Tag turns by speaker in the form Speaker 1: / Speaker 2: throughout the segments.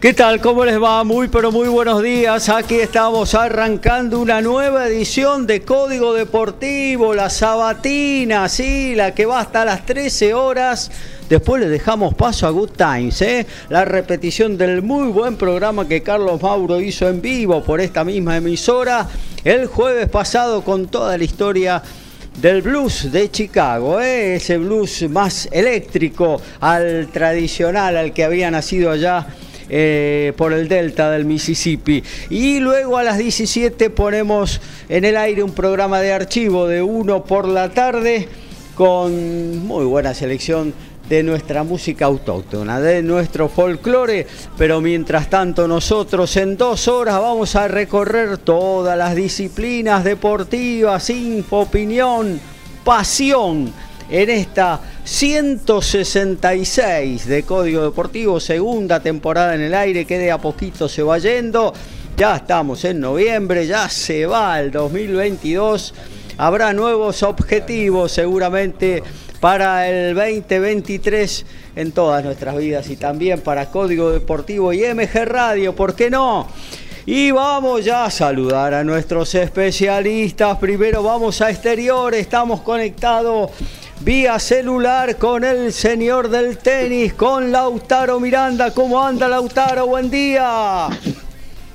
Speaker 1: ¿Qué tal? ¿Cómo les va? Muy pero muy buenos días. Aquí estamos arrancando una nueva edición de Código Deportivo, la sabatina, sí, la que va hasta las 13 horas. Después le dejamos paso a Good Times, ¿eh? la repetición del muy buen programa que Carlos Mauro hizo en vivo por esta misma emisora el jueves pasado con toda la historia del blues de Chicago, ¿eh? ese blues más eléctrico al tradicional, al que había nacido allá eh, por el delta del Mississippi. Y luego a las 17 ponemos en el aire un programa de archivo de uno por la tarde con muy buena selección de nuestra música autóctona, de nuestro folclore, pero mientras tanto nosotros en dos horas vamos a recorrer todas las disciplinas deportivas, info, opinión, pasión en esta 166 de Código Deportivo, segunda temporada en el aire, que de a poquito se va yendo. Ya estamos en noviembre, ya se va el 2022. Habrá nuevos objetivos seguramente para el 2023 en todas nuestras vidas y también para Código Deportivo y MG Radio, ¿por qué no? Y vamos ya a saludar a nuestros especialistas. Primero vamos a exterior, estamos conectados vía celular con el señor del tenis, con Lautaro Miranda. ¿Cómo anda Lautaro? Buen día.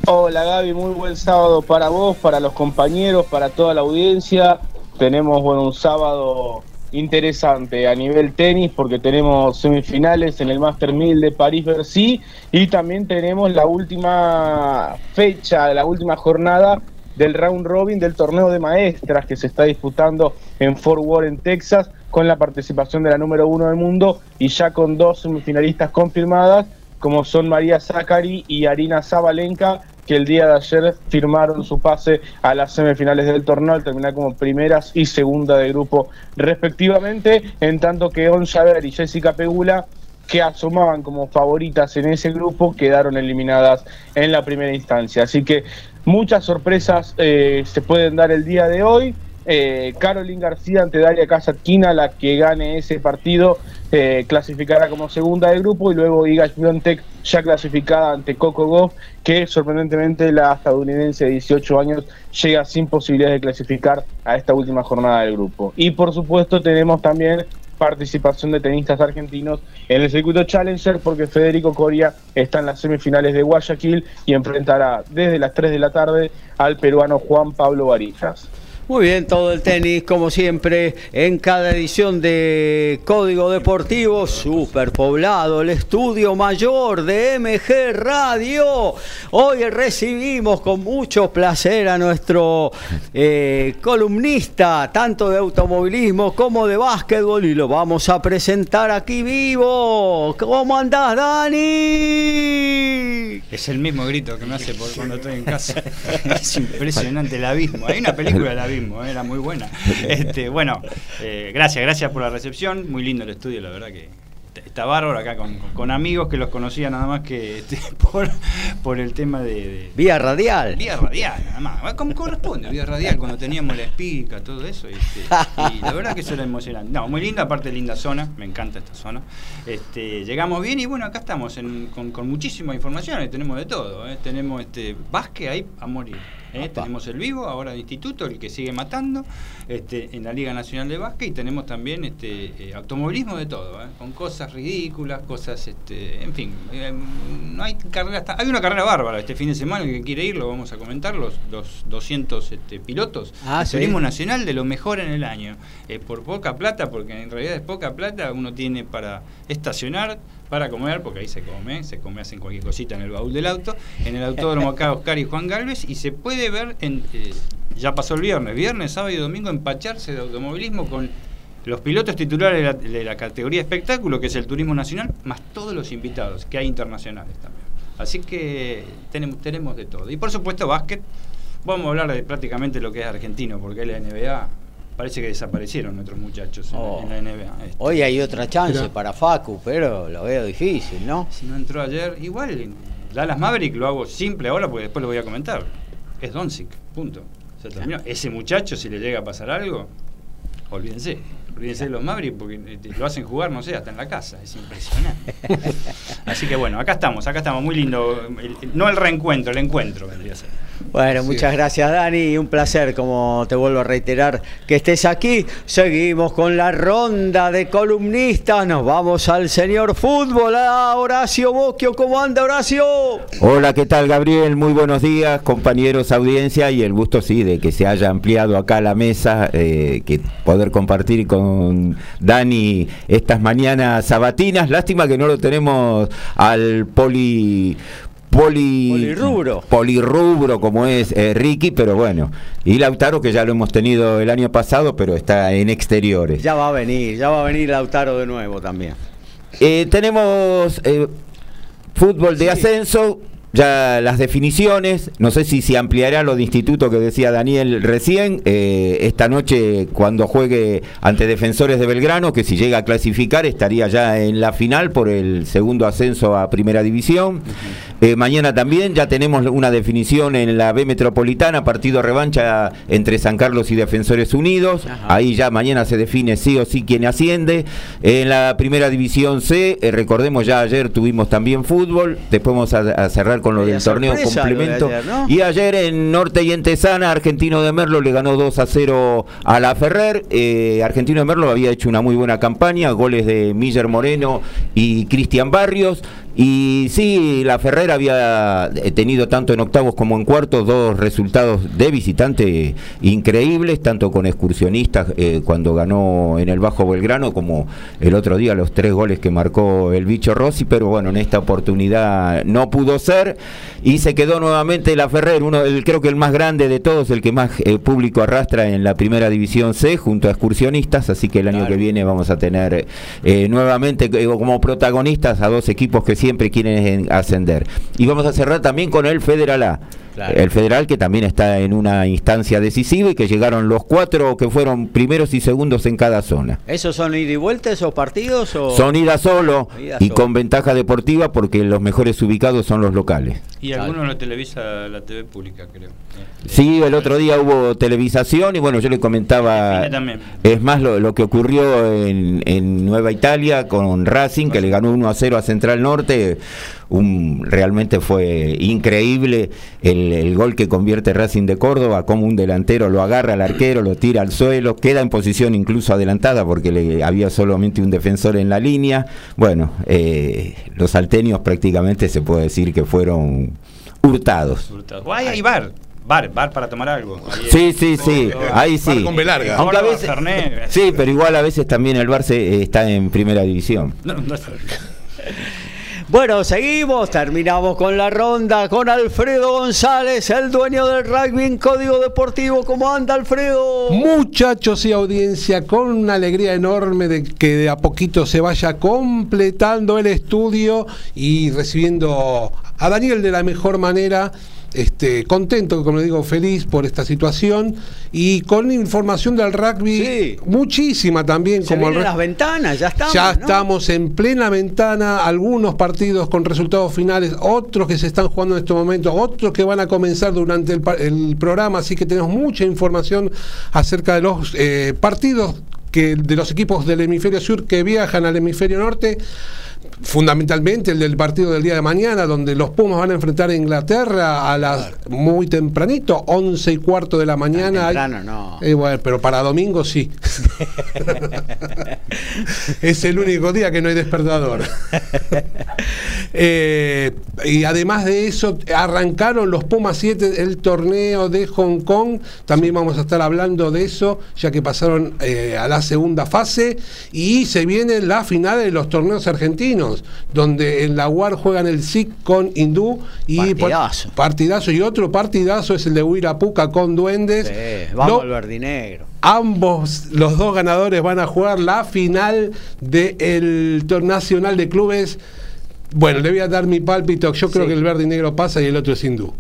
Speaker 2: Hola Gaby, muy buen sábado para vos, para los compañeros, para toda la audiencia. Tenemos bueno, un sábado interesante a nivel tenis porque tenemos semifinales en el Master 1000 de París-Bercy y también tenemos la última fecha, la última jornada del round robin del torneo de maestras que se está disputando en Fort Worth, en Texas, con la participación de la número uno del mundo y ya con dos semifinalistas confirmadas, como son María Zachary y Arina Zabalenka, que el día de ayer firmaron su pase a las semifinales del torneo al terminar como primeras y segunda de grupo respectivamente, en tanto que On Javer y Jessica Pegula que asomaban como favoritas en ese grupo quedaron eliminadas en la primera instancia. Así que muchas sorpresas eh, se pueden dar el día de hoy. Eh, Caroline García ante Daria Kasatkina, la que gane ese partido, eh, clasificará como segunda de grupo y luego Iga Swiatek ya clasificada ante Coco Goff, que sorprendentemente la estadounidense de 18 años llega sin posibilidades de clasificar a esta última jornada del grupo. Y por supuesto tenemos también participación de tenistas argentinos en el circuito Challenger porque Federico Coria está en las semifinales de Guayaquil y enfrentará desde las 3 de la tarde al peruano Juan Pablo Varillas.
Speaker 1: Muy bien, todo el tenis, como siempre, en cada edición de Código Deportivo, super poblado, el estudio mayor de MG Radio. Hoy recibimos con mucho placer a nuestro eh, columnista, tanto de automovilismo como de básquetbol, y lo vamos a presentar aquí vivo. ¿Cómo andás, Dani?
Speaker 3: Es el mismo grito que me hace por cuando estoy en casa. es impresionante el abismo. Hay una película del ¿eh? era muy buena. Este, bueno, eh, gracias, gracias por la recepción. Muy lindo el estudio, la verdad que está bárbaro acá con, amigos que los conocía nada más que este, por, el tema de,
Speaker 1: Vía radial.
Speaker 3: Vía radial, nada más. Como corresponde, vía radial, cuando teníamos la espica, todo eso. Este, y la verdad que eso era emocionante. No, muy linda, aparte linda zona, me encanta esta zona. Este, llegamos bien y bueno, acá estamos con, con muchísima información, tenemos de todo. ¿eh? Tenemos este básquet ahí a morir ¿eh? Tenemos el vivo, ahora de instituto, el que sigue matando, este, en la Liga Nacional de Básquet, y tenemos también este, eh, automovilismo de todo, ¿eh? con cosas ridículas, cosas, este, en fin, no hay carrera, hay una carrera bárbara este fin de semana, el que quiere ir lo vamos a comentar, los, los 200 este, pilotos,
Speaker 1: ah,
Speaker 3: turismo nacional de lo mejor en el año, por poca plata, porque en realidad es poca plata, uno tiene para estacionar, para comer, porque ahí se come, se come, hacen cualquier cosita en el baúl del auto, en el autódromo acá Oscar y Juan Galvez, y se puede ver, en, eh, ya pasó el viernes, viernes, sábado y domingo, empacharse de automovilismo con los pilotos titulares de la, categoría espectáculo, que es el turismo nacional, más todos los invitados, que hay internacionales también. Así que tenemos, tenemos de todo. Y por supuesto, básquet. Vamos a hablar de prácticamente lo que es argentino, porque la NBA Parece que desaparecieron nuestros muchachos en,
Speaker 1: oh.
Speaker 3: la NBA.
Speaker 1: Este. Hoy hay otra chance para Facu, pero lo veo difícil, ¿no?
Speaker 3: Si no entró ayer, igual Dallas Maverick lo hago simple ahora porque después lo voy a comentar. Es Doncic, punto. Se terminó. Ese muchacho, si le llega a pasar algo, olvídense. Olvídense de los Mavericks porque eh, lo hacen jugar, no sé, hasta en la casa. Es impresionante. Así que bueno, acá estamos, acá estamos. Muy lindo. no el reencuentro, el encuentro vendría a ser.
Speaker 1: Bueno, muchas gracias Dani, un placer, como te vuelvo a reiterar, que estés aquí. Seguimos con la ronda de columnistas, nos vamos al señor fútbol, a Horacio Boquio. ¿Cómo anda Horacio?
Speaker 4: Hola, ¿qué tal Gabriel? Muy buenos días, compañeros, audiencia, y el gusto sí de que se haya ampliado acá la mesa, eh, que poder compartir con Dani estas mañanas sabatinas. Lástima que no lo tenemos al poli
Speaker 1: polirrubro.
Speaker 4: polirrubro como es eh, Ricky, pero bueno. Y Lautaro, que ya lo hemos tenido el año pasado, pero está en exteriores.
Speaker 1: Ya va a venir, ya va a venir Lautaro de nuevo también.
Speaker 4: Eh, tenemos eh, fútbol de ascenso, ya las definiciones, no sé si se ampliará lo de instituto que decía Daniel recién, esta noche cuando juegue ante Defensores de Belgrano, que si llega a clasificar estaría ya en la final por el segundo ascenso a Primera División. Eh, mañana también ya tenemos una definición en la B Metropolitana, partido revancha entre San Carlos y Defensores Unidos. Ahí ya mañana se define sí o sí quién asciende. En la primera división C, eh, recordemos ya ayer tuvimos también fútbol. Después vamos a, cerrar con lo del torneo complemento. Y ayer en Norte y en Tesana, Argentino de Merlo le ganó 2 a 0 a la Ferrer. Eh, Argentino de Merlo había hecho una muy buena campaña, goles de Miller Moreno y Cristian Barrios. Y sí, la Ferrer había eh, tenido tanto en octavos como en cuartos dos resultados de visitante increíbles, tanto con excursionistas eh, cuando ganó en el Bajo Belgrano, como el otro día los tres goles que marcó el bicho Rossi, pero bueno, en esta oportunidad no pudo ser. Y se quedó nuevamente la Ferrer, uno, el, creo que el más grande de todos, el que más eh, público arrastra en la primera división C junto a excursionistas, así que el año que viene vamos a tener nuevamente como protagonistas a dos equipos que siempre quieren ascender. Y vamos a cerrar también con el Federal A. El federal que también está en una instancia decisiva y que llegaron los cuatro que fueron primeros y segundos en cada zona.
Speaker 1: ¿Esos son ida y vuelta esos partidos? O?
Speaker 4: Son ida solo y con ventaja deportiva porque los mejores ubicados son los locales.
Speaker 3: Y algunos lo televisa la TV pública, creo.
Speaker 4: Sí, el otro día hubo televisación y bueno, yo le comentaba. Es más lo, lo que ocurrió en, en, Nueva Italia con Racing, que le ganó 1 a 0 a Central Norte. Un, realmente fue increíble el, el, gol que convierte Racing de Córdoba, como un delantero lo agarra al arquero, lo tira al suelo, queda en posición incluso adelantada porque le, había solamente un defensor en la línea. Bueno, eh, los salteños prácticamente se puede decir que fueron hurtados.
Speaker 3: hurtados. hay bar. Bar, bar para tomar algo.
Speaker 4: sí, sí, sí, ahí sí.
Speaker 5: con larga.
Speaker 4: Aunque a veces, sí, pero igual a veces también el bar se, está en primera división. No, no
Speaker 1: bueno, seguimos, terminamos con la ronda con Alfredo González, el dueño del rugby en Código Deportivo. ¿Cómo anda Alfredo?
Speaker 5: Muchachos y audiencia, con una alegría enorme de que de a poquito se vaya completando el estudio y recibiendo a Daniel de la mejor manera este, contento, como digo, feliz por esta situación y con información del rugby muchísima también.
Speaker 1: como las ventanas, ya estamos.
Speaker 5: Ya estamos en plena ventana, algunos partidos con resultados finales, otros que se están jugando en este momento, otros que van a comenzar durante el, programa, así que tenemos mucha información acerca de los eh, partidos que de los equipos del hemisferio sur que viajan al hemisferio norte fundamentalmente el del partido del día de mañana, donde los Pumas van a enfrentar a Inglaterra a las muy tempranito, 11 y cuarto de la mañana.
Speaker 1: temprano no.
Speaker 5: Eh, bueno, pero para domingo sí. es el único día que no hay despertador. Eh, y además de eso, arrancaron los Pumas 7 el torneo de Hong Kong. También vamos a estar hablando de eso, ya que pasaron eh, a la segunda fase. Y se viene la final de los torneos argentinos, donde en la UAR juegan el SIC con Hindú. Y
Speaker 1: Partidazo.
Speaker 5: partidazo. Y otro partidazo es el de Huirapuca con Duendes.
Speaker 1: Sí, vamos
Speaker 5: Lo-
Speaker 1: al verdinegro.
Speaker 5: Ambos, los dos ganadores, van a jugar la final del torneo nacional de clubes. Bueno, le voy a dar mi pálpito. Yo creo
Speaker 1: Sí.
Speaker 5: que el verde y negro pasa y el otro es hindú.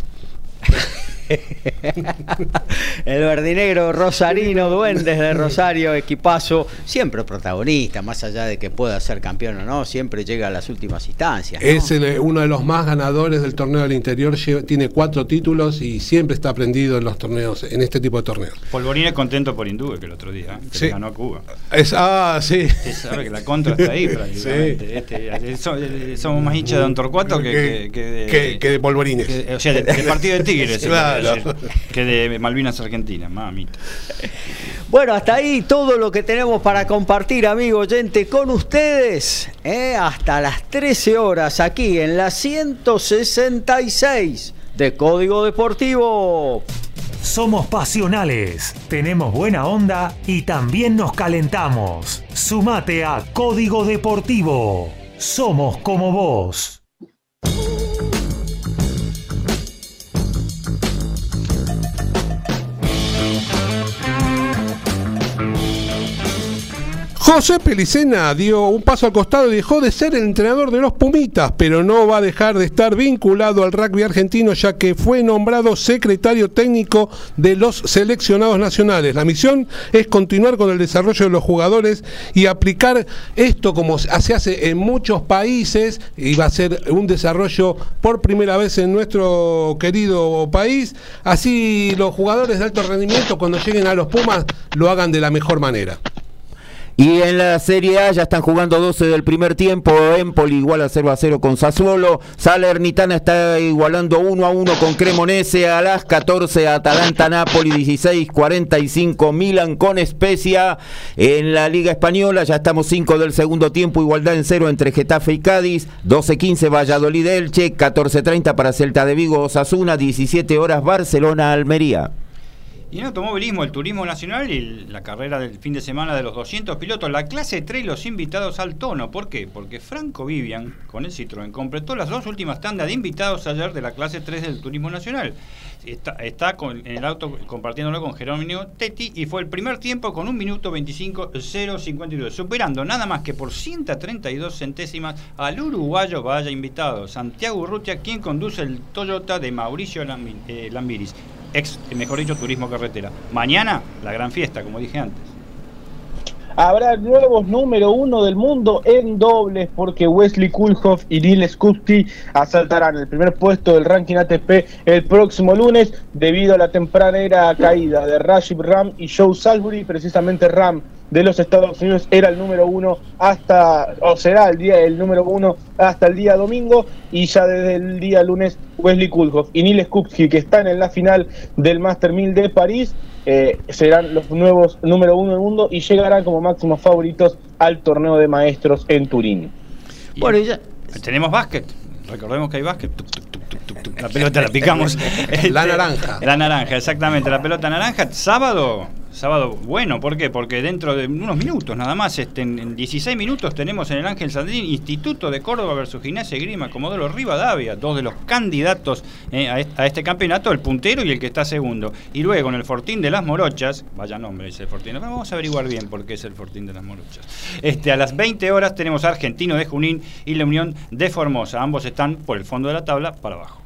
Speaker 1: El verdinegro rosarino, Duendes de Rosario, equipazo, siempre protagonista, más allá de que pueda ser campeón o no, siempre llega a las últimas instancias. ¿no?
Speaker 5: Es el- uno de los más ganadores del torneo del interior. Tiene cuatro títulos y siempre está aprendido en los torneos, en este tipo de torneos.
Speaker 3: Polvorín es contento por Hindú, que el otro día, ¿eh? que
Speaker 5: Sí.
Speaker 3: ganó a Cuba.
Speaker 5: Es, ah, sí.
Speaker 3: Usted sabe que la contra está ahí prácticamente. Este, so- eh, somos más hinchas de Don Torcuato que, que, que de,
Speaker 5: que- que de polvorines.
Speaker 3: que- o sea, de, de partido de Tigres, podría
Speaker 5: Claro.
Speaker 3: que de Malvinas Argentinas, mamita.
Speaker 1: Bueno, hasta ahí todo lo que tenemos para compartir, amigo oyente, con ustedes. ¿eh? Hasta las 13 horas aquí en la 166 de Código Deportivo.
Speaker 6: Somos pasionales, tenemos buena onda y también nos calentamos. Sumate a Código Deportivo. Somos como vos.
Speaker 5: José Pelicena dio un paso al costado y dejó de ser el entrenador de los Pumitas, pero no va a dejar de estar vinculado al rugby argentino ya que fue nombrado secretario técnico de los seleccionados nacionales. La misión es continuar con el desarrollo de los jugadores y aplicar esto como se hace en muchos países y va a ser un desarrollo por primera vez en nuestro querido país. Así los jugadores de alto rendimiento cuando lleguen a los Pumas lo hagan de la mejor manera.
Speaker 4: Y en la Serie A ya están jugando 12 del primer tiempo. Empoli igual a 0 a 0 con Sassuolo. Salernitana está igualando 1 a 1 con Cremonese. A las 14 Atalanta Napoli 16 45 Milan con Especia. En la Liga Española ya estamos 5 del segundo tiempo. Igualdad en 0 entre Getafe y Cádiz. 12 15 Valladolid Elche. 14 30 para Celta de Vigo Osasuna. 17 horas Barcelona Almería.
Speaker 3: Y en automovilismo, el turismo nacional y la carrera del fin de semana de los 200 pilotos, la clase 3 y los invitados al tono. ¿Por qué? Porque Franco Vivian, con el Citroën, completó las dos últimas tandas de invitados ayer de la clase 3 del turismo nacional. Está, está en el auto compartiéndolo con Jerónimo Tetti y fue el primer tiempo con 1 minuto 25 052, superando nada más que por 132 centésimas al uruguayo vaya invitado, Santiago Urrutia, quien conduce el Toyota de Mauricio eh, Lambiris ex, mejor dicho, turismo carretera. Mañana, la gran fiesta, como dije antes.
Speaker 2: Habrá nuevos número uno del mundo en dobles porque Wesley Kulhoff y Neil Skupski asaltarán el primer puesto del ranking ATP el próximo lunes debido a la tempranera caída de Rashid Ram y Joe Salisbury, precisamente Ram de los Estados Unidos era el número uno hasta, o será el día el número uno hasta el día domingo y ya desde el día lunes Wesley Kulhoff y Neil que están en la final del Master 1000 de París eh, serán los nuevos número uno del mundo y llegarán como máximos favoritos al torneo de maestros en Turín.
Speaker 3: Y
Speaker 1: Bueno, y ya-
Speaker 3: Tenemos básquet. Recordemos que hay básquet. Tuc, tuc, tuc, tuc, tuc, tuc. La pelota la picamos. Este,
Speaker 5: La naranja.
Speaker 3: La naranja, exactamente. La pelota naranja. Sábado. Sábado bueno, ¿por qué? Porque dentro de unos minutos, nada más, este, en, en 16 minutos tenemos en el Ángel Sandrín Instituto de Córdoba versus Gimnasia y Grima, Comodoro Rivadavia, dos de los candidatos eh, a, est- a este campeonato, el puntero y el que está segundo. Y luego en el Fortín de las Morochas, vaya nombre ese Fortín, pero vamos a averiguar bien por qué es el Fortín de las Morochas. Este, a las 20 horas tenemos a Argentino de Junín y la Unión de Formosa. Ambos están por el fondo de la tabla para abajo.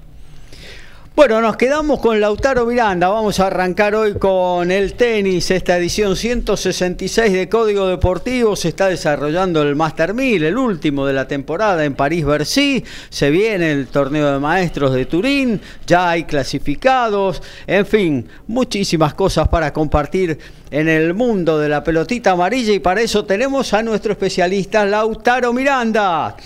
Speaker 1: Bueno, nos quedamos con Lautaro Miranda. Vamos a arrancar hoy con el tenis. Esta edición 166 de Código Deportivo se está desarrollando el Master 1000, el último de la temporada en París-Bercy. Se viene el torneo de maestros de Turín. Ya hay clasificados. En fin, muchísimas cosas para compartir en el mundo de la pelotita amarilla. Y para eso tenemos a nuestro especialista Lautaro Miranda.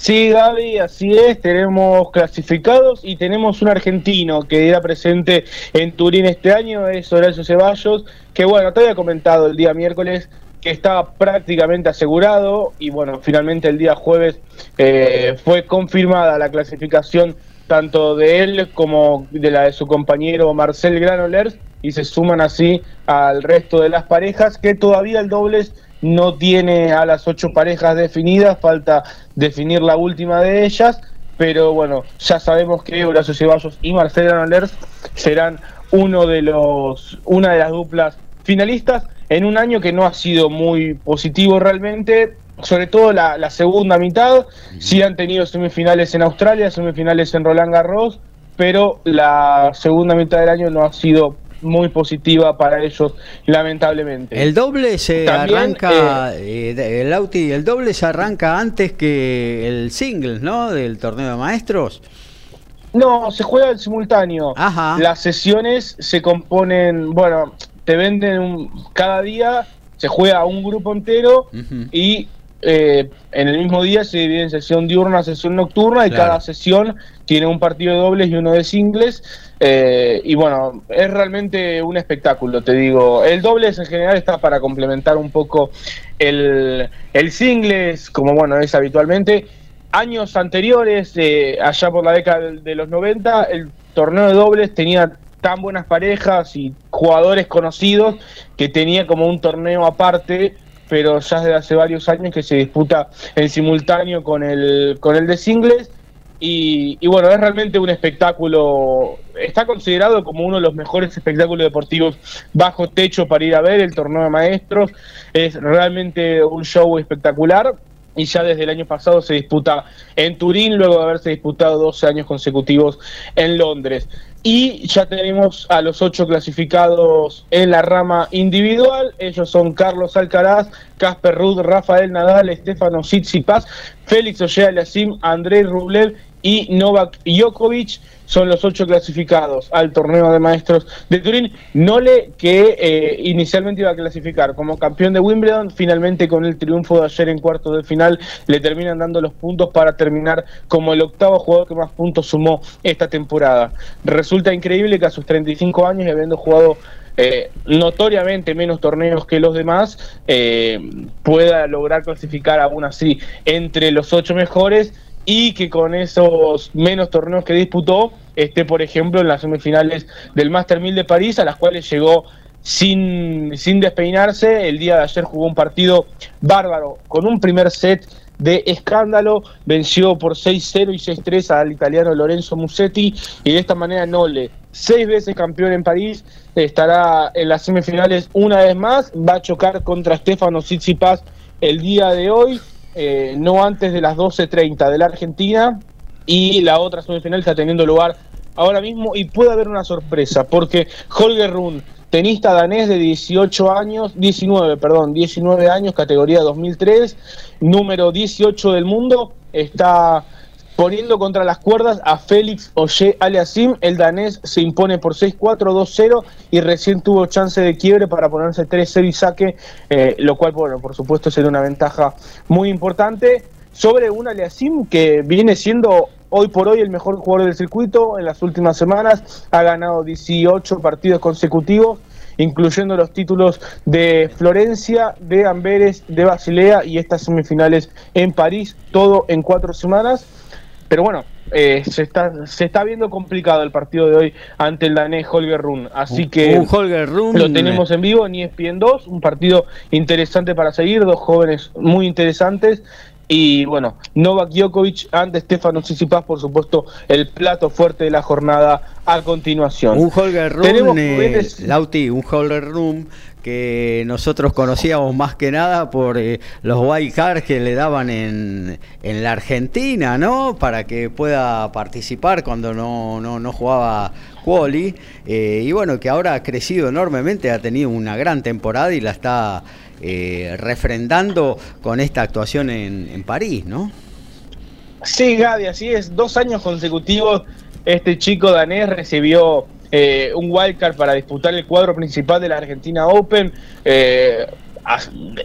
Speaker 2: Sí, Gaby, así es, tenemos clasificados y tenemos un argentino que era presente en Turín este año, es Horacio Ceballos, que bueno, te había comentado el día miércoles que estaba prácticamente asegurado y bueno, finalmente el día jueves eh, fue confirmada la clasificación tanto de él como de la de su compañero Marcel Granolers y se suman así al resto de las parejas que todavía el dobles no tiene a las ocho parejas definidas, falta definir la última de ellas, pero bueno, ya sabemos que Horacio Ceballos y Marcelo Granollers serán uno de los, una de las duplas finalistas en un año que no ha sido muy positivo realmente, sobre todo la, la segunda mitad, sí han tenido semifinales en Australia, semifinales en Roland Garros, pero la segunda mitad del año no ha sido muy positiva para ellos, lamentablemente.
Speaker 1: El doble se arranca, eh, eh, el, Auti, el doble se arranca antes que el single, ¿no? Del torneo de maestros.
Speaker 2: No, se juega en simultáneo. Ajá. Las sesiones se componen, bueno, te venden un, cada día, se juega un grupo entero y eh, en el mismo día se divide en sesión diurna, sesión nocturna y cada sesión tiene un partido de dobles y uno de singles. Eh, y bueno, es realmente un espectáculo, te digo. El dobles en general está para complementar un poco el, el singles, como bueno es habitualmente. Años anteriores, eh, allá por la década de los 90, el torneo de dobles tenía tan buenas parejas y jugadores conocidos que tenía como un torneo aparte pero ya desde hace varios años que se disputa en simultáneo con el, con el de singles. Y, bueno, es realmente un espectáculo, está considerado como uno de los mejores espectáculos deportivos bajo techo para ir a ver el torneo de maestros. Es realmente un show espectacular y ya desde el año pasado se disputa en Turín, luego de haberse disputado 12 años consecutivos en Londres. Y ya tenemos a los ocho clasificados en la rama individual. Ellos son Carlos Alcaraz, Casper Ruud, Rafael Nadal, Estefano Tsitsipas, Félix Ojeal-Yassim, Andrei Rublev y Novak Djokovic son los ocho clasificados al torneo de maestros de Turín. Nole, que eh, inicialmente iba a clasificar como campeón de Wimbledon, finalmente con el triunfo de ayer en cuartos de final le terminan dando los puntos para terminar como el octavo jugador que más puntos sumó esta temporada. Resulta increíble que a sus 35 años y habiendo jugado eh, notoriamente menos torneos que los demás, eh, pueda lograr clasificar aún así entre los ocho mejores y que con esos menos torneos que disputó esté, por ejemplo, en las semifinales del Master 1000 de París, a las cuales llegó sin, sin despeinarse. El día de ayer jugó un partido bárbaro, con un primer set de escándalo, venció por 6-0 y 6-3 al italiano Lorenzo Musetti y de esta manera Nole, seis veces campeón en París, estará en las semifinales una vez más, va a chocar contra Stefano Tsitsipas el día de hoy eh, no antes de las 12.30 de la Argentina y la otra semifinal está teniendo lugar ahora mismo y puede haber una sorpresa porque Holger Run, tenista danés de 18 años, 19, perdón, 19 años, categoría 2003, número 18 del mundo, está poniendo contra las cuerdas a Félix Oye Aliasim. El danés se impone por 6-4, 2-0 y recién tuvo chance de quiebre para ponerse 3-0 y saque, eh, lo cual, bueno, por supuesto sería una ventaja muy importante sobre un Aliasim que viene siendo hoy por hoy el mejor jugador del circuito en las últimas semanas. Ha ganado 18 partidos consecutivos incluyendo los títulos de Florencia, de Amberes, de Basilea y estas semifinales en París, todo en cuatro semanas. Pero bueno, eh, se, está, se está viendo complicado el partido de hoy ante el danés Holger Run. Así que
Speaker 1: un Holger Run,
Speaker 2: lo tenemos en vivo en ESPN 2, un partido interesante para seguir, dos jóvenes muy interesantes. Y bueno, Novak Djokovic ante Stefano Tsitsipas, por supuesto, el plato fuerte de la jornada a continuación.
Speaker 1: Un Holger Run, eh, Lauti, un Holger Run que nosotros conocíamos más que nada por eh, los white cards que le daban en, en, la Argentina, ¿no? Para que pueda participar cuando no, no, no jugaba quali. Eh, y bueno, que ahora ha crecido enormemente, ha tenido una gran temporada y la está eh, refrendando con esta actuación en, en París, ¿no?
Speaker 2: Sí, Gaby, así es. Dos años consecutivos este chico danés recibió eh, un wildcard para disputar el cuadro principal de la Argentina Open. Eh,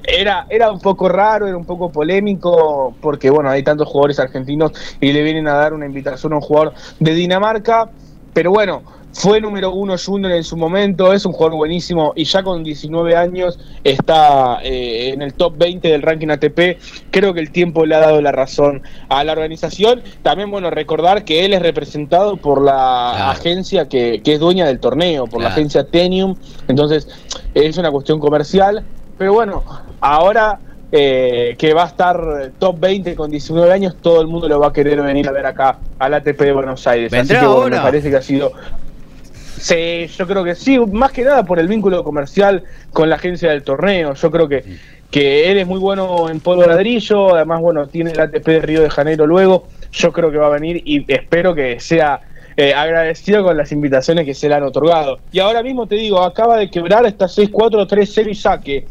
Speaker 2: era, era un poco raro, era un poco polémico, porque bueno, hay tantos jugadores argentinos y le vienen a dar una invitación a un jugador de Dinamarca, pero bueno, fue número uno Junior en su momento, es un jugador buenísimo y ya con 19 años está eh, en el top 20 del ranking ATP. Creo que el tiempo le ha dado la razón a la organización. También, bueno, recordar que él es representado por la agencia que, es dueña del torneo, por la agencia Tenium. Entonces, es una cuestión comercial. Pero bueno, ahora eh, que va a estar top 20 con 19 años, todo el mundo lo va a querer venir a ver acá al ATP de Buenos Aires.
Speaker 1: Así que bueno,
Speaker 2: me parece que ha sido Sí, yo creo que sí, más que nada por el vínculo comercial con la agencia del torneo. Yo creo que, que él es muy bueno en polvo ladrillo, además, bueno, tiene el ATP de Río de Janeiro luego. Yo creo que va a venir y espero que sea eh, agradecido con las invitaciones que se le han otorgado. Y ahora mismo te digo, acaba de quebrar esta 6-4-3-0 y saque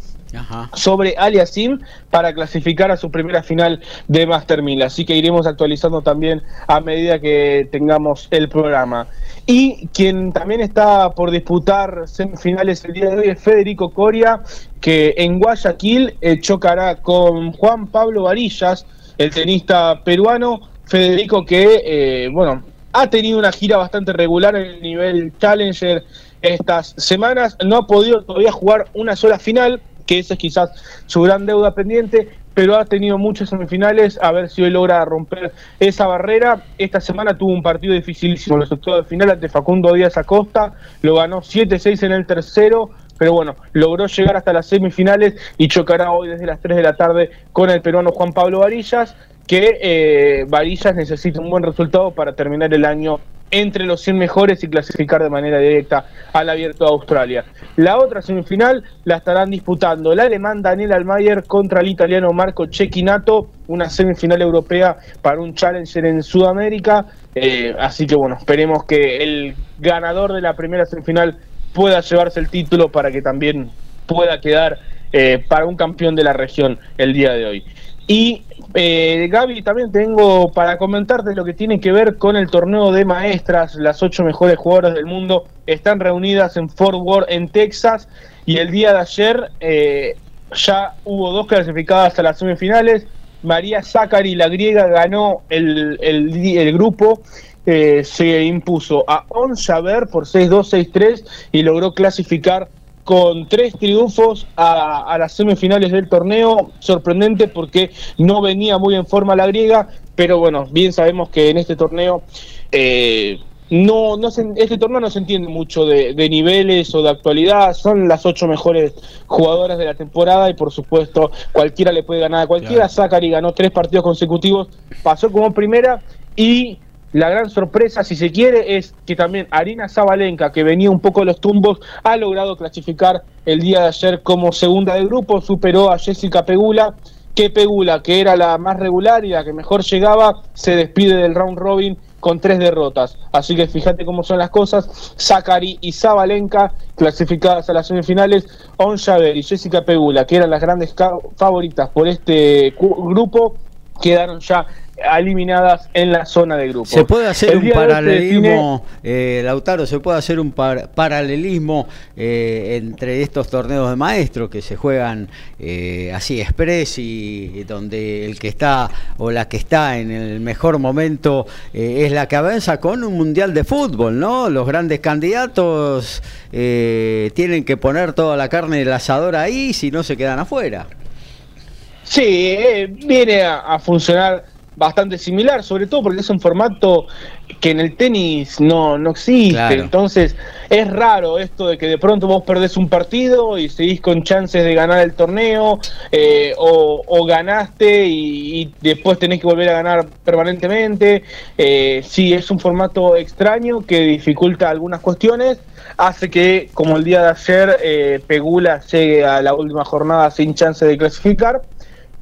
Speaker 2: sobre Aliasim para clasificar a su primera final de Master 1000. Así que iremos actualizando también a medida que tengamos el programa. Y quien también está por disputar semifinales el día de hoy es Federico Coria, que en Guayaquil eh, chocará con Juan Pablo Varillas, el tenista peruano. Federico que, eh, bueno, ha tenido una gira bastante regular en el nivel Challenger estas semanas. No ha podido todavía jugar una sola final que esa es quizás su gran deuda pendiente, pero ha tenido muchas semifinales, a ver si hoy logra romper esa barrera. Esta semana tuvo un partido dificilísimo, los octavos de final ante Facundo Díaz Acosta, lo ganó 7-6 en el tercero, pero bueno, logró llegar hasta las semifinales y chocará hoy desde las 3 de la tarde con el peruano Juan Pablo Varillas, que eh, Varillas necesita un buen resultado para terminar el año entre los 100 mejores y clasificar de manera directa al Abierto de Australia. La otra semifinal la estarán disputando el alemán Daniel Almayer contra el italiano Marco Cecchinato, una semifinal europea para un Challenger en Sudamérica. Eh, así que bueno, esperemos que el ganador de la primera semifinal pueda llevarse el título para que también pueda quedar eh, para un campeón de la región el día de hoy. Y eh, Gaby, también tengo para comentarte lo que tiene que ver con el torneo de maestras. Las ocho mejores jugadoras del mundo están reunidas en Fort Worth, en Texas. Y el día de ayer eh, ya hubo dos clasificadas a las semifinales. María Zachary, la griega, ganó el, el, grupo. Eh, se impuso a On Javer por 6-2, 6-3 y logró clasificar con tres triunfos a, las semifinales del torneo. Sorprendente porque no venía muy en forma la griega, pero bueno, bien sabemos que en este torneo eh, no, no este torneo no se entiende mucho de, niveles o de actualidad. Son las ocho mejores jugadoras de la temporada y por supuesto cualquiera le puede ganar a cualquiera. Zachary ganó tres partidos consecutivos, pasó como primera y la gran sorpresa, si se quiere, es que también Arina Zabalenka, que venía un poco de los tumbos, ha logrado clasificar el día de ayer como segunda de grupo, superó a Jessica Pegula, que Pegula, que era la más regular y la que mejor llegaba, se despide del round robin con tres derrotas. Así que fíjate cómo son las cosas. Zachary y Zabalenka clasificadas a las semifinales. On y Jessica Pegula, que eran las grandes favoritas por este grupo, quedaron ya eliminadas en la zona de grupo.
Speaker 1: Se puede hacer un paralelismo, eh, Lautaro, se puede hacer un paralelismo eh, entre estos torneos de maestros que se juegan eh, así express y, donde el que está o la que está en el mejor momento es la que avanza con un mundial de fútbol, ¿no? Los grandes candidatos tienen que poner toda la carne del asador ahí, si no se quedan afuera.
Speaker 2: Sí, viene a funcionar bastante similar, sobre todo porque es un formato que en el tenis no, no existe. Entonces es raro esto de que de pronto vos perdés un partido y seguís con chances de ganar el torneo eh, o, ganaste y, después tenés que volver a ganar permanentemente. Eh, sí, es un formato extraño que dificulta algunas cuestiones. Hace que, como el día de ayer, eh, Pegula llegue a la última jornada sin chance de clasificar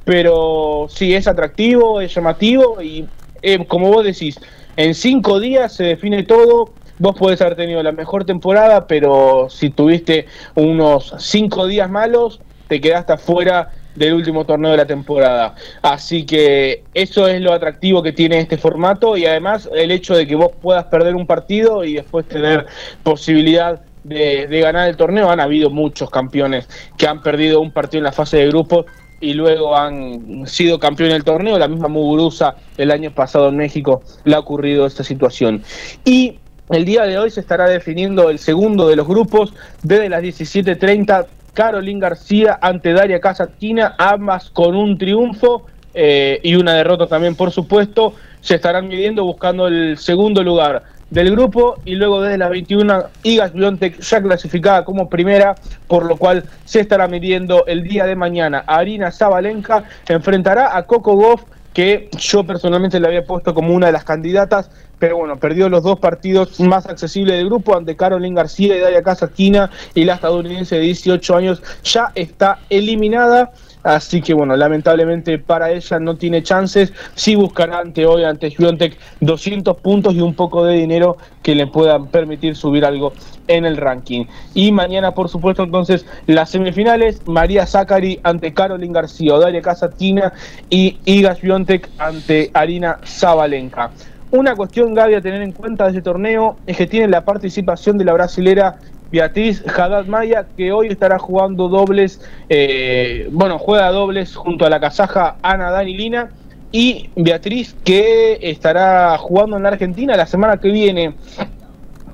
Speaker 2: pero sí es atractivo, es llamativo y eh, como vos decís, en cinco días se define todo. Vos podés haber tenido la mejor temporada, pero si tuviste unos cinco días malos, te quedaste afuera del último torneo de la temporada. Así que eso es lo atractivo que tiene este formato y además el hecho de que vos puedas perder un partido y después tener posibilidad de, de ganar el torneo. Han habido muchos campeones que han perdido un partido en la fase de grupos y luego han sido campeones del torneo. La misma Muguruza el año pasado en México le ha ocurrido esta situación. Y el día de hoy se estará definiendo el segundo de los grupos desde las 17.30. Carolín García ante Daria Casatina, ambas con un triunfo eh, y una derrota también, por supuesto. Se estarán midiendo buscando el segundo lugar del grupo y luego desde las 21 Igas Biontech ya clasificada como primera, por lo cual se estará midiendo el día de mañana. Arina Zabalenka enfrentará a Coco Goff, que yo personalmente le había puesto como una de las candidatas, pero bueno, perdió los dos partidos más accesibles del grupo ante Caroline García y Daria Casasquina y la estadounidense de 18 años ya está eliminada. Así que bueno, lamentablemente para ella no tiene chances. Sí buscará ante hoy, ante Juventus 200 puntos y un poco de dinero que le puedan permitir subir algo en el ranking. Y mañana, por supuesto, entonces las semifinales, María Zachary ante Caroline García, Daria Casatina y Iga Swiatek ante Arina Zabalenka. Una cuestión, Gaby, a tener en cuenta de ese torneo es que tiene la participación de la brasilera Beatriz Haddad Maya, que hoy estará jugando dobles, eh, bueno, juega dobles junto a la kazaja Ana Danilina. Y Beatriz, que estará jugando en la Argentina la semana que viene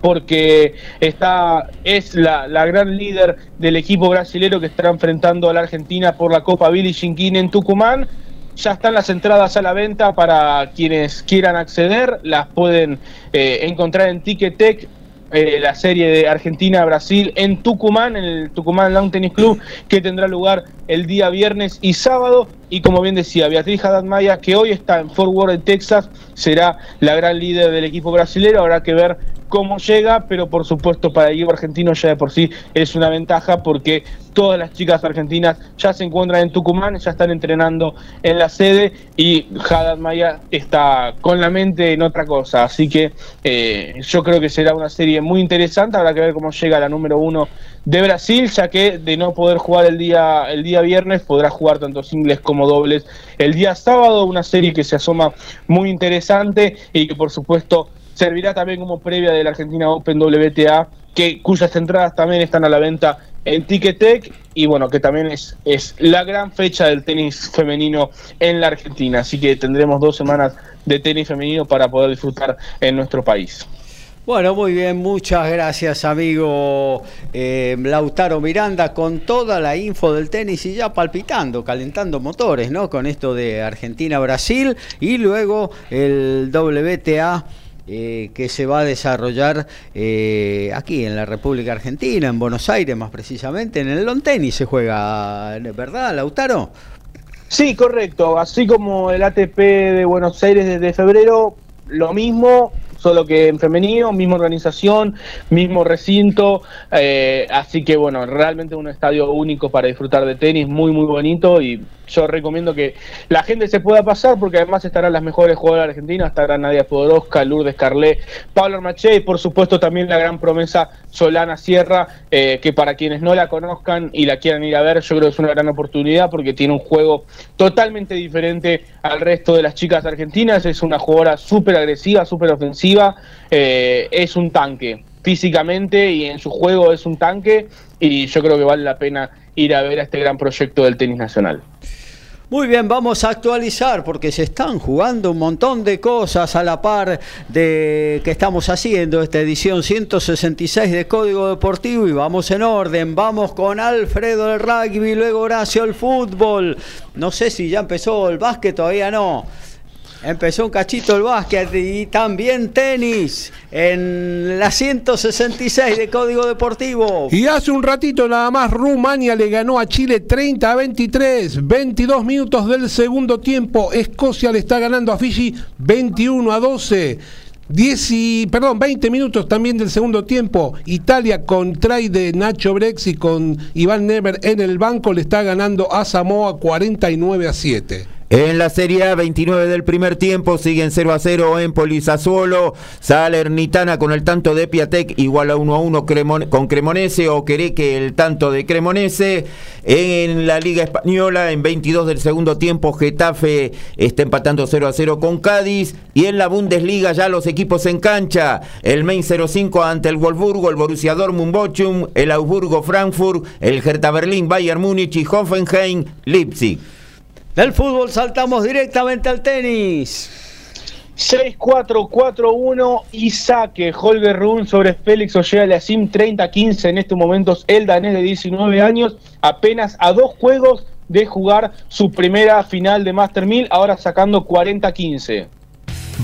Speaker 2: porque está, es la, la, gran líder del equipo brasilero que estará enfrentando a la Argentina por la Copa Billy Shinkin en Tucumán. Ya están las entradas a la venta para quienes quieran acceder, las pueden eh, encontrar en Ticketek eh, la serie de Argentina-Brasil en Tucumán, en el Tucumán Lawn Tennis Club, que tendrá lugar el día viernes y sábado. Y como bien decía, Beatriz Haddad Maya, que hoy está en Fort Worth, Texas, será la gran líder del equipo brasileño. Habrá que ver cómo llega, pero por supuesto para el equipo argentino ya de por sí es una ventaja porque todas las chicas argentinas ya se encuentran en Tucumán, ya están entrenando en la sede y Haddad Maya está con la mente en otra cosa. Así que eh, yo creo que será una serie muy interesante. Habrá que ver cómo llega la número uno de Brasil, ya que de no poder jugar el día, el día viernes, podrá jugar tanto singles como dobles el día sábado. Una serie que se asoma muy interesante y que por supuesto servirá también como previa de la Argentina Open WTA, que, cuyas entradas también están a la venta en Ticketek y bueno, que también es, es la gran fecha del tenis femenino en la Argentina. Así que tendremos dos semanas de tenis femenino para poder disfrutar en nuestro país.
Speaker 1: Bueno, muy bien, muchas gracias amigo eh, Lautaro Miranda con toda la info del tenis y ya palpitando, calentando motores, ¿no? Con esto de Argentina-Brasil y luego el WTA. Eh, que se va a desarrollar eh, aquí en la República Argentina, en Buenos Aires más precisamente, en el long tenis se juega, ¿verdad, Lautaro?
Speaker 2: Sí, correcto. Así como el ATP de Buenos Aires desde febrero, lo mismo, solo que en femenino, misma organización, mismo recinto, eh, así que bueno, realmente un estadio único para disfrutar de tenis, muy muy bonito y yo recomiendo que la gente se pueda pasar porque además estarán las mejores jugadoras argentinas, estará Nadia Podoroska, Lourdes Carlet, Pablo Armaché y por supuesto también la gran promesa Solana Sierra, eh, que para quienes no la conozcan y la quieran ir a ver, yo creo que es una gran oportunidad porque tiene un juego totalmente diferente al resto de las chicas argentinas, es una jugadora súper agresiva, súper ofensiva, eh, es un tanque físicamente y en su juego es un tanque y yo creo que vale la pena ir a ver a este gran proyecto del tenis nacional.
Speaker 1: Muy bien, vamos a actualizar porque se están jugando un montón de cosas a la par de que estamos haciendo esta edición 166 de Código Deportivo y vamos en orden. Vamos con Alfredo el rugby, luego Horacio el fútbol. No sé si ya empezó el básquet, todavía no. Empezó un cachito el básquet y también tenis en la 166 de Código Deportivo.
Speaker 5: Y hace un ratito nada más Rumania le ganó a Chile 30 a 23, 22 minutos del segundo tiempo. Escocia le está ganando a Fiji 21 a 12. 10 y, perdón, 20 minutos también del segundo tiempo. Italia con try de Nacho Brex y con Iván Never en el banco le está ganando a Samoa 49 a 7.
Speaker 4: En la Serie A, 29 del primer tiempo, siguen 0 a 0 Empoli Sassuolo, Salernitana con el tanto de Piatek, igual a 1 a 1 con Cremonese, o que el tanto de Cremonese. En la Liga Española, en 22 del segundo tiempo, Getafe está empatando 0 a 0 con Cádiz. Y en la Bundesliga, ya los equipos en cancha, el Main 05 ante el Wolfsburgo, el Borussia Dortmund Bochum, el Augsburgo Frankfurt, el Hertha Berlín, Bayern Múnich y Hoffenheim Leipzig.
Speaker 1: Del fútbol saltamos directamente al tenis.
Speaker 2: 6-4-4-1 y saque Holger Run sobre Félix Ojeda Sim 30-15 en estos momentos el danés de 19 años apenas a dos juegos de jugar su primera final de Master 1000 ahora sacando 40-15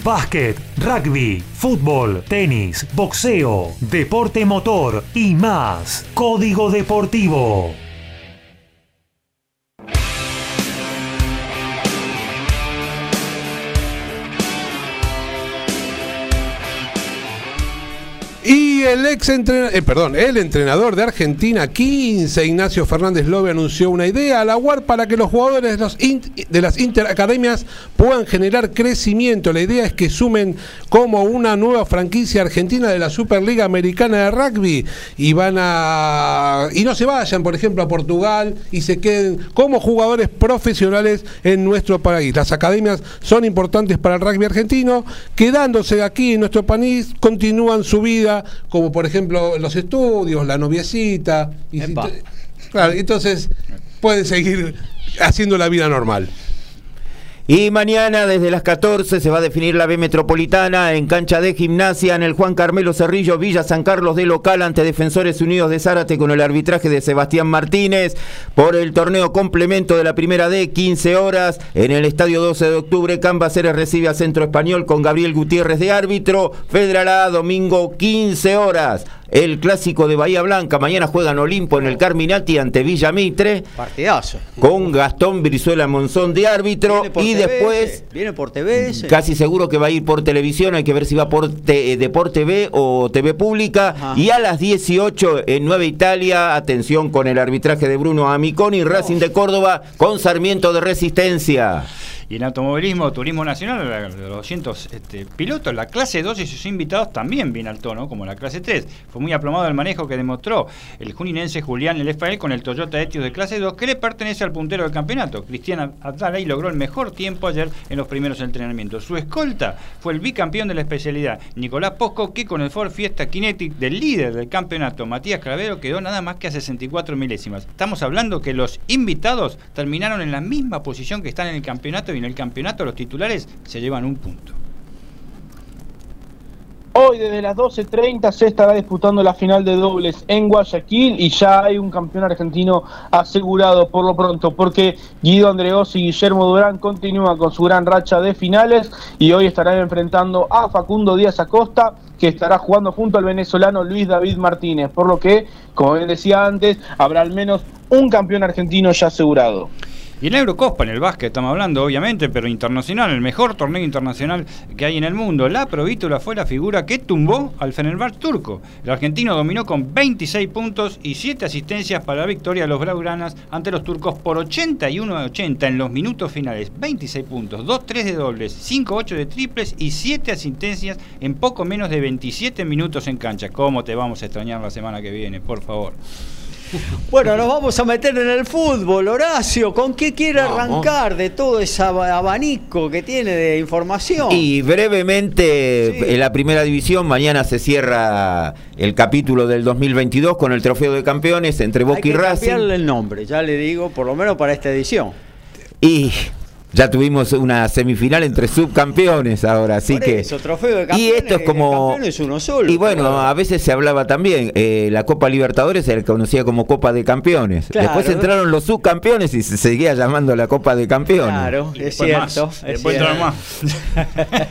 Speaker 6: Básquet, rugby, fútbol, tenis, boxeo, deporte motor y más. Código Deportivo.
Speaker 5: Y el ex entrenador, eh, perdón, el entrenador de Argentina 15, Ignacio Fernández Lobe, anunció una idea a la UAR para que los jugadores de, las interacademias puedan generar crecimiento. La idea es que sumen como una nueva franquicia argentina de la Superliga Americana de Rugby y van a y no se vayan, por ejemplo, a Portugal y se queden como jugadores profesionales en nuestro país. Las academias son importantes para el rugby argentino, quedándose aquí en nuestro país continúan su vida como por ejemplo los estudios, la noviecita. Y entonces puede seguir haciendo la vida normal.
Speaker 4: Y mañana desde las 14 se va a definir la B Metropolitana en cancha de gimnasia en el Juan Carmelo Cerrillo, Villa San Carlos de local ante Defensores Unidos de Zárate con el arbitraje de Sebastián Martínez por el torneo complemento de la primera D, 15 horas en el estadio 12 de octubre. Cambaceres recibe a Centro Español con Gabriel Gutiérrez de árbitro. Federal A, domingo 15 horas el clásico de Bahía Blanca. Mañana juegan Olimpo en el Carminati ante Villa Mitre.
Speaker 1: Partidazo.
Speaker 4: Con Gastón Brizuela Monzón de árbitro. Y después.
Speaker 1: Viene por TV.
Speaker 4: Casi seguro que va a ir por televisión. Hay que ver si va por eh, Deporte TV o TV Pública. Y a las 18 en Nueva Italia, atención con el arbitraje de Bruno Amiconi, Racing de Córdoba con Sarmiento de Resistencia.
Speaker 3: Y en automovilismo, turismo nacional, los 200 este, pilotos, la clase 2 y sus invitados también viene al tono, como la clase 3. Fue muy aplomado el manejo que demostró el juninense Julián Español con el Toyota Etios de clase 2, que le pertenece al puntero del campeonato. Cristian y logró el mejor tiempo ayer en los primeros entrenamientos. Su escolta fue el bicampeón de la especialidad, Nicolás Posco, que con el Ford Fiesta Kinetic del líder del campeonato, Matías Cravero, quedó nada más que a 64 milésimas. Estamos hablando que los invitados terminaron en la misma posición que están en el campeonato y en el campeonato los titulares se llevan un punto.
Speaker 2: Hoy desde las 12.30 se estará disputando la final de dobles en Guayaquil y ya hay un campeón argentino asegurado por lo pronto porque Guido Andreos y Guillermo Durán continúan con su gran racha de finales y hoy estarán enfrentando a Facundo Díaz Acosta que estará jugando junto al venezolano Luis David Martínez, por lo que, como bien decía antes, habrá al menos un campeón argentino ya asegurado.
Speaker 3: Y la Eurocopa, en el básquet estamos hablando, obviamente, pero internacional, el mejor torneo internacional que hay en el mundo. La Provítula fue la figura que tumbó al Fenerbahce turco. El argentino dominó con 26 puntos y 7 asistencias para la victoria de los blaugranas ante los turcos por 81 a 80 en los minutos finales. 26 puntos, 2-3 de dobles, 5-8 de triples y 7 asistencias en poco menos de 27 minutos en cancha. ¿Cómo te vamos a extrañar la semana que viene, por favor?
Speaker 1: Bueno, nos vamos a meter en el fútbol, Horacio. ¿Con qué quiere arrancar de todo ese abanico que tiene de información?
Speaker 4: Y brevemente, en la primera división, mañana se cierra el capítulo del 2022 con el trofeo de campeones entre Boca y Racing.
Speaker 1: cambiarle el nombre, ya le digo, por lo menos para esta edición.
Speaker 4: Y ya tuvimos una semifinal entre subcampeones ahora, así que.
Speaker 1: Eso, trofeo de
Speaker 4: campeones, y esto es como.
Speaker 1: uno solo.
Speaker 4: Y bueno, a veces se hablaba también, eh, la Copa Libertadores se conocía como Copa de Campeones. Después entraron los subcampeones y se seguía llamando la Copa de Campeones.
Speaker 1: Claro, es cierto. Después más.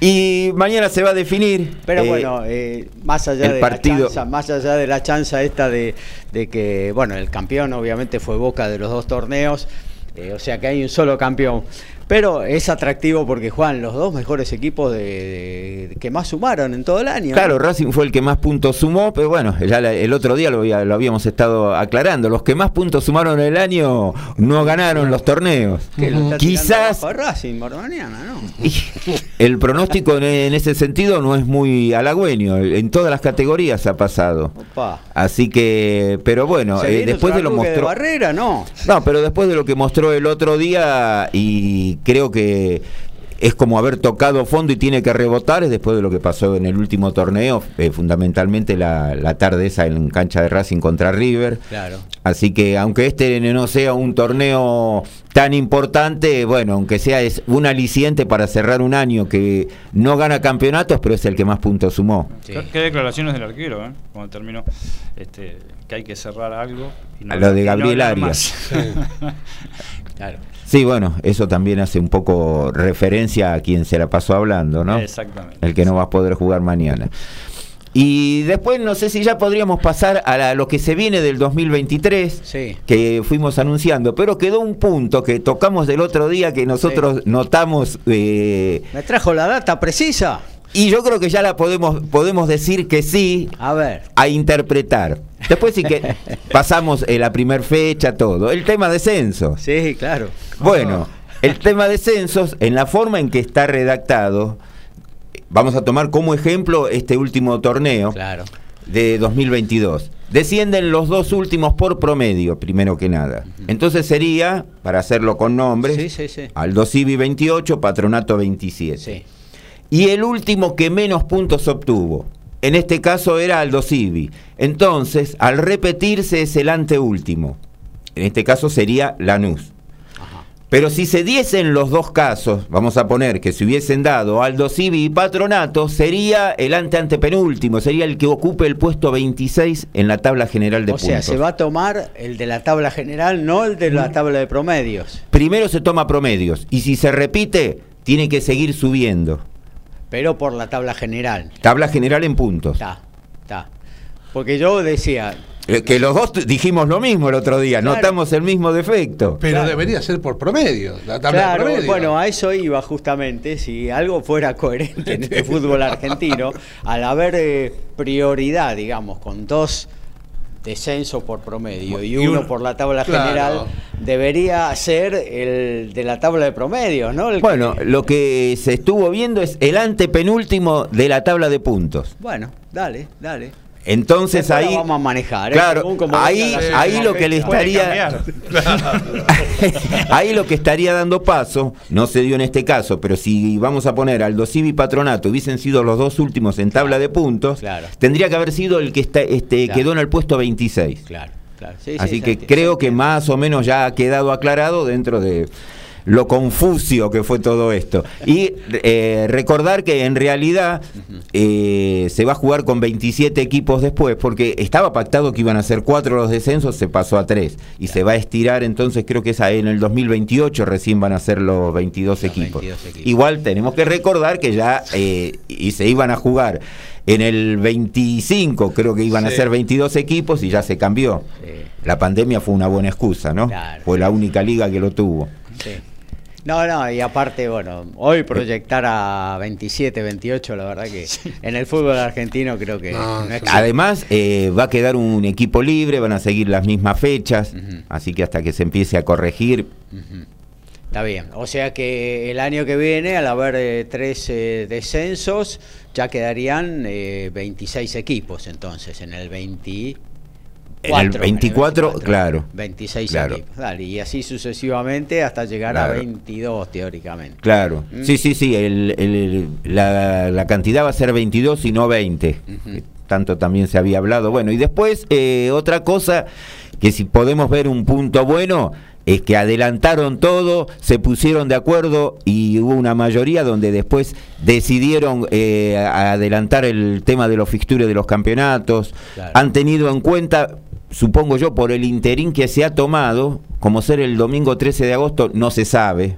Speaker 4: y mañana se va a definir.
Speaker 1: Pero eh, bueno, eh, más allá de la chanza, más allá de la chanza esta de, de que, bueno, el campeón obviamente fue Boca de los dos torneos. Eh, o sea que hay un solo campeón. Pero es atractivo porque juegan los dos mejores equipos de, de- que más sumaron en todo el año.
Speaker 4: Claro, Racing fue el que más puntos sumó, pero bueno, ya la- el otro día lo, lo habíamos estado aclarando. Los que más puntos sumaron el año no ganaron los torneos.
Speaker 1: Que lo está tirando
Speaker 4: Quizás
Speaker 1: Racing ¿no?
Speaker 4: y el pronóstico en, en ese sentido no es muy halagüeño. En todas las categorías ha pasado.
Speaker 1: Opa.
Speaker 4: Así que, pero bueno,
Speaker 1: ¿Se
Speaker 4: eh, después de lo mostró.
Speaker 1: Barrera, no.
Speaker 4: No, pero después de lo que mostró el otro día, y creo que es como haber tocado fondo y tiene que rebotar, es después de lo que pasó en el último torneo, eh, fundamentalmente la, la tarde esa en cancha de Racing contra River.
Speaker 1: Claro.
Speaker 4: Así que aunque este no sea un torneo tan importante, bueno, aunque sea es un aliciente para cerrar un año que no gana campeonatos, pero es el que más puntos sumó.
Speaker 1: Sí.
Speaker 3: ¿Qué, declaraciones del arquero, eh? Cuando terminó, este, que hay que cerrar algo. y
Speaker 4: A lo de
Speaker 3: no
Speaker 4: Gabriel Arias.
Speaker 1: Claro.
Speaker 4: Sí, bueno, eso también hace un poco referencia a quien se la pasó hablando, ¿no?
Speaker 3: Exactamente.
Speaker 4: el que no va a poder jugar mañana. Y después no sé si ya podríamos pasar a la- lo que se viene del 2023,
Speaker 1: Sí.
Speaker 4: que fuimos anunciando, pero quedó un punto que tocamos del otro día que nosotros notamos, eh,
Speaker 1: ¿Me trajo la data precisa?
Speaker 4: Y yo creo que ya la podemos, podemos decir que sí
Speaker 1: A ver.
Speaker 4: a interpretar. Después sí que pasamos eh, la primer fecha, todo. El tema de censos.
Speaker 1: Sí, claro.
Speaker 4: Bueno, el tema de censos, en la forma en que está redactado, vamos a tomar como ejemplo este último torneo
Speaker 1: Claro.
Speaker 4: de 2022. Descienden los dos últimos por promedio, primero que nada. Entonces sería, para hacerlo con nombres,
Speaker 1: Sí, sí, sí.
Speaker 4: Aldo Civi 28, Patronato 27. Y el último que menos puntos obtuvo, en este caso era Aldo Civi. Entonces, al repetirse es el anteúltimo. En este caso sería Lanús. Pero si se diesen los dos casos, vamos a poner que se hubiesen dado Aldo Civi y Patronato, sería el ante antepenúltimo, sería el que ocupe el puesto 26 en la tabla general de
Speaker 1: O
Speaker 4: puntos.
Speaker 1: sea, se va a tomar el de la tabla general, no el de la tabla de promedios.
Speaker 4: Primero se toma promedios y si se repite, tiene que seguir subiendo.
Speaker 1: Pero por la tabla general.
Speaker 4: Tabla general en puntos.
Speaker 1: Está, está. Porque yo decía,
Speaker 4: Eh, Que los dos dijimos lo mismo el otro día,
Speaker 1: Claro.
Speaker 4: notamos el mismo defecto.
Speaker 5: Pero
Speaker 1: Claro.
Speaker 5: debería ser por promedio, la tabla
Speaker 1: claro,
Speaker 5: de promedio.
Speaker 1: bueno, a eso iba justamente, si algo fuera coherente en el fútbol argentino, al haber eh, prioridad, digamos, con dos descensos por promedio y
Speaker 5: Y
Speaker 1: uno
Speaker 5: uno-
Speaker 1: por la tabla
Speaker 5: claro.
Speaker 1: general, debería ser el de la tabla de promedios, ¿no? El
Speaker 4: Bueno,
Speaker 1: que-
Speaker 4: lo que se estuvo viendo es el antepenúltimo de la tabla de puntos.
Speaker 1: bueno, dale, dale.
Speaker 4: Entonces
Speaker 1: Después
Speaker 4: ahí.
Speaker 1: vamos a manejar, ¿eh?
Speaker 4: Claro, ahí, ahí lo que le estaría. ahí lo que estaría dando paso, no se dio en este caso, pero si vamos a poner Aldo Civi y Patronato hubiesen sido los dos últimos en tabla de puntos,
Speaker 1: Claro.
Speaker 4: tendría que haber sido el que está, este,
Speaker 1: Claro.
Speaker 4: quedó en el puesto 26.
Speaker 1: Claro, claro. Sí, sí,
Speaker 4: Así que creo que más o menos ya ha quedado aclarado dentro de lo confucio que fue todo esto. Y eh, recordar que en realidad eh, se va a jugar con 27 equipos después, porque estaba pactado que iban a ser cuatro los descensos, se pasó a tres. Y se va a estirar, entonces creo que es ahí en el 2028 recién van a ser los 22
Speaker 1: Los
Speaker 4: equipos.
Speaker 1: 22 equipos.
Speaker 4: Igual tenemos que recordar que ya eh, y se iban a jugar. En el 25 creo que iban a ser 22 equipos y ya se cambió.
Speaker 1: Sí.
Speaker 4: La pandemia fue una buena excusa, ¿no?
Speaker 1: Claro.
Speaker 4: Fue la única liga que lo tuvo.
Speaker 1: Sí. No, no, y aparte, bueno, hoy proyectar a 27, 28, la verdad que en el fútbol argentino creo que
Speaker 5: No,
Speaker 1: no es.
Speaker 4: Además, eh, va a quedar un equipo libre, van a seguir las mismas fechas, así que hasta que se empiece a corregir.
Speaker 1: Está bien. O sea que el año que viene, al haber eh, tres eh, descensos, ya quedarían eh, 26 equipos entonces, en el 24.
Speaker 4: En el 24, claro.
Speaker 1: 26
Speaker 4: Claro.
Speaker 1: equipos. Dale, y así sucesivamente hasta llegar
Speaker 4: Claro.
Speaker 1: a 22 teóricamente.
Speaker 4: Claro,
Speaker 1: Mm.
Speaker 4: sí, sí, sí, el- el- la, la cantidad va a ser 22 y no 20.
Speaker 1: Ujú.
Speaker 4: que Tanto también se había hablado. Bueno, y después eh, otra cosa que si podemos ver un punto bueno es que adelantaron todo, se pusieron de acuerdo y hubo una mayoría donde después decidieron eh, adelantar el tema de los fixtures de los campeonatos.
Speaker 1: Claro.
Speaker 4: Han tenido en cuenta, supongo yo, por el interín que se ha tomado, como ser el domingo 13 de agosto, no se sabe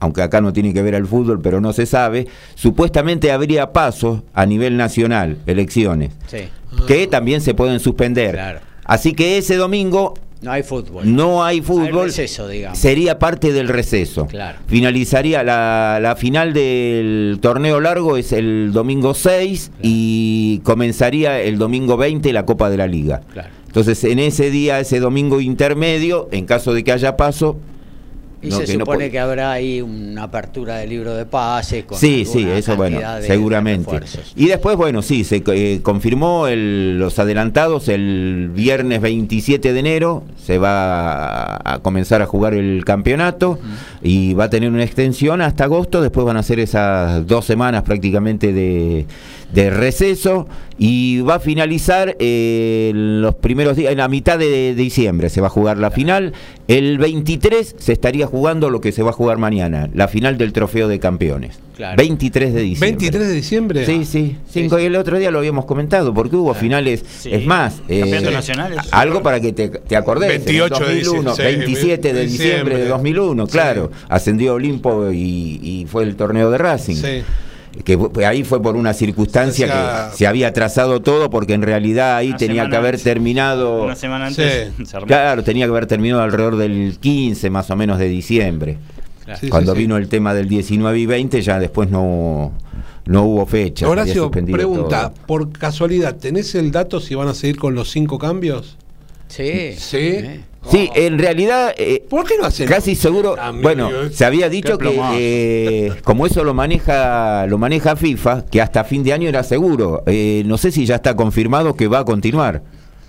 Speaker 4: aunque acá no tiene que ver al fútbol, pero no se sabe, supuestamente habría pasos a nivel nacional, elecciones,
Speaker 1: Sí.
Speaker 4: que también se pueden suspender.
Speaker 1: Claro.
Speaker 4: Así que ese domingo
Speaker 1: No hay fútbol.
Speaker 4: no hay fútbol.
Speaker 1: receso, digamos.
Speaker 4: Sería parte del receso.
Speaker 1: Claro.
Speaker 4: Finalizaría la, la final del torneo largo es el domingo 6 y comenzaría el domingo 20 la Copa de la Liga.
Speaker 1: Claro.
Speaker 4: Entonces, en ese día, ese domingo intermedio, en caso de que haya paso,
Speaker 1: Y
Speaker 4: no,
Speaker 1: se
Speaker 4: que
Speaker 1: supone
Speaker 4: po-
Speaker 1: que habrá ahí una apertura de libro de pases con
Speaker 4: Sí, sí, eso bueno,
Speaker 1: de
Speaker 4: seguramente. Y después, bueno, sí, se eh, confirmó el- los adelantados el viernes 27 de enero, se va a, a comenzar a jugar el campeonato y va a tener una extensión hasta agosto, después van a ser esas dos semanas prácticamente de, de receso y va a finalizar eh, los primeros días, en la mitad de diciembre se va a jugar la final, el 23 se estaría jugando lo que se va a jugar mañana, la final del trofeo de campeones.
Speaker 1: Claro.
Speaker 4: 23 de diciembre.
Speaker 5: 23 de diciembre.
Speaker 4: Sí, sí, cinco, y el otro día lo habíamos comentado, porque hubo finales,
Speaker 3: Sí.
Speaker 4: es más, eh,
Speaker 3: nacionales.
Speaker 4: algo para que te, te acordes, en el
Speaker 5: 28 de
Speaker 4: 2001,
Speaker 5: diciembre, sí,
Speaker 4: 27 de diciembre de
Speaker 5: diciembre.
Speaker 4: 2001,
Speaker 5: Sí.
Speaker 4: claro, ascendió Olimpo y, y fue el torneo de Racing.
Speaker 5: Sí.
Speaker 4: Que ahí fue por una circunstancia
Speaker 5: O sea,
Speaker 4: que se había trazado todo, porque en realidad ahí tenía que haber
Speaker 3: antes.
Speaker 4: terminado.
Speaker 3: Una semana antes
Speaker 5: Sí.
Speaker 4: Claro, tenía que haber terminado alrededor del 15 más o menos de diciembre.
Speaker 1: Claro.
Speaker 5: Sí,
Speaker 4: Cuando
Speaker 5: sí, sí.
Speaker 4: vino el tema del 19 y 20 ya después no, no hubo fecha.
Speaker 5: Horacio, pregunta,
Speaker 4: todo.
Speaker 5: por casualidad, ¿tenés el dato si van a seguir con los cinco cambios?
Speaker 1: Sí.
Speaker 5: Sí.
Speaker 4: Sí, en realidad, eh,
Speaker 5: ¿Por qué no hacen?
Speaker 4: casi seguro, bueno, se había dicho que eh, como eso lo maneja lo maneja FIFA, que hasta fin de año era seguro. Eh, no sé si ya está confirmado que va a continuar.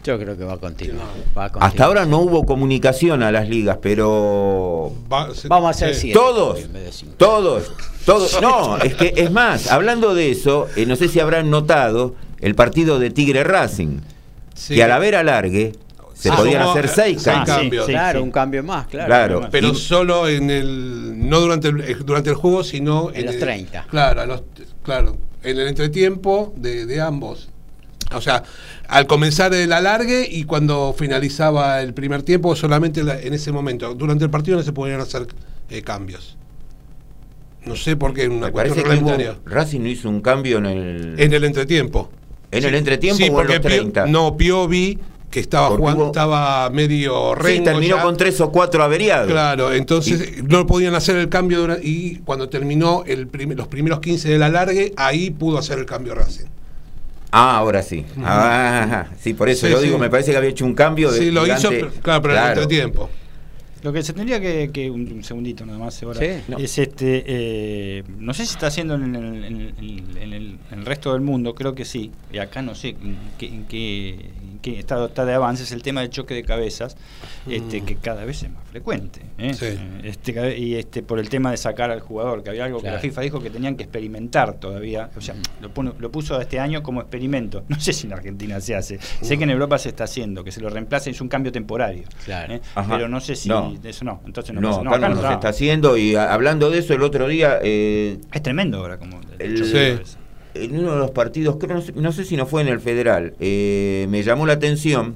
Speaker 1: Yo creo que va a continuar. va a continuar.
Speaker 4: Hasta ahora no hubo comunicación a las ligas, pero
Speaker 5: Va- se-
Speaker 1: Vamos a hacer
Speaker 5: sí.
Speaker 1: siete.
Speaker 4: todos, todos, todos. No, es que es más, hablando de eso, eh, no sé si habrán notado el partido de Tigre Racing,
Speaker 5: Sí.
Speaker 4: que al haber alargue se
Speaker 5: Ah,
Speaker 4: podían hacer seis
Speaker 5: seis
Speaker 4: cambios.
Speaker 5: cambios.
Speaker 3: sí,
Speaker 1: claro,
Speaker 3: sí.
Speaker 1: un cambio más, claro.
Speaker 4: Claro.
Speaker 5: Pero
Speaker 4: Y-
Speaker 5: solo en el. No durante el, eh, durante el juego, sino
Speaker 1: En los
Speaker 5: el-
Speaker 1: 30.
Speaker 5: Claro, a los, claro, en el entretiempo de, de ambos. O sea, al comenzar el alargue y cuando finalizaba el primer tiempo, solamente la- en ese momento. Durante el partido no se podían hacer eh, cambios. No sé por qué, en una
Speaker 4: Me
Speaker 5: cuestión
Speaker 4: parece que hubo-
Speaker 5: reglamentaria.
Speaker 4: Racing no hizo un cambio en el,
Speaker 5: En el entretiempo.
Speaker 4: en el entretiempo
Speaker 5: Sí,
Speaker 4: o en
Speaker 5: porque
Speaker 4: los
Speaker 5: Pio-
Speaker 4: 30.
Speaker 5: no, Piovi, que estaba jugando,
Speaker 4: hubo-
Speaker 5: estaba medio
Speaker 4: Sí,
Speaker 5: rengo
Speaker 4: terminó
Speaker 5: ya.
Speaker 4: con tres o cuatro averiados.
Speaker 5: Claro, entonces no podían hacer el cambio y cuando terminó el prim- los primeros 15 del alargue, ahí pudo hacer el cambio Racing.
Speaker 4: Ah, ahora sí. Ah, sí, por eso
Speaker 5: Sí,
Speaker 4: yo
Speaker 5: sí.
Speaker 4: digo, me parece que había hecho un cambio de
Speaker 5: Sí, lo hizo, pero- claro, pero en el entretiempo.
Speaker 3: Lo que se tendría que, que- un, un segundito nada más ahora,
Speaker 1: Sí.
Speaker 3: es este, eh, no sé si está haciendo en el, en el- en el- en el resto del mundo, creo que sí, y acá no sé en qué, en qué- estado está de avance, es el tema del choque de cabezas, este, que cada vez es más frecuente. ¿eh?
Speaker 5: Mm. Sí.
Speaker 3: Eh, Este, y este, por el tema de sacar al jugador, que había algo que la FIFA dijo que tenían que experimentar todavía, o sea, lo, pone- lo puso este año como experimento. No sé si en Argentina se hace, sé que en Europa se está haciendo, que se lo reemplace, es un cambio temporario.
Speaker 1: Claro.
Speaker 3: ¿eh? Pero no sé si
Speaker 4: No.
Speaker 3: eso no, entonces no,
Speaker 4: No,
Speaker 3: pasa.
Speaker 4: acá no, se
Speaker 3: no.
Speaker 4: está haciendo y a- hablando de eso el otro día eh,
Speaker 3: Es tremendo ahora como
Speaker 4: El-
Speaker 3: choque
Speaker 5: Sí.
Speaker 4: En uno de los partidos, creo, no, sé, no sé si no fue en el federal, eh, me llamó la atención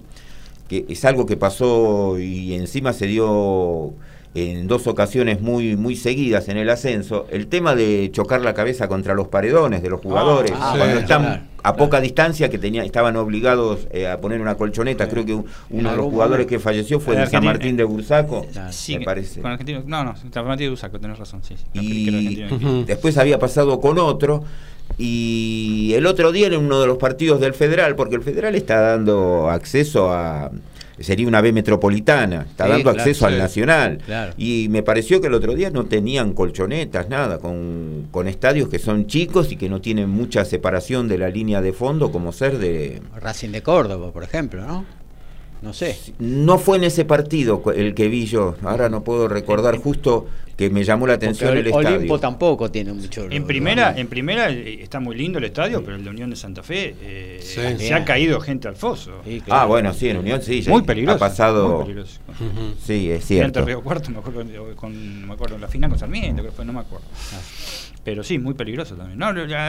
Speaker 4: que es algo que pasó y encima se dio en dos ocasiones muy muy seguidas en el ascenso, el tema de chocar la cabeza contra los paredones de los jugadores,
Speaker 1: Ah,
Speaker 4: cuando
Speaker 5: sí,
Speaker 4: están
Speaker 1: claro,
Speaker 4: a
Speaker 1: claro.
Speaker 4: poca distancia que tenía, estaban obligados eh, a poner una colchoneta, creo que un- uno de los jugadores que falleció fue de San Martín de Bursaco,
Speaker 1: Claro.
Speaker 3: Sí,
Speaker 4: me parece.
Speaker 3: Con Argentino, no, no, San Martín de Bursaco, tenés razón, sí. que
Speaker 4: y después había pasado con otro y el otro día en uno de los partidos del federal porque el federal está dando acceso a sería una B metropolitana está
Speaker 1: Sí,
Speaker 4: dando
Speaker 1: claro,
Speaker 4: acceso al nacional
Speaker 1: Claro.
Speaker 4: y me pareció que el otro día no tenían colchonetas nada con, con estadios que son chicos y que no tienen mucha separación de la línea de fondo como ser de
Speaker 1: Racing de Córdoba, por ejemplo, ¿no? No sé.
Speaker 4: no fue en ese partido el que vi yo ahora no puedo recordar justo que me llamó la atención
Speaker 1: Porque
Speaker 4: el
Speaker 1: Ol-
Speaker 4: estadio
Speaker 1: Olimpo tampoco tiene mucho.
Speaker 3: En primera, en primera eh, está muy lindo el estadio, pero el de Unión de Santa Fe eh,
Speaker 5: Sí.
Speaker 3: se ha caído gente al foso.
Speaker 1: Sí, claro.
Speaker 4: Ah, bueno, sí, en Unión sí.
Speaker 3: Muy peligroso.
Speaker 4: Ha pasado.
Speaker 3: Muy peligroso.
Speaker 4: Sí, es
Speaker 3: Cierto. Río Cuarto, me acuerdo, eh, con, me acuerdo la final con Sarmiento, creo que fue, no me acuerdo. Pero sí, muy peligroso también. No,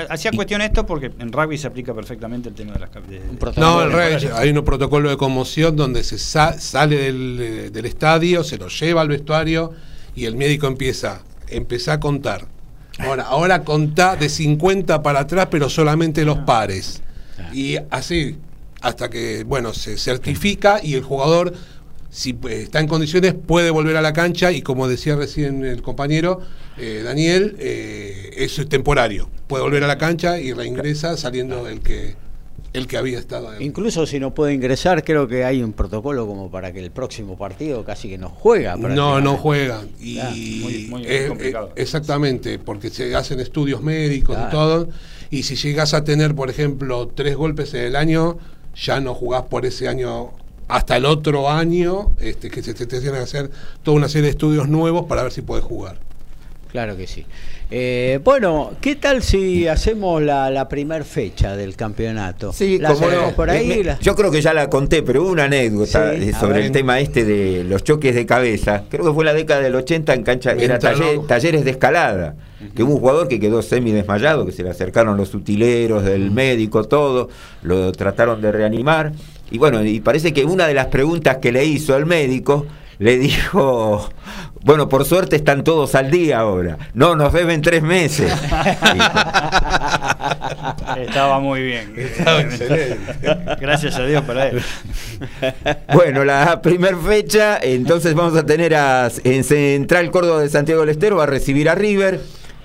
Speaker 3: hacía cuestión esto porque en rugby se aplica perfectamente el tema de las de-
Speaker 1: Un
Speaker 3: de-
Speaker 1: protocolo.
Speaker 5: No, el
Speaker 3: temporales.
Speaker 5: hay un protocolo de conmoción donde se sa- sale del, eh, del estadio, se lo lleva al vestuario y el médico empieza, empieza a contar. Ahora, ahora contá de 50 para atrás, pero solamente los pares. Y así, hasta que, bueno, se certifica y el jugador si está en condiciones puede volver a la cancha y como decía recién el compañero eh, Daniel, eh, eso es temporario. Puede volver a la cancha y reingresa saliendo el que el que había estado. En...
Speaker 1: Incluso si no puede ingresar, creo que hay un protocolo como para que el próximo partido casi que no juega.
Speaker 5: No, no juegan. Y muy, complicado. exactamente, porque se hacen estudios médicos y todo. Y si llegas a tener, por ejemplo, tres golpes en el año, ya no jugás por ese año hasta el otro año, este, que se te, tienen que hacer toda una serie de estudios nuevos para ver si puedes jugar.
Speaker 1: Claro que sí. Eh, bueno, ¿qué tal si hacemos la, la primer fecha del campeonato?
Speaker 4: Sí, como por ahí. Yo creo que ya la conté, pero hubo una anécdota sobre el tema este de los choques de cabeza. Creo que fue la década del 80 en cancha, era talleres de escalada. Que hubo un jugador que quedó semi desmayado, que se le acercaron los utileros, del médico, todo, lo trataron de reanimar. Y bueno, y parece que una de las preguntas que le hizo el médico le dijo, bueno, por suerte están todos al día ahora. No, nos deben tres meses.
Speaker 3: Estaba muy bien. Estaba excelente. Gracias a Dios para él.
Speaker 4: Bueno, la primer fecha, entonces vamos a tener a, en Central Córdoba de Santiago del Estero, va a recibir a River,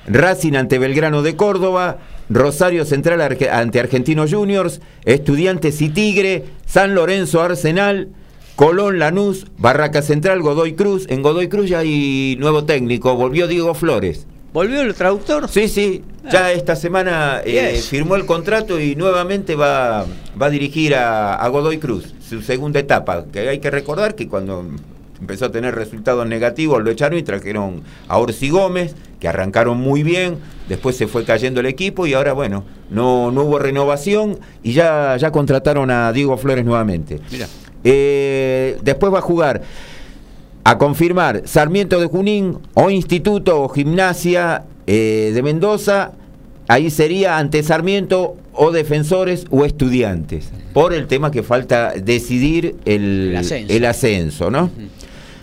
Speaker 4: Racing ante Belgrano de Córdoba, Rosario Central ante Argentinos Juniors, Estudiantes y Tigre, San Lorenzo Arsenal, Colón, Lanús, Barraca Central, Godoy Cruz. En Godoy Cruz ya hay nuevo técnico, volvió Diego Flores.
Speaker 1: ¿Volvió el traductor?
Speaker 4: Sí, sí. Ya ah. esta semana eh, firmó el contrato y nuevamente va, va a dirigir a, Godoy Cruz, su segunda etapa. Que hay que recordar que cuando empezó a tener resultados negativos lo echaron y trajeron a Orsi Gómez, que arrancaron muy bien, después se fue cayendo el equipo y ahora, bueno, no, no hubo renovación y ya, ya contrataron a Diego Flores nuevamente. Mira. Eh, después va a jugar a confirmar Sarmiento de Junín o Instituto o Gimnasia eh, de Mendoza. Ahí sería ante Sarmiento o defensores o estudiantes. Por el tema que falta decidir el, ascenso. ¿no?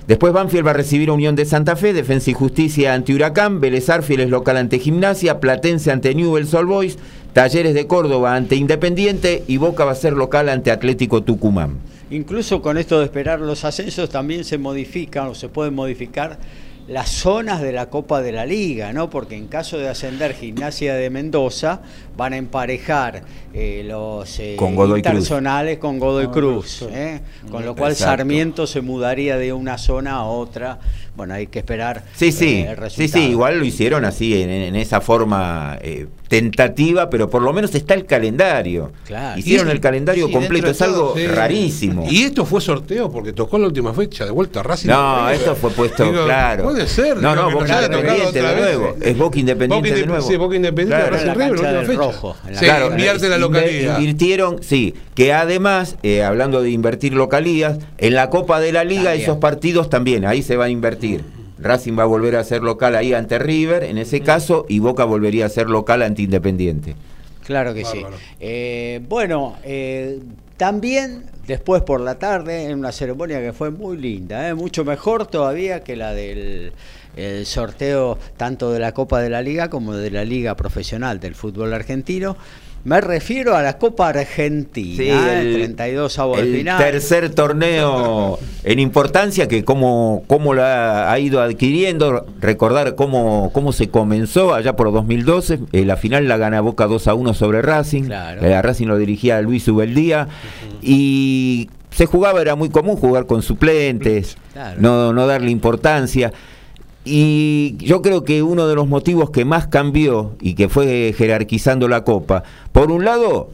Speaker 4: Después Banfield va a recibir a Unión de Santa Fe, Defensa y Justicia ante Huracán, Vélez es local ante Gimnasia, Platense ante Newell's Old Boys, Talleres de Córdoba ante Independiente y Boca va a ser local ante Atlético Tucumán.
Speaker 1: Incluso con esto de esperar los ascensos también se modifican o se pueden modificar las zonas de la Copa de la Liga, ¿no? Porque en caso de ascender Gimnasia de Mendoza, van a emparejar eh, los eh, con personales con Godoy Cruz, ¿eh? con lo cual Sarmiento se mudaría de una zona a otra. Bueno, hay que esperar.
Speaker 4: Sí, sí, sí, sí, igual lo hicieron así, en, esa forma tentativa, pero por lo menos está el calendario. Hicieron el calendario completo, es algo rarísimo.
Speaker 5: Y esto fue sorteo porque tocó la última fecha, de vuelta a Racing.
Speaker 4: No, esto fue puesto claro.
Speaker 5: Puede ser.
Speaker 4: No, no, Boca Independiente de nuevo. Es Boca Independiente de nuevo.
Speaker 5: Sí, Boca Independiente,
Speaker 1: Racing River, la última fecha. Rojo,
Speaker 5: claro, invierte la localidad.
Speaker 4: Invirtieron, sí, que además, eh, hablando de invertir localías, en la Copa de la Liga esos partidos también, ahí se va a invertir. Racing va a volver a ser local ahí ante River, en ese caso, y Boca volvería a ser local ante Independiente.
Speaker 1: Claro que sí. Eh, bueno, eh, también después por la tarde, en una ceremonia que fue muy linda, eh, mucho mejor todavía que la del sorteo tanto de la Copa de la Liga como de la Liga Profesional del Fútbol Argentino. Me refiero a la Copa Argentina, sí, el, 32 a el
Speaker 4: tercer torneo en importancia que cómo, cómo lo ha, ido adquiriendo, recordar cómo, cómo se comenzó allá por 2012, eh, la final la gana Boca 2 a 1 sobre Racing, claro. Eh, Racing lo dirigía Luis Ubeldía y se jugaba, era muy común jugar con suplentes, no, no darle importancia. Y yo creo que uno de los motivos que más cambió y que fue jerarquizando la Copa, por un lado,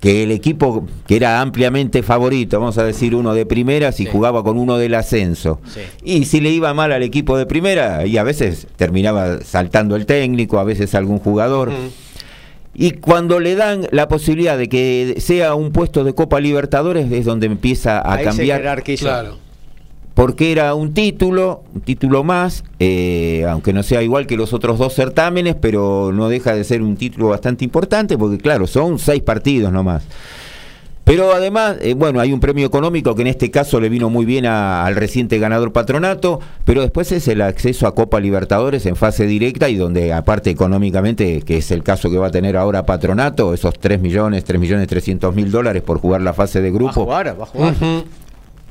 Speaker 4: que el equipo que era ampliamente favorito, vamos a decir uno de primera, si jugaba con uno del ascenso. Y si le iba mal al equipo de primera, y a veces terminaba saltando el técnico, a veces algún jugador. Y cuando le dan la posibilidad de que sea un puesto de Copa Libertadores es donde empieza a cambiar.
Speaker 1: claro
Speaker 4: porque era un título, un título más, eh, aunque no sea igual que los otros dos certámenes, pero no deja de ser un título bastante importante, porque claro, son seis partidos nomás. Pero además, eh, bueno, hay un premio económico que en este caso le vino muy bien al reciente ganador patronato, pero después es el acceso a Copa Libertadores en fase directa y donde aparte económicamente, que es el caso que va a tener ahora patronato, esos 3 millones, 3 millones 300 mil dólares por jugar la fase de grupo.
Speaker 1: Va a jugar, va a jugar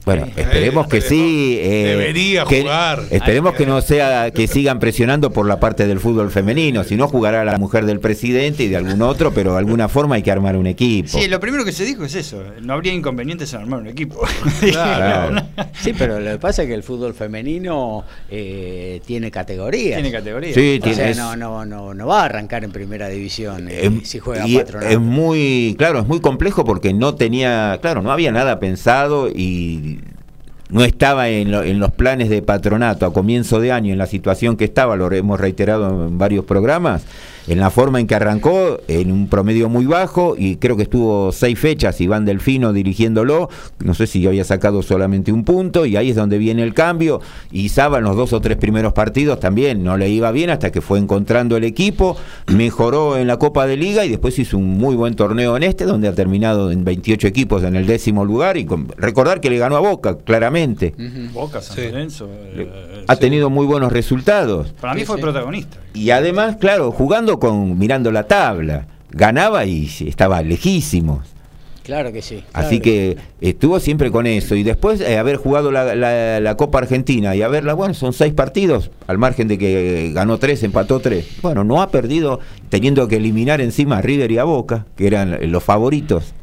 Speaker 4: Bueno, esperemos que sí. eh,
Speaker 5: Debería
Speaker 4: que-
Speaker 5: jugar.
Speaker 4: Esperemos que no sea que sigan presionando por la parte del fútbol femenino. Si no, jugará la mujer del presidente y de algún otro, pero de alguna forma hay que armar un equipo.
Speaker 3: Sí, lo primero que se dijo es eso. No habría inconvenientes en armar un equipo.
Speaker 4: Claro.
Speaker 1: Sí, pero lo que pasa es que el fútbol femenino eh, tiene categorías.
Speaker 3: Tiene categoría.
Speaker 4: Sí,
Speaker 1: O
Speaker 4: tiene-
Speaker 1: sea,
Speaker 4: es-
Speaker 1: no, no, no, no va a arrancar en primera división eh,
Speaker 4: Em,
Speaker 1: si juega
Speaker 4: y
Speaker 1: patronato.
Speaker 4: es muy claro es muy complejo porque no tenía claro no había nada pensado y no estaba en, lo- en los planes de patronato a comienzo de año en la situación que estaba lo hemos reiterado en varios programas en la forma en que arrancó en un promedio muy bajo y creo que estuvo seis fechas Iván Delfino dirigiéndolo no sé si había sacado solamente un punto y ahí es donde viene el cambio y Saba en los dos o tres primeros partidos también no le iba bien hasta que fue encontrando el equipo mejoró en la Copa de Liga y después hizo un muy buen torneo en este donde ha terminado en 28 equipos en el décimo lugar y con- recordar que le ganó a Boca claramente.
Speaker 3: Boca, San
Speaker 5: Sí.
Speaker 3: Lorenzo. eh,
Speaker 4: ha
Speaker 3: sí.
Speaker 4: tenido muy buenos resultados
Speaker 3: Para mí
Speaker 1: Sí,
Speaker 3: fue
Speaker 1: sí.
Speaker 3: protagonista.
Speaker 4: Y además claro jugando con mirando la tabla ganaba y estaba lejísimo
Speaker 1: Claro que sí.
Speaker 4: Así que estuvo siempre con eso. Y después eh, haber jugado la, la- la Copa Argentina y haberla, bueno, son seis partidos, al margen de que ganó tres, empató tres. Bueno, no ha perdido teniendo que eliminar encima a River y a Boca, que eran los favoritos.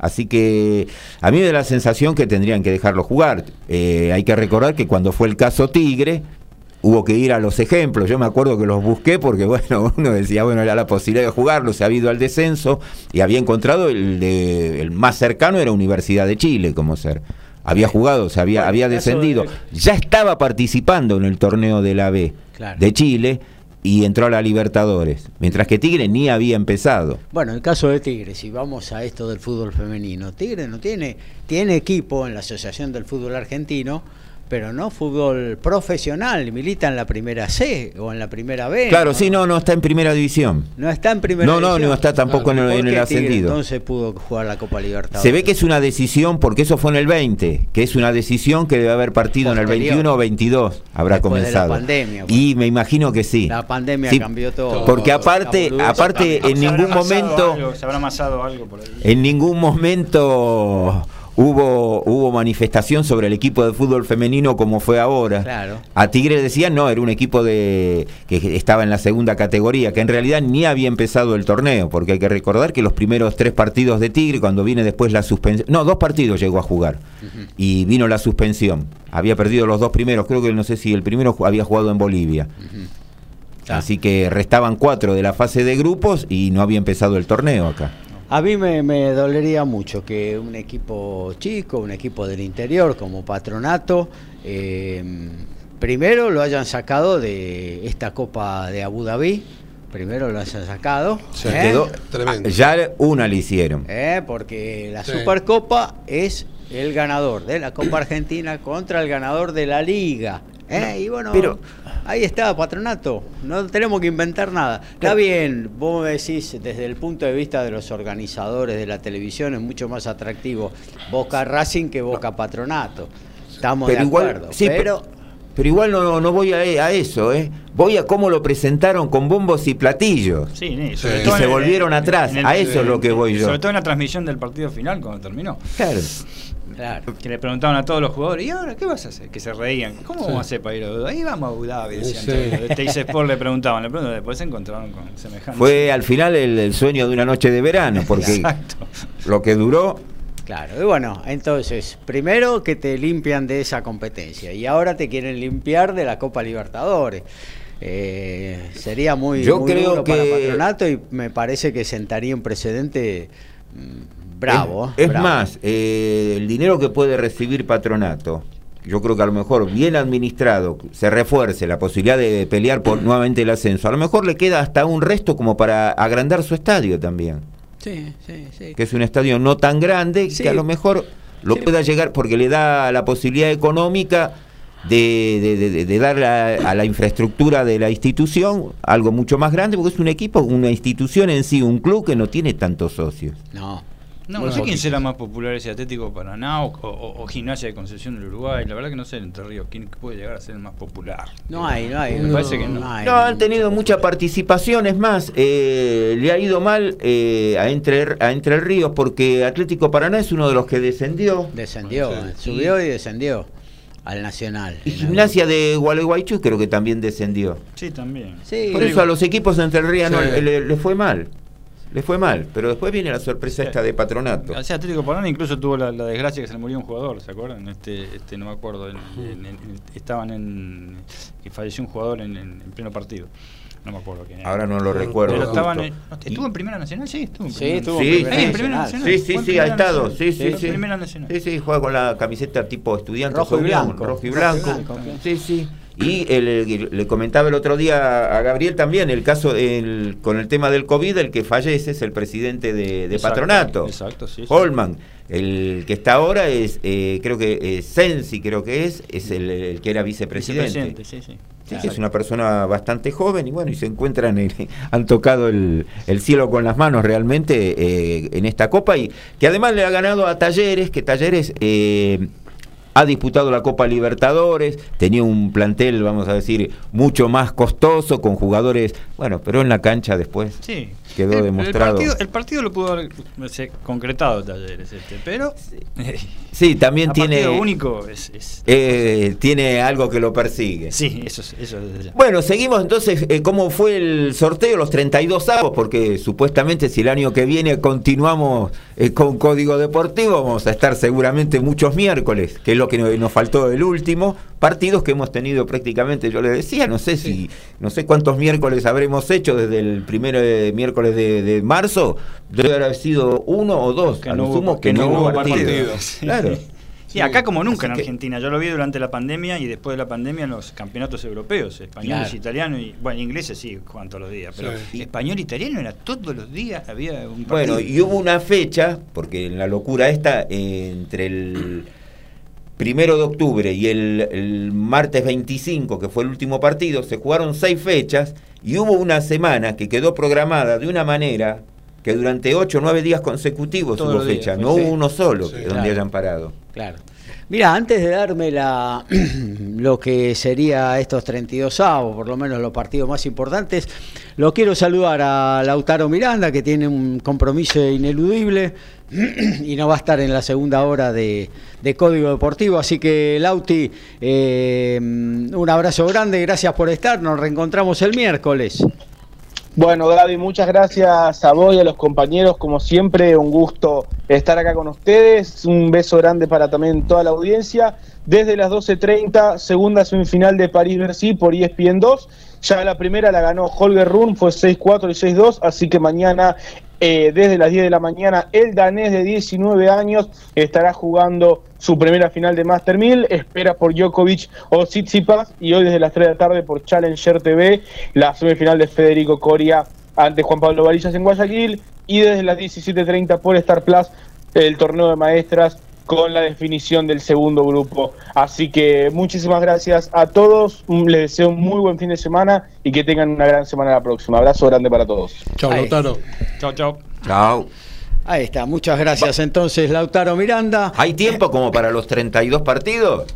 Speaker 4: Así que a mí me da la sensación que tendrían que dejarlo jugar. Eh, hay que recordar que cuando fue el caso Tigre, hubo que ir a los ejemplos. Yo me acuerdo que los busqué porque, bueno, uno decía, bueno, era la posibilidad de jugarlo, se ha habido al descenso y había encontrado el, de- el más cercano era Universidad de Chile como ser. Había jugado, se había,
Speaker 3: Bueno,
Speaker 4: había descendido.
Speaker 3: de-
Speaker 4: Ya estaba participando en el torneo de la B
Speaker 1: Claro.
Speaker 4: de Chile y entró a la Libertadores, mientras que Tigre ni había empezado.
Speaker 1: Bueno, en el caso de Tigre, si vamos a esto del fútbol femenino, Tigre no tiene, tiene equipo en la Asociación del Fútbol Argentino, pero no fútbol profesional, milita en la primera C o en la primera B.
Speaker 4: Claro, sí, no, no está en primera división.
Speaker 1: No está en primera
Speaker 4: No, no,
Speaker 1: división.
Speaker 4: no está tampoco en el-
Speaker 1: ¿Por
Speaker 4: en el
Speaker 1: qué Tigre
Speaker 4: ascendido.
Speaker 1: Entonces pudo jugar la Copa Libertadores.
Speaker 4: Se ve que es una decisión, porque eso fue en el 20, que es una decisión que debe haber partido en el
Speaker 1: Posterior.
Speaker 4: 21 o 22, habrá
Speaker 1: Después de la
Speaker 4: comenzado.
Speaker 1: pandemia,
Speaker 4: y me imagino que sí.
Speaker 1: La pandemia
Speaker 4: Sí,
Speaker 1: cambió todo.
Speaker 4: Porque aparte, aparte en ningún momento,
Speaker 3: algo, se habrá amasado algo por ahí.
Speaker 4: en ningún momento hubo hubo manifestación sobre el equipo de fútbol femenino como fue ahora.
Speaker 1: Claro.
Speaker 4: A Tigre decían no, era un equipo de que estaba en la segunda categoría, que en realidad ni había empezado el torneo, porque hay que recordar que los primeros tres partidos de Tigre, cuando viene después la suspensión, no, dos partidos llegó a jugar y vino la suspensión. Había perdido los dos primeros, creo que no sé si el primero había jugado en Bolivia. Así que restaban cuatro de la fase de grupos y no había empezado el torneo acá.
Speaker 1: A mí me, me dolería mucho que un equipo chico, un equipo del interior como Patronato, eh, primero lo hayan sacado de esta Copa de Abu Dhabi, primero lo hayan sacado,
Speaker 5: Sí,
Speaker 1: ¿eh?
Speaker 4: Quedó-
Speaker 5: Tremendo.
Speaker 4: ya una le hicieron.
Speaker 1: ¿eh? porque la
Speaker 5: Sí.
Speaker 1: Supercopa es el ganador de la Copa Argentina contra el ganador de la Liga. ¿eh? Y bueno,
Speaker 4: Pero-
Speaker 1: ahí está, patronato. No tenemos que inventar nada. Está bien, vos me decís, desde el punto de vista de los organizadores de la televisión, es mucho más atractivo Boca Racing que Boca Patronato. Estamos
Speaker 4: Pero
Speaker 1: de
Speaker 4: igual,
Speaker 1: acuerdo.
Speaker 4: sí,
Speaker 1: pero,
Speaker 4: Pero igual no, no voy a, a eso, ¿eh? Voy a cómo lo presentaron con bombos y platillos.
Speaker 3: Sí, sí,
Speaker 5: Sí.
Speaker 3: sobre
Speaker 5: Y
Speaker 3: todo
Speaker 4: se
Speaker 3: en
Speaker 4: volvieron
Speaker 3: en-
Speaker 4: atrás.
Speaker 3: en el-
Speaker 4: A eso es lo que voy yo.
Speaker 3: Sobre todo en la transmisión del partido final cuando terminó.
Speaker 4: Claro.
Speaker 1: Claro.
Speaker 3: Que le preguntaban a todos los jugadores, ¿y ahora qué vas a hacer? Que se reían. ¿Cómo vamos a hacer para ir a Abu Dhabi? Ahí vamos a Abu Dhabi, decían
Speaker 5: Sí.
Speaker 3: Este Dice Sport le preguntaban, le preguntaban, después se encontraron con semejante.
Speaker 4: Fue al final el, el sueño de una noche de verano, porque
Speaker 3: Exacto.
Speaker 4: lo que duró,
Speaker 1: Claro, y bueno, entonces, primero que te limpian de esa competencia y ahora te quieren limpiar de la Copa Libertadores. Eh, sería muy,
Speaker 4: Yo
Speaker 1: muy
Speaker 4: creo
Speaker 1: duro para
Speaker 4: que-
Speaker 1: Patronato y me parece que sentaría un precedente mm, bravo.
Speaker 4: Es, es
Speaker 1: bravo.
Speaker 4: más, eh, el dinero que puede recibir patronato, yo creo que a lo mejor bien administrado, se refuerce la posibilidad de pelear por nuevamente el ascenso. A lo mejor le queda hasta un resto como para agrandar su estadio también,
Speaker 1: Sí, sí, sí.
Speaker 4: que es un estadio no tan grande
Speaker 1: Sí.
Speaker 4: que a lo mejor lo
Speaker 1: Sí.
Speaker 4: pueda llegar porque le da la posibilidad económica de, de, de- de dar a, a la infraestructura de la institución algo mucho más grande porque es un equipo, una institución en sí, un club que no tiene tantos socios.
Speaker 1: No,
Speaker 3: No, no sé quién será más popular, ese Atlético Paraná o, o, o, Gimnasia de Concepción del Uruguay. La verdad que no sé en Entre Ríos quién puede llegar a ser el más popular.
Speaker 1: No hay, no hay.
Speaker 3: Me parece que no.
Speaker 4: No, han tenido mucha participación, es más, eh, le ha ido mal eh, a, Entre, a Entre Ríos porque Atlético Paraná es uno de los que descendió.
Speaker 1: Descendió, subió y descendió al Nacional.
Speaker 4: Y Gimnasia de Gualeguaychú creo que también descendió.
Speaker 3: Sí, también.
Speaker 4: Sí, Por eso a los equipos de Entre Ríos le, le fue mal le fue mal, pero después viene la sorpresa esta de patronato.
Speaker 3: O sea, Atlético Paraná incluso tuvo la, desgracia que se le murió un jugador, ¿se acuerdan? Este, este no me acuerdo, estaban en que falleció un jugador en, pleno partido. No me acuerdo quién
Speaker 4: Ahora no lo recuerdo.
Speaker 3: Pero estaban ¿Estuvo en Primera Nacional? Sí, estuvo en Primera,
Speaker 1: sí, estuvo en
Speaker 4: primera, Nacional. Sí, sí, sí, ha estado. Sí, sí, sí. Sí, sí, juega con la camiseta tipo estudiante.
Speaker 1: Rojo y blanco.
Speaker 4: Rojo y blanco. Sí, sí. Y le comentaba el otro día a Gabriel también el caso el, con el tema del COVID, el que fallece es el presidente de, patronato,
Speaker 3: exacto, sí,
Speaker 4: Holman. El que está ahora es, eh, creo que eh, Sensi, creo que es, es el, que era vicepresidente.
Speaker 3: sí, sí.
Speaker 4: es una persona bastante joven y bueno, y se encuentran, han tocado el, cielo con las manos realmente eh, en esta copa y que además le ha ganado a Talleres, que Talleres ha disputado la Copa Libertadores, tenía un plantel, vamos a decir, mucho más costoso, con jugadores, bueno, pero en la cancha después
Speaker 3: sí.
Speaker 4: quedó demostrado.
Speaker 3: El partido, lo pudo haber concretado Talleres, este, pero...
Speaker 4: Sí, también tiene...
Speaker 3: único es...
Speaker 4: Eh, tiene algo que lo persigue.
Speaker 3: Sí, eso es... Eso
Speaker 4: Bueno, seguimos entonces, eh, ¿cómo fue el sorteo? Los 32 avos, porque supuestamente si el año que viene continuamos eh, con Código Deportivo, vamos a estar seguramente muchos miércoles, que lo que nos faltó el último, partidos que hemos tenido prácticamente, yo le decía, no sé si, no sé cuántos miércoles habremos hecho desde el primer miércoles de, marzo, debe haber sido uno o dos,
Speaker 3: que no sumo que, no, hubo partidos.
Speaker 4: Claro.
Speaker 3: Sí, acá como nunca en Argentina. Yo lo vi durante la pandemia y después de la pandemia en los campeonatos europeos, españoles, italianos y bueno, ingleses sí, juegan todos los días, pero español e italiano era todos los días había un
Speaker 4: partido. Bueno, y hubo una fecha, porque en la locura esta entre el primero de octubre y el, martes 25, que fue el último partido, se jugaron seis fechas y hubo una semana que quedó programada de una manera que durante ocho o nueve días consecutivos hubo fecha, no hubo uno solo donde hayan parado.
Speaker 1: Claro. Mira, antes de darme la, lo que sería estos 32 avos, por lo menos los partidos más importantes, lo quiero saludar a Lautaro Miranda, que tiene un compromiso ineludible y no va a estar en la segunda hora de, Código Deportivo. Así que, Lauti, eh, un abrazo grande, gracias por estar, nos reencontramos el miércoles.
Speaker 2: Bueno, Gaby, muchas gracias a vos y a los compañeros. Como siempre, un gusto estar acá con ustedes. Un beso grande para también toda la audiencia. Desde las 12.30, segunda semifinal de París-Bercy por ESPN 2. Ya la primera la ganó Holger Run, fue 6-4 y 6-2. Así que mañana eh, desde las 10 de la mañana. El danés de 19 años estará jugando su primera final de Master 1000. Espera por Djokovic o Tsitsipas. Y hoy desde las 3 de la tarde por Challenger TV, la semifinal de Federico Coria ante Juan Pablo Varillas en Guayaquil. Y desde las 17.30 por Star Plus, el torneo de maestras con la definición del segundo grupo. Así que muchísimas gracias a todos, les deseo un muy buen fin de semana y que tengan una gran semana la próxima. Abrazo grande para todos.
Speaker 5: Chao, Lautaro.
Speaker 3: Chao, chao.
Speaker 4: Chao.
Speaker 1: Ahí está, muchas gracias entonces Lautaro Miranda.
Speaker 4: ¿Hay tiempo como para los 32 partidos?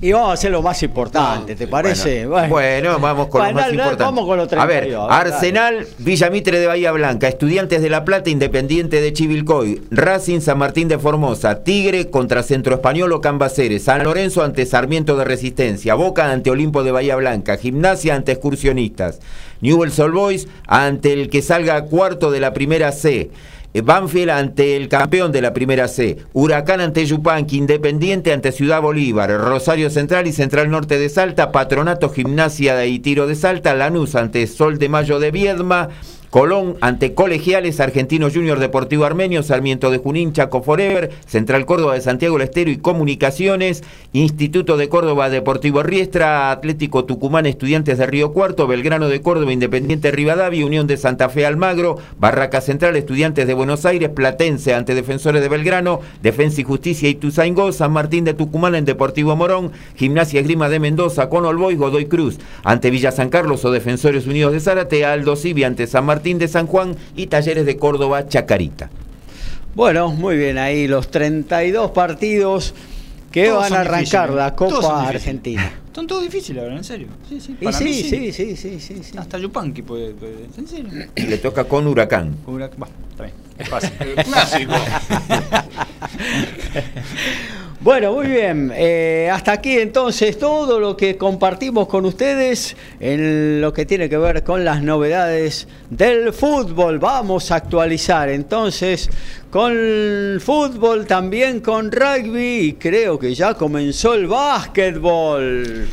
Speaker 1: Y vamos a hacer lo más importante, ¿te parece?
Speaker 4: Bueno, vamos con lo más importante.
Speaker 1: Vamos con
Speaker 4: A ver, Arsenal, Villamitre de Bahía Blanca, Estudiantes de La Plata, Independiente de Chivilcoy, Racing San Martín de Formosa, Tigre contra Centro Español o Cambaceres, San Lorenzo ante Sarmiento de Resistencia, Boca ante Olimpo de Bahía Blanca, Gimnasia ante Excursionistas, Newell's Old Boys ante el que salga cuarto de la primera C. Eh, Banfield ante el campeón de la primera C, Huracán ante Yupanqui, Independiente ante Ciudad Bolívar, Rosario Central y Central Norte de Salta, Patronato Gimnasia y Tiro de Salta, Lanús ante Sol de Mayo de Viedma, Colón ante Colegiales, Argentino Junior Deportivo Armenio, Sarmiento de Junín, Chaco Forever, Central Córdoba de Santiago del Estero y Comunicaciones, Instituto de Córdoba Deportivo Riestra, Atlético Tucumán Estudiantes de Río Cuarto, Belgrano de Córdoba Independiente Rivadavia, Unión de Santa Fe Almagro, Barraca Central Estudiantes de Buenos Aires, Platense ante Defensores de Belgrano, Defensa y Justicia y Tuzaingó, San Martín de Tucumán en Deportivo Morón, Gimnasia Grima de Mendoza, con Olboy, Godoy Cruz ante Villa San Carlos o Defensores Unidos de Zárate, Aldo Civi ante San Martín Martín de San Juan y Talleres de Córdoba Chacarita.
Speaker 1: Bueno, muy bien, ahí los 32 partidos que
Speaker 3: Todos
Speaker 1: van a arrancar
Speaker 3: difíciles,
Speaker 1: la Copa. Argentina.
Speaker 3: Son todos difíciles ahora, en serio. Sí, sí. Para
Speaker 1: sí,
Speaker 3: mí
Speaker 1: sí, sí, sí, sí, sí.
Speaker 3: Hasta Yupanqui puede, puede. En serio.
Speaker 4: Le toca con Huracán.
Speaker 3: Hurac- Bueno, está bien. Es fácil.
Speaker 5: Clásico.
Speaker 1: Bueno, muy bien. Eh, hasta aquí entonces todo lo que compartimos con ustedes en lo que tiene que ver con las novedades del fútbol. Vamos a actualizar entonces con fútbol, también con rugby y creo que ya comenzó el básquetbol.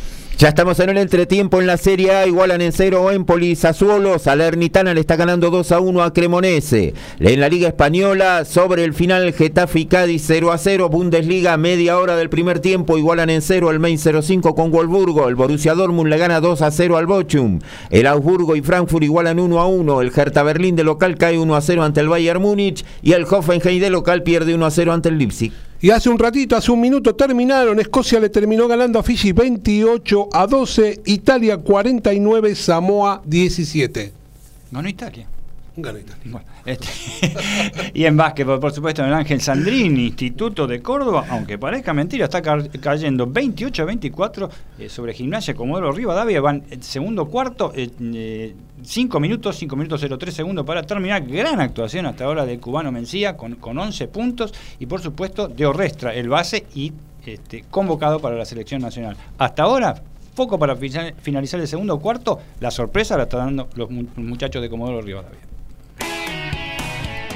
Speaker 4: Ya estamos en el entretiempo en la Serie A, igualan en cero Empoli, Sassuolo, Salernitana le está ganando 2 a 1 a Cremonese. En la Liga Española, sobre el final, Getafe y Cádiz 0 a 0, Bundesliga, media hora del primer tiempo, igualan en cero el Main 05 con Wolfsburgo, el Borussia Dortmund le gana 2 a 0 al Bochum, el Augsburgo y Frankfurt igualan 1 a 1, el Hertha Berlín de local cae 1 a 0 ante el Bayern Múnich y el Hoffenheim de local pierde 1 a 0 ante el Leipzig.
Speaker 5: Y hace un ratito, hace un minuto terminaron. Escocia le terminó ganando a Fiji 28 a 12, Italia 49, Samoa 17.
Speaker 3: Ganó Italia.
Speaker 5: Ganó Italia.
Speaker 3: Bueno, este, y en básquetbol, por supuesto, en el Ángel Sandrini, Instituto de Córdoba, aunque parezca mentira, está ca- cayendo 28 a 24 eh, sobre Gimnasia Comodoro Rivadavia. Van el segundo cuarto, 5 minutos, 5 minutos 03 segundos para terminar. Gran actuación hasta ahora del cubano Mencía con, con 11 puntos y, por supuesto, de Orrestra, el base y este, convocado para la selección nacional. Hasta ahora. Poco para fina- finalizar el segundo cuarto, la sorpresa la están dando los mu- muchachos de Comodoro Rivadavia.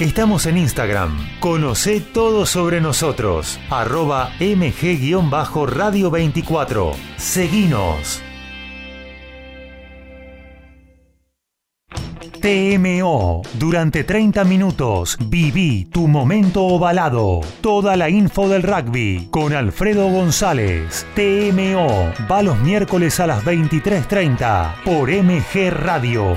Speaker 6: Estamos en Instagram. Conoce todo sobre nosotros. Arroba mg-radio 24. Seguinos. TMO. Durante 30 minutos viví tu momento ovalado. Toda la info del rugby con Alfredo González. TMO. Va los miércoles a las 23.30 por MG Radio.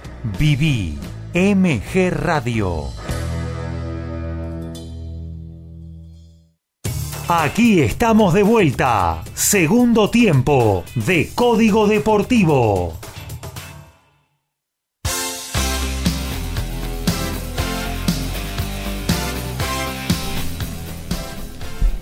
Speaker 6: Viví MG Radio. Aquí estamos de vuelta. Segundo tiempo de Código Deportivo.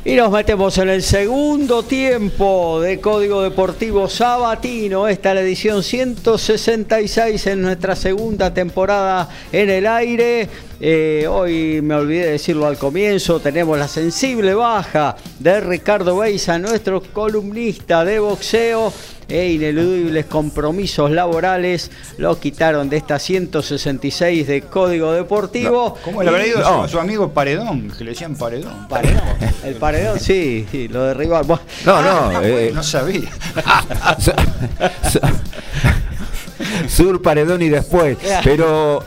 Speaker 1: Y nos metemos en el segundo tiempo de Código Deportivo Sabatino. Esta es la edición 166 en nuestra segunda temporada en el aire. Eh, hoy me olvidé de decirlo al comienzo, tenemos la sensible baja de Ricardo Beisa, nuestro columnista de boxeo e ineludibles compromisos laborales lo quitaron de esta 166 de Código Deportivo.
Speaker 3: ¿Cómo le habrá ido
Speaker 1: No,
Speaker 3: a su amigo Paredón? Que le decían Paredón.
Speaker 1: Paredón. El paredón, sí, sí, lo derribaron. Bueno,
Speaker 4: No, no. eh,
Speaker 3: No sabía.
Speaker 4: Su- su- Sur, Paredón y después. Pero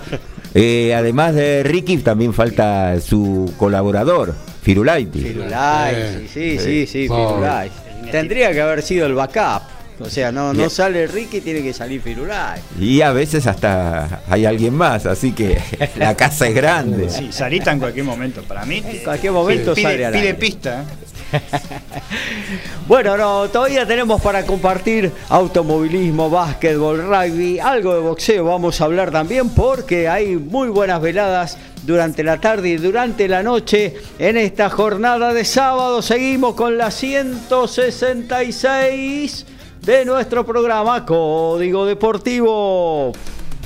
Speaker 4: eh, además de Ricky, también falta su colaborador, Firulaiti.
Speaker 1: Firulais, sí, sí, sí, sí. Firulais. Tendría que haber sido el backup. O sea, no, no sale Ricky, tiene que salir Firulais.
Speaker 4: Y a veces hasta hay alguien más, así que la casa es grande.
Speaker 3: Sí, Sarita en cualquier momento. Para mí.
Speaker 1: En cualquier momento
Speaker 3: pide,
Speaker 1: sale al
Speaker 3: pide pista.
Speaker 1: Bueno, no, todavía tenemos para compartir automovilismo, básquetbol, rugby, algo de boxeo. Vamos a hablar también porque hay muy buenas veladas durante la tarde y durante la noche en esta jornada de sábado. Seguimos con la 166 de nuestro programa Código Deportivo.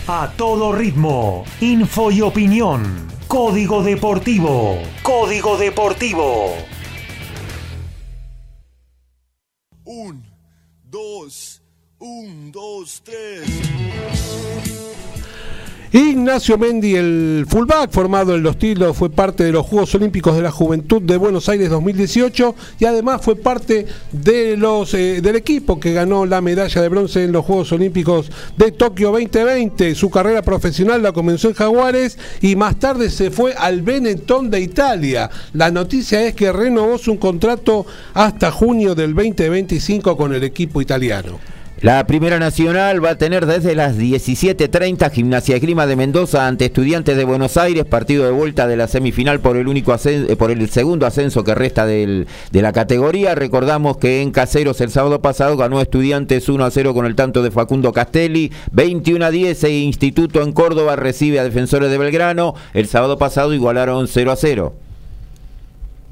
Speaker 6: A todo ritmo, info y opinión. Código Deportivo. Código Deportivo.
Speaker 7: Un, dos, un, dos, tres.
Speaker 5: Ignacio Mendi, el fullback formado en Los Tilos, fue parte de los Juegos Olímpicos de la Juventud de Buenos Aires 2018 y además fue parte de los eh, del equipo que ganó la medalla de bronce en los Juegos Olímpicos de Tokio 2020. Su carrera profesional la comenzó en Jaguares y más tarde se fue al Benetton de Italia. La noticia es que renovó su contrato hasta junio del 2025 con el equipo italiano.
Speaker 4: La Primera Nacional va a tener desde las 17.30 Gimnasia Esgrima de Mendoza ante Estudiantes de Buenos Aires, partido de vuelta de la semifinal por el único ascen- eh, por el segundo ascenso que resta del- de la categoría. Recordamos que en Caseros el sábado pasado ganó Estudiantes 1 a 0 con el tanto de Facundo Castelli, 21 a 10 e Instituto en Córdoba recibe a Defensores de Belgrano. El sábado pasado igualaron 0 a 0.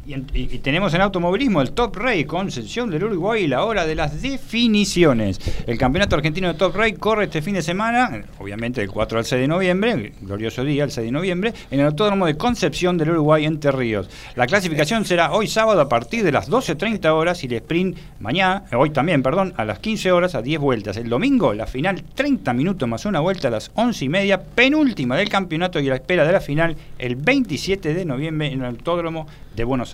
Speaker 3: Y, en- y- y tenemos en automovilismo el Top Race con Ascensión del Uruguay la hora de las definiciones. El campeonato argentino de Top Race corre este fin de semana, obviamente del 4 al 6 de noviembre, glorioso día, el 6 de noviembre, en el Autódromo de Concepción del Uruguay, Entre Ríos. La clasificación será hoy sábado a partir de las 12.30 horas y el sprint mañana, eh, hoy también, perdón, a las 15 horas a 10 vueltas. El domingo, la final 30 minutos más una vuelta a las 11 y media, penúltima del campeonato y a la espera de la final el 27 de noviembre en el Autódromo de Buenos Aires.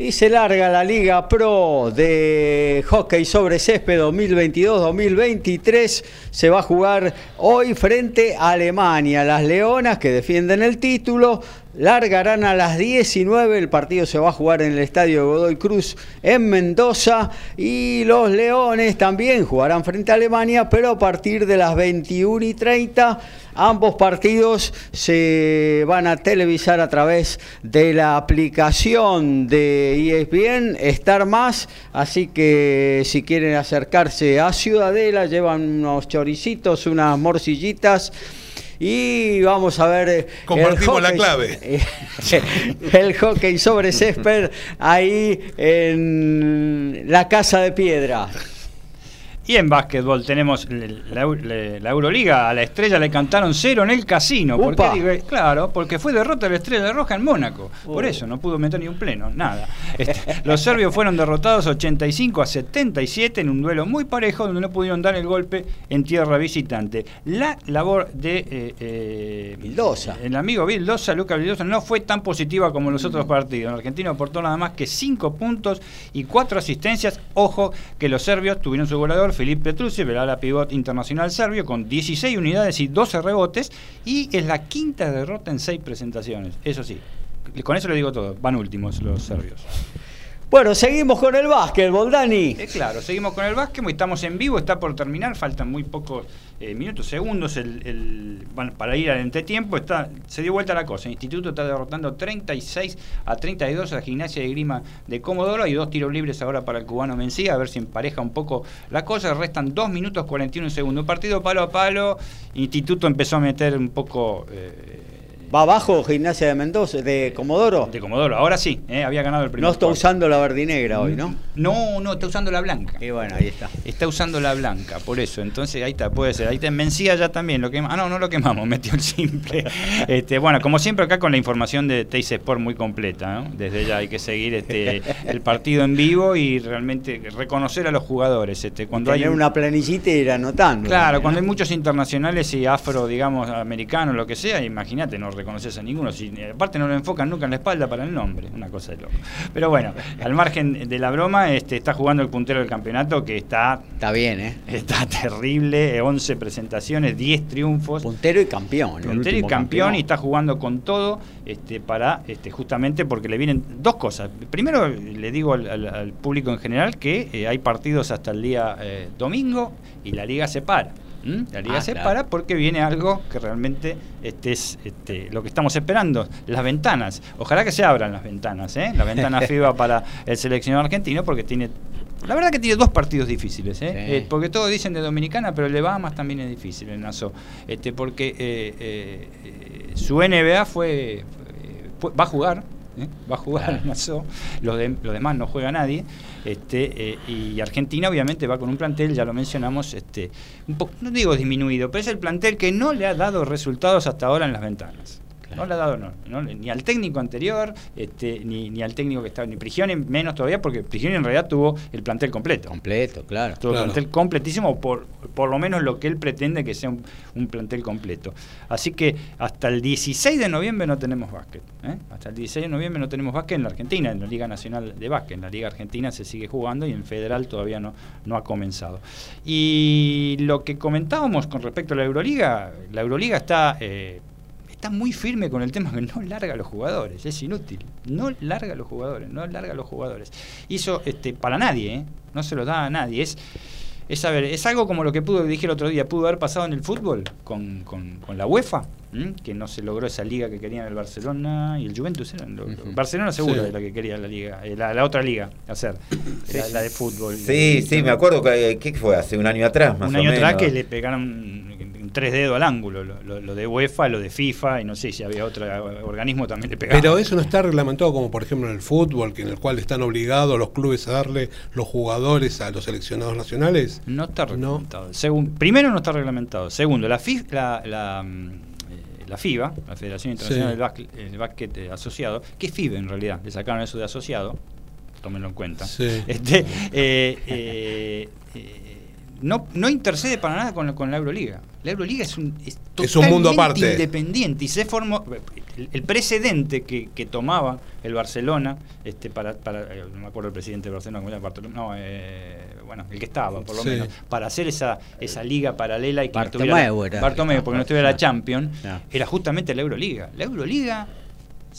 Speaker 1: Y se larga la Liga Pro de hockey sobre césped 2022-2023. Se va a jugar hoy frente a Alemania. Las Leonas que defienden el título largarán a las 19. El partido se va a jugar en el estadio Godoy Cruz en Mendoza. Y los Leones también jugarán frente a Alemania, pero a partir de las 21 y 30. Ambos partidos se van a televisar a través de la aplicación de ESPN Star Más, así que si quieren acercarse a Ciudadela, llevan unos choricitos, unas morcillitas Y vamos a ver. eh,
Speaker 5: Compartimos la clave.
Speaker 1: el hockey sobre césped ahí en la Casa de Piedra.
Speaker 3: Y en básquetbol tenemos la, Euroliga, a la estrella le cantaron cero en el casino. ¿Por qué digo? Claro, porque fue derrota de la estrella roja en Mónaco. Por
Speaker 1: Uh.
Speaker 3: eso no pudo meter ni un pleno, nada. Este, los serbios fueron derrotados 85 a 77 en un duelo muy parejo donde no pudieron dar el golpe en tierra visitante. La labor de eh, eh,
Speaker 1: Vildosa.
Speaker 3: el amigo Vildosa, Lucas Vildosa, no fue tan positiva como los otros partidos. El argentino aportó nada más que 5 puntos y 4 asistencias. Ojo que los serbios tuvieron su goleador, Filip Petrusev, el ala pivot internacional serbio, con 16 unidades y 12 rebotes. Y es la quinta derrota en 6 presentaciones. Eso sí, con eso le digo todo. Van últimos los serbios.
Speaker 1: Bueno, seguimos con el básquetbol, Dani.
Speaker 3: Eh, claro, seguimos con el básquetbol, estamos en vivo, está por terminar, faltan muy pocos eh, minutos, segundos el, bueno, para ir al entretiempo. Está, se dio vuelta la cosa, instituto está derrotando 36 a 32 a la gimnasia de Grima de Comodoro. Hay dos tiros libres ahora para el cubano Mencía, a ver si empareja un poco la cosa. Restan 2 minutos 41 segundos. Partido palo a palo, instituto empezó a meter un poco... eh,
Speaker 1: Va abajo Gimnasia de Mendoza, de Comodoro.
Speaker 3: de Comodoro, ahora sí, eh, había ganado el primer
Speaker 1: No está
Speaker 3: cuarto.
Speaker 1: usando la verdinegra hoy, ¿no?
Speaker 3: No, no, está usando la blanca.
Speaker 1: Y bueno, ahí está.
Speaker 3: Está usando la blanca, por eso. Entonces ahí está, puede ser. Ahí está en Mencía ya también. Lo quema- ah, no, no lo quemamos, metió el simple. Este, bueno, como siempre acá con la información de Teis Sport muy completa. ¿no? Desde ya hay que seguir este, el partido en vivo y realmente reconocer a los jugadores. Este, cuando
Speaker 1: Tener
Speaker 3: hay
Speaker 1: una planillita y ir anotando.
Speaker 3: Claro, cuando hay muchos internacionales y afro, digamos, americanos, lo que sea, imagínate, no reconoces a ninguno. Si, aparte no lo enfocan nunca en la espalda para el nombre, una cosa de loco. Pero bueno, al margen de la broma, este, está jugando el puntero del campeonato que está,
Speaker 1: Está bien, ¿eh?
Speaker 3: está terrible, eh, 11 presentaciones, 10 triunfos.
Speaker 1: Puntero y campeón.
Speaker 3: Puntero y campeón y está jugando con todo este, para este, justamente porque le vienen dos cosas. Primero le digo al, al- al público en general que eh, hay partidos hasta el día eh, domingo y la liga se para. La liga
Speaker 1: Ah,
Speaker 3: se
Speaker 1: claro.
Speaker 3: para porque viene algo que realmente este, es este, lo que estamos esperando, las ventanas. Ojalá que se abran las ventanas, ¿eh? la ventana FIBA para el seleccionado argentino porque tiene... La verdad que tiene dos partidos difíciles, ¿eh?
Speaker 1: Sí.
Speaker 3: Eh, porque todos dicen de Dominicana, pero el de Bahamas también es difícil en Nassau. Este, porque eh, eh, eh, su NBA fue, fue- va a jugar, ¿eh? va a jugar Nassau. Los, de- los demás no juega nadie. Este, eh, y Argentina obviamente va con un plantel, ya lo mencionamos, este, un poco, no digo disminuido, pero es el plantel que no le ha dado resultados hasta ahora en las ventanas. No le ha dado no, no, ni al técnico anterior, este, ni, ni al técnico que estaba, ni Prigioni menos todavía, porque Prigioni en realidad tuvo el plantel completo.
Speaker 1: Completo, claro.
Speaker 3: Todo
Speaker 5: Claro.
Speaker 3: el plantel completísimo, por, por lo menos lo que él pretende que sea un, un plantel completo. Así que hasta el 16 de noviembre no tenemos básquet. ¿eh? Hasta el 16 de noviembre no tenemos básquet en la Argentina, en la Liga Nacional de Básquet. En la Liga Argentina se sigue jugando y en Federal todavía no, no ha comenzado. Y lo que comentábamos con respecto a la Euroliga, la Euroliga está... eh, Está muy firme con el tema que no larga a los jugadores, es inútil. No larga a los jugadores, no larga a los jugadores. Hizo este, para nadie, ¿eh? no se lo da a nadie. Es, es, a ver, es algo como lo que pudo, dije el otro día, pudo haber pasado en el fútbol con, con- con la UEFA, ¿m? que no se logró esa liga que querían el Barcelona y el Juventus. Eran lo-. Barcelona seguro
Speaker 5: Sí.
Speaker 3: es la que quería la liga, eh, la, la otra liga hacer, la, la de fútbol.
Speaker 4: Sí, sí, me acuerdo que ¿qué fue hace un año atrás más
Speaker 3: Un
Speaker 4: o
Speaker 3: año atrás que le pegaron tres dedos al ángulo, lo, lo- lo de UEFA, lo de FIFA, y no sé si había otro organismo también le pegaron.
Speaker 5: Pero eso no está reglamentado como por ejemplo en el fútbol, que en el cual están obligados los clubes a darle los jugadores a los seleccionados nacionales.
Speaker 3: No está
Speaker 5: No.
Speaker 3: reglamentado. Primero, no está reglamentado. Segundo, la, FI- la, la, mm, eh, la FIBA, la Federación Internacional
Speaker 5: Sí.
Speaker 3: del Básquet, el Básquet, eh, Asociado, que es FIBA en realidad, le sacaron eso de asociado, tómenlo en cuenta.
Speaker 5: Sí.
Speaker 3: Este, eh, no, no intercede para nada con, la- con la Euroliga. La Euroliga es un, es
Speaker 5: Es un mundo
Speaker 3: totalmente
Speaker 5: aparte.
Speaker 3: independiente y se formó el, el precedente que, que tomaba el Barcelona este para, para eh, no me acuerdo el presidente de Barcelona ¿cómo era? No eh, bueno el que estaba por lo
Speaker 5: Sí.
Speaker 3: menos para hacer esa esa liga paralela y que
Speaker 1: Bartomeu
Speaker 3: no
Speaker 1: era
Speaker 3: estuviera
Speaker 1: el
Speaker 3: Bartomeu
Speaker 1: que
Speaker 3: porque no estuviera la. Champions
Speaker 1: Ya.
Speaker 3: era justamente la Euroliga la Euroliga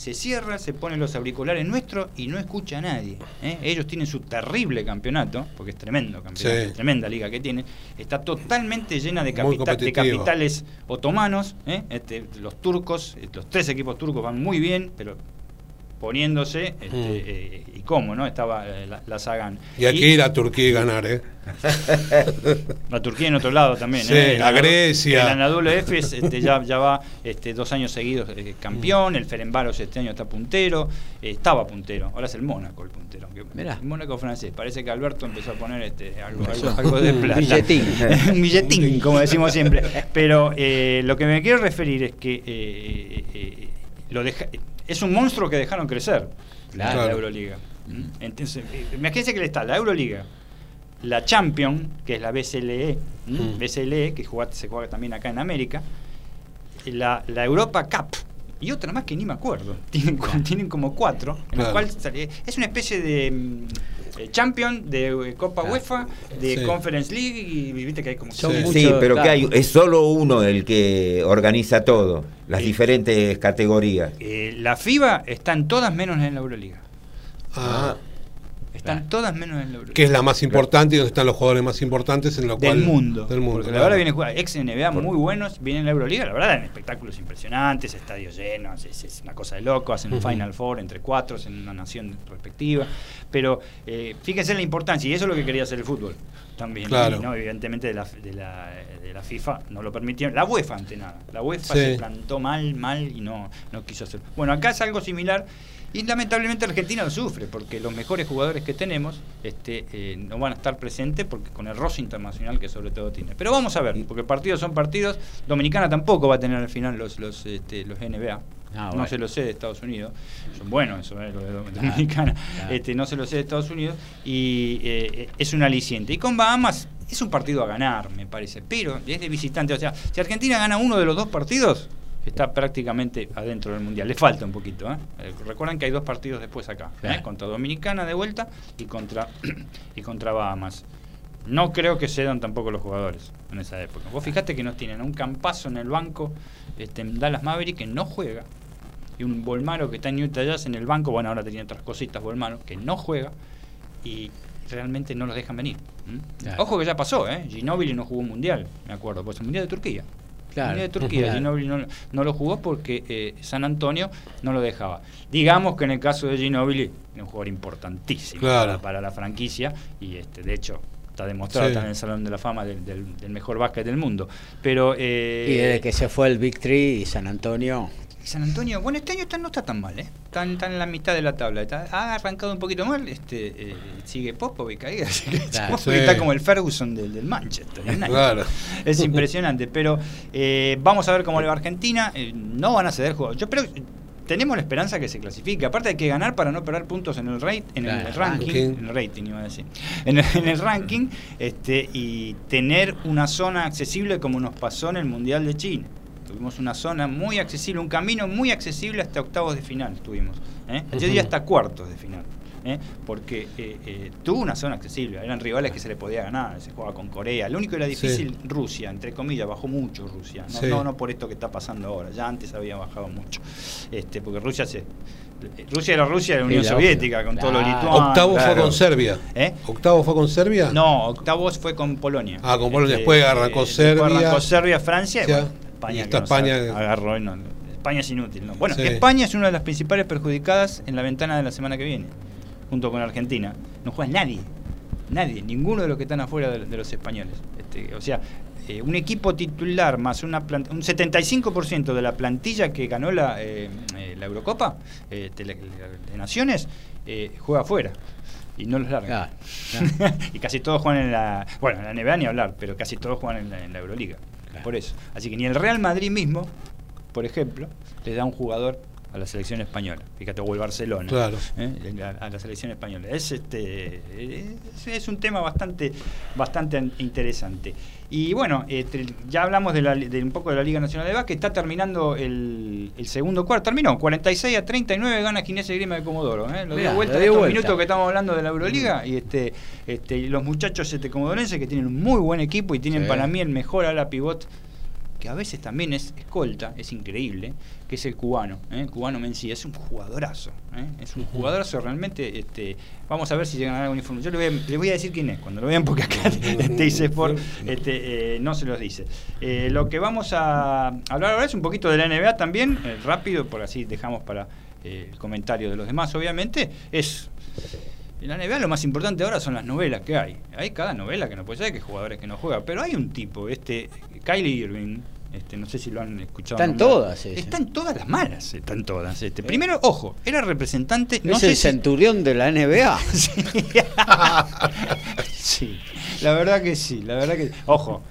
Speaker 3: se cierra, se ponen los auriculares nuestros y no escucha a nadie. ¿eh? Ellos tienen su terrible campeonato, porque es tremendo campeonato,
Speaker 5: Sí.
Speaker 3: tremenda liga que tienen. Está totalmente llena de, capita- de capitales otomanos. ¿eh? Este, los turcos, los tres equipos turcos van muy bien, pero poniéndose este,
Speaker 5: Mm.
Speaker 3: eh, y cómo, ¿no? Estaba eh, la, la Sagan.
Speaker 5: Y aquí ir a Turquía y ganar, ¿eh?
Speaker 3: La Turquía en otro lado también.
Speaker 5: Sí,
Speaker 3: ¿eh? Anadolu-
Speaker 5: Grecia.
Speaker 3: El Anadolu Efes este, ya, ya va este, dos años seguidos eh, campeón. El Ferenbaros este año está puntero. eh, estaba puntero. Ahora es el Mónaco el puntero.
Speaker 1: Mirá.
Speaker 3: El Mónaco francés. Parece que Alberto empezó a poner este, algo,
Speaker 1: Empezó.
Speaker 3: algo- algo de plata.
Speaker 1: Billetín.
Speaker 3: Un billetín, como decimos siempre. Pero eh, lo que me quiero referir es que eh, eh, lo deja- es un monstruo que dejaron crecer la,
Speaker 5: Claro.
Speaker 3: la Euroliga. Entonces, imagínense que le está la Euroliga, la Champion, que es la BCLE.
Speaker 5: Mm.
Speaker 3: BCLE, que juega- se juega también acá en América, la, la Europa Cup y otra más que ni me acuerdo. Tienen, tienen como cuatro, en la
Speaker 5: Claro.
Speaker 3: cual sale- es una especie de mm, eh, Champion, de eh, Copa
Speaker 1: Ah.
Speaker 3: UEFA, de
Speaker 5: Sí.
Speaker 3: Conference League y viste que hay como
Speaker 5: Sí.
Speaker 1: muchos,
Speaker 4: Sí, pero
Speaker 1: claro.
Speaker 4: que hay, es solo uno el que organiza todo, las diferentes categorías.
Speaker 3: Eh, la FIBA están todas menos en la Euroliga.
Speaker 5: Ah,
Speaker 3: Están todas menos en la Euroliga.
Speaker 5: que es la más importante y donde están los jugadores más importantes en lo cual
Speaker 3: del mundo.
Speaker 5: Del mundo.
Speaker 3: Porque la
Speaker 5: claro.
Speaker 3: verdad viene jugar ex NBA muy buenos, vienen en la Euroliga, la verdad en espectáculos impresionantes, estadios llenos, es, es una cosa de loco, hacen un. Final Four entre cuatro, en una nación respectiva. Pero eh, fíjense la importancia, y eso es lo que quería hacer el fútbol también.
Speaker 5: Claro.
Speaker 3: Y, no, evidentemente de la, de, la, de la FIFA no lo permitieron. La UEFA ante nada. La UEFA
Speaker 5: Sí.
Speaker 3: se plantó mal, mal y no, no quiso hacer. Bueno, acá es algo similar. Y lamentablemente Argentina lo sufre, porque los mejores jugadores que tenemos este, eh, no van a estar presentes porque con el roce internacional que sobre todo tiene. Pero vamos a ver, porque partidos son partidos. Dominicana tampoco va a tener al final los, los, este, los NBA.
Speaker 1: Ah,
Speaker 3: no
Speaker 1: bueno.
Speaker 3: se lo sé de Estados Unidos. Son buenos eso, eh, lo de Dom- Dominicana.
Speaker 1: claro.
Speaker 3: Este, no se lo sé de Estados Unidos. Y eh, es un aliciente. Y con Bahamas es un partido a ganar, me parece. Pero es de visitante. O sea, si Argentina gana uno de los dos partidos, está prácticamente adentro del mundial. Le falta un poquito. ¿eh? Eh, Recuerden que hay dos partidos después acá: ¿eh? Contra Dominicana de vuelta y contra, y contra Bahamas. No creo que cedan tampoco los jugadores en esa época. Vos fijate que nos tienen un campazo en el banco, este, en Dallas Maverick, que no juega, y un Bolmaro que está en Utah Jazz en el banco, bueno, ahora tenía otras cositas Bolmaro, que no juega, y realmente no los dejan venir. Ojo que ya pasó, ¿eh? Ginóbili no jugó un mundial, me acuerdo, pues el mundial de Turquía.
Speaker 1: Claro.
Speaker 3: Mundial de Turquía,
Speaker 1: Claro.
Speaker 3: Ginóbili no, no lo jugó porque eh, San Antonio no lo dejaba. Digamos que en el caso de Ginóbili, es un jugador importantísimo
Speaker 5: Claro.
Speaker 3: para, para la franquicia, y este de hecho está demostrado,
Speaker 5: Sí.
Speaker 3: está en el Salón de la Fama del, del- del mejor básquet del mundo. Pero eh,
Speaker 1: Y desde que se fue el Big Three y San Antonio.
Speaker 3: San Antonio, bueno, este año está- no está tan mal, ¿eh? Está, en- está en la mitad de la tabla. Está- ha arrancado un poquito mal, este, eh, sigue Popovic ahí, así que
Speaker 1: Claro.
Speaker 3: Popovic
Speaker 5: Sí.
Speaker 3: está como el Ferguson del, del Manchester.
Speaker 5: Claro.
Speaker 3: Es impresionante, pero eh, vamos a ver cómo le va Argentina. Eh, no van a ceder juegos. Yo creo tenemos la esperanza que se clasifique. Aparte hay que ganar para no perder puntos en el rate, en el ranking,
Speaker 5: ranking.
Speaker 3: en el rating iba a decir, en el, en el ranking, este, y tener una zona accesible como nos pasó en el Mundial de China. Tuvimos una zona muy accesible, un camino muy accesible hasta octavos de final tuvimos. ¿eh? Yo diría hasta cuartos de final. ¿eh? Porque eh, eh, tuvo una zona accesible, eran rivales que se le podía ganar, se jugaba con Corea. Lo único que era difícil, Rusia, entre comillas, bajó mucho Rusia. No,
Speaker 5: Sí.
Speaker 3: no, no por esto que está pasando ahora, ya antes había bajado mucho. Este, porque Rusia se. Rusia era Rusia de la Unión
Speaker 1: la
Speaker 3: Soviética, con todo lo
Speaker 1: Claro.
Speaker 3: lituano.
Speaker 5: Octavo fue
Speaker 4: claro.
Speaker 5: con Serbia.
Speaker 3: ¿Eh?
Speaker 5: ¿Octavo fue con Serbia?
Speaker 3: No, octavos fue con Polonia.
Speaker 5: Ah, con Polonia.
Speaker 3: Este,
Speaker 5: Después arrancó
Speaker 3: eh,
Speaker 5: Serbia.
Speaker 3: Después arrancó Serbia, Francia. y bueno, España, que agarró y no- España es inútil. ¿no? Bueno,
Speaker 5: Sí.
Speaker 3: España es una de las principales perjudicadas en la ventana de la semana que viene, junto con Argentina. No juega nadie. Nadie, ninguno de los que están afuera de, de los españoles. Este, o sea, eh, un equipo titular más una un 75% de la plantilla que ganó la, eh, eh, la Eurocopa eh, de, la- de Naciones eh, juega afuera y no los larga.
Speaker 1: Claro, claro.
Speaker 3: y casi todos juegan en la. Bueno, en la NBA ni hablar, pero casi todos juegan en la, en la Euroliga. Por eso. Así que ni el Real Madrid mismo, por ejemplo, le da un jugador a la selección española. Fíjate, o el Barcelona.
Speaker 5: Claro.
Speaker 3: ¿eh? a, a la selección española. Es este es, es un tema bastante bastante an- interesante. Y bueno, este, ya hablamos de, la, de un poco de la Liga Nacional de Básquet, está terminando el, el segundo cuarto, terminó 46 a 39 gana Ginés Grima de Comodoro, ¿eh? lo dio vuelta en
Speaker 1: dio
Speaker 3: estos
Speaker 1: vuelta.
Speaker 3: minutos que estamos hablando de la Euroliga y este, este los muchachos este, comodorenses que tienen un muy buen equipo y tienen
Speaker 1: Sí.
Speaker 3: para mí el mejor ala pivot que a veces también es escolta, es increíble, que es el cubano, ¿eh? el cubano Mencía, es un jugadorazo, ¿eh? es un jugadorazo realmente, este, vamos a ver si llegan a algún informe. Yo le voy, a, le voy a decir quién es, cuando lo vean, porque acá este, dice Sport, este, eh, no se los dice. Eh, lo que vamos a hablar ahora es un poquito de la NBA también, eh, rápido, por así dejamos para, eh, el comentario de los demás, obviamente, es en la NBA lo más importante ahora son las novelas que hay. Hay cada novela que no puede ser, que hay jugadores que no juegan. Pero hay un tipo, este, Kylie Irving, este, no sé si lo han escuchado.
Speaker 1: Están todas esas.
Speaker 3: Están todas las malas, están todas. Este. Primero, ojo, era representante. No
Speaker 1: es
Speaker 3: sé
Speaker 1: el
Speaker 3: si-
Speaker 1: centurión de la NBA.
Speaker 3: sí, la verdad que sí, la verdad que. Ojo,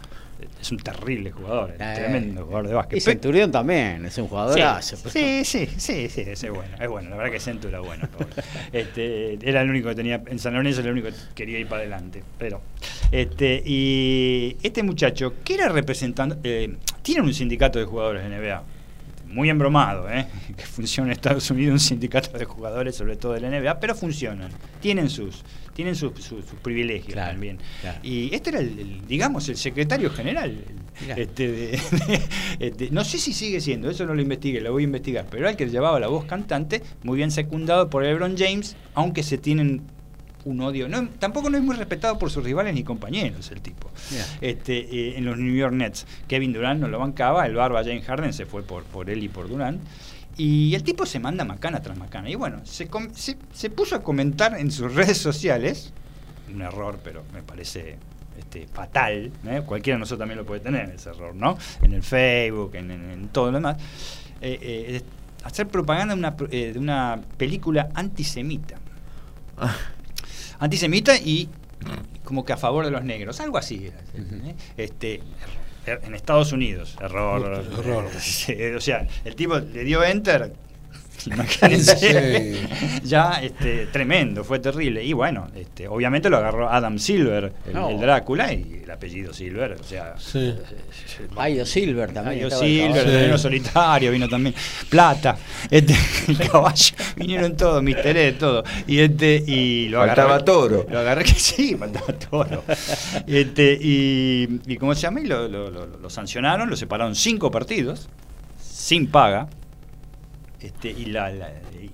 Speaker 3: es un terrible jugador, es
Speaker 1: Eh,
Speaker 3: tremendo jugador de
Speaker 1: Y
Speaker 3: básquet. Pe-
Speaker 1: centurión también, es un jugadorazo.
Speaker 3: Sí, sí, sí, sí, es bueno, es bueno, la verdad que Centu era bueno. Este, era el único que tenía, en San Lorenzo era el único que quería ir para adelante. Pero, este, y este muchacho, que era representante, eh, tiene un sindicato de jugadores de NBA, muy embromado, ¿eh? que funciona en Estados Unidos un sindicato de jugadores, sobre todo de la NBA, pero funcionan, tienen sus, tienen sus, sus- sus privilegios
Speaker 1: Claro,
Speaker 3: también.
Speaker 1: claro.
Speaker 3: Y este era, el, el, digamos, el secretario general. este, de- este, no sé si sigue siendo, eso no lo investigué, lo voy a investigar, pero era el que llevaba la voz cantante, muy bien secundado por LeBron James, aunque se tienen un odio. No, tampoco no es muy respetado por sus rivales ni compañeros el tipo. Este, eh, en los New York Nets, Kevin Durant no lo bancaba, el barba James Harden se fue por, por él y por Durant. Y el tipo se manda macana tras macana. Y bueno, se, se, se puso a comentar en sus redes sociales, un error, pero me parece este, fatal. ¿eh? Cualquiera de nosotros también lo puede tener, ese error, ¿no? En el Facebook, en, en- en todo lo demás. Eh, eh, hacer propaganda de una, de una película antisemita. Antisemita y como que a favor de los negros, algo así. ¿eh? Este, er- en Estados Unidos, error.
Speaker 5: Error.
Speaker 3: O sea, el tipo le dio enter. Imagínense. ya, este, tremendo, fue terrible. Y bueno, este, obviamente lo agarró Adam Silver, el,
Speaker 1: No.
Speaker 3: el Drácula, y el apellido Silver, o sea.
Speaker 5: Sí.
Speaker 1: Ayo Silver también.
Speaker 3: Ayo Silver.
Speaker 5: Sí.
Speaker 3: el veneno solitario, vino también. Plata, este, el caballo, vinieron todos, Mister E, todo. Y este, y lo
Speaker 4: Faltaba
Speaker 3: agarré.
Speaker 4: toro.
Speaker 3: Lo agarré que sí, faltaba toro. Este, y, y como se llama, y lo, lo- lo- lo sancionaron, lo separaron cinco partidos, sin paga. Este, y la, la- y-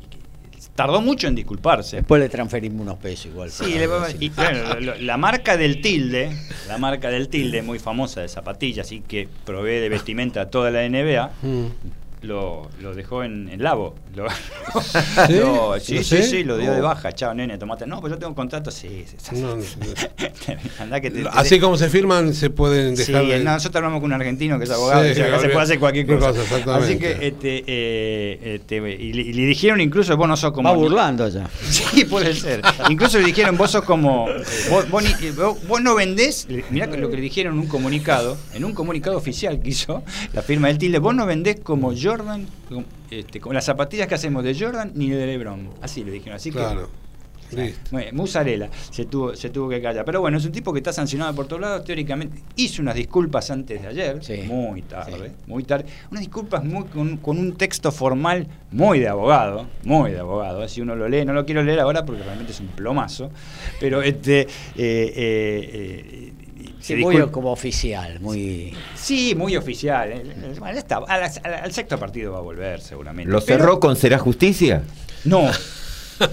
Speaker 3: tardó mucho en disculparse.
Speaker 1: Después le transferimos unos pesos igual.
Speaker 3: Sí, le- y, bueno, lo- la marca del tilde, la marca del tilde, muy famosa de zapatillas, y que provee de vestimenta a toda la NBA,
Speaker 5: Mm.
Speaker 3: Lo, lo dejó en, en Labo. Lo-
Speaker 5: ¿Sí?
Speaker 3: lo- sí,
Speaker 5: ¿Lo
Speaker 3: sí, sí, lo dio de
Speaker 5: Oh.
Speaker 3: baja. Chao, nene, tomate. No, pues yo tengo un contrato. Sí, sí, sí.
Speaker 5: No, no.
Speaker 3: Andá que te- te-
Speaker 5: Así como se firman, se pueden
Speaker 3: Sí,
Speaker 5: dejar. de-
Speaker 3: no, nosotros hablamos con un argentino que es abogado,
Speaker 5: Sí,
Speaker 3: o sea, que se puede hacer cualquier cosa. Así que, este, eh, este, y, le, y le dijeron incluso, vos no sos como...
Speaker 1: Va burlando ya.
Speaker 3: Sí, puede ser. Incluso le dijeron, vos sos como. eh, Vos, vos ni- vos- vos no vendés. Mirá lo que le dijeron en un comunicado, en un comunicado oficial que hizo la firma del Tilde, vos no vendés como Jordan, como, este, como las zapatillas que hacemos de Jordan ni de LeBron. Así le dijeron. Así
Speaker 5: Claro.
Speaker 3: que. Musarela se tuvo, se tuvo que callar. Pero bueno, es un tipo que está sancionado por todos lados. Teóricamente hizo unas disculpas antes de ayer,
Speaker 1: Sí.
Speaker 3: muy tarde,
Speaker 1: Sí.
Speaker 3: muy tarde. Unas disculpas muy, con, con un texto formal muy de abogado, muy de abogado. Si uno lo lee, no lo quiero leer ahora porque realmente es un plomazo. Pero este. eh, eh, eh,
Speaker 1: Sí,
Speaker 3: se
Speaker 1: muy como oficial, muy.
Speaker 3: Sí, muy oficial. Bueno, está, al, al- al sexto partido va a volver seguramente.
Speaker 4: ¿Lo
Speaker 3: Pero-
Speaker 4: cerró con Será Justicia?
Speaker 3: no.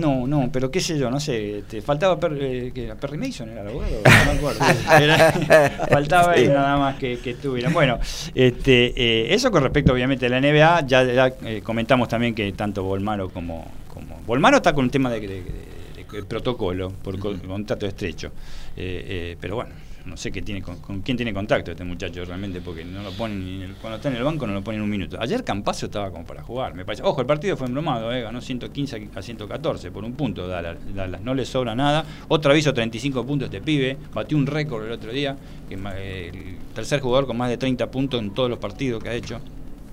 Speaker 3: No, no, pero qué sé yo, no sé. Te faltaba Per- eh, que era Perry Mason, era el abogado, no me acuerdo. Era- faltaba
Speaker 4: Sí.
Speaker 3: él nada más que, que estuvieran. Bueno, este, eh, eso con respecto obviamente a la NBA, ya, ya, eh, comentamos también que tanto Volmaro como, como. Volmaro está con un tema de, de- de- protocolo, por co- contrato estrecho. Eh, eh, pero bueno, no sé qué tiene con, con quién tiene contacto este muchacho realmente, porque no lo ponen ni en el- cuando está en el banco no lo ponen un minuto. Ayer Campazo estaba como para jugar, me parece. Ojo, el partido fue embromado, eh, ganó 115 a 114 por un punto, Dallas, Dallas, no le sobra nada. Otro aviso, 35 puntos este pibe, batió un récord el otro día, que eh, el tercer jugador con más de 30 puntos en todos los partidos que ha hecho.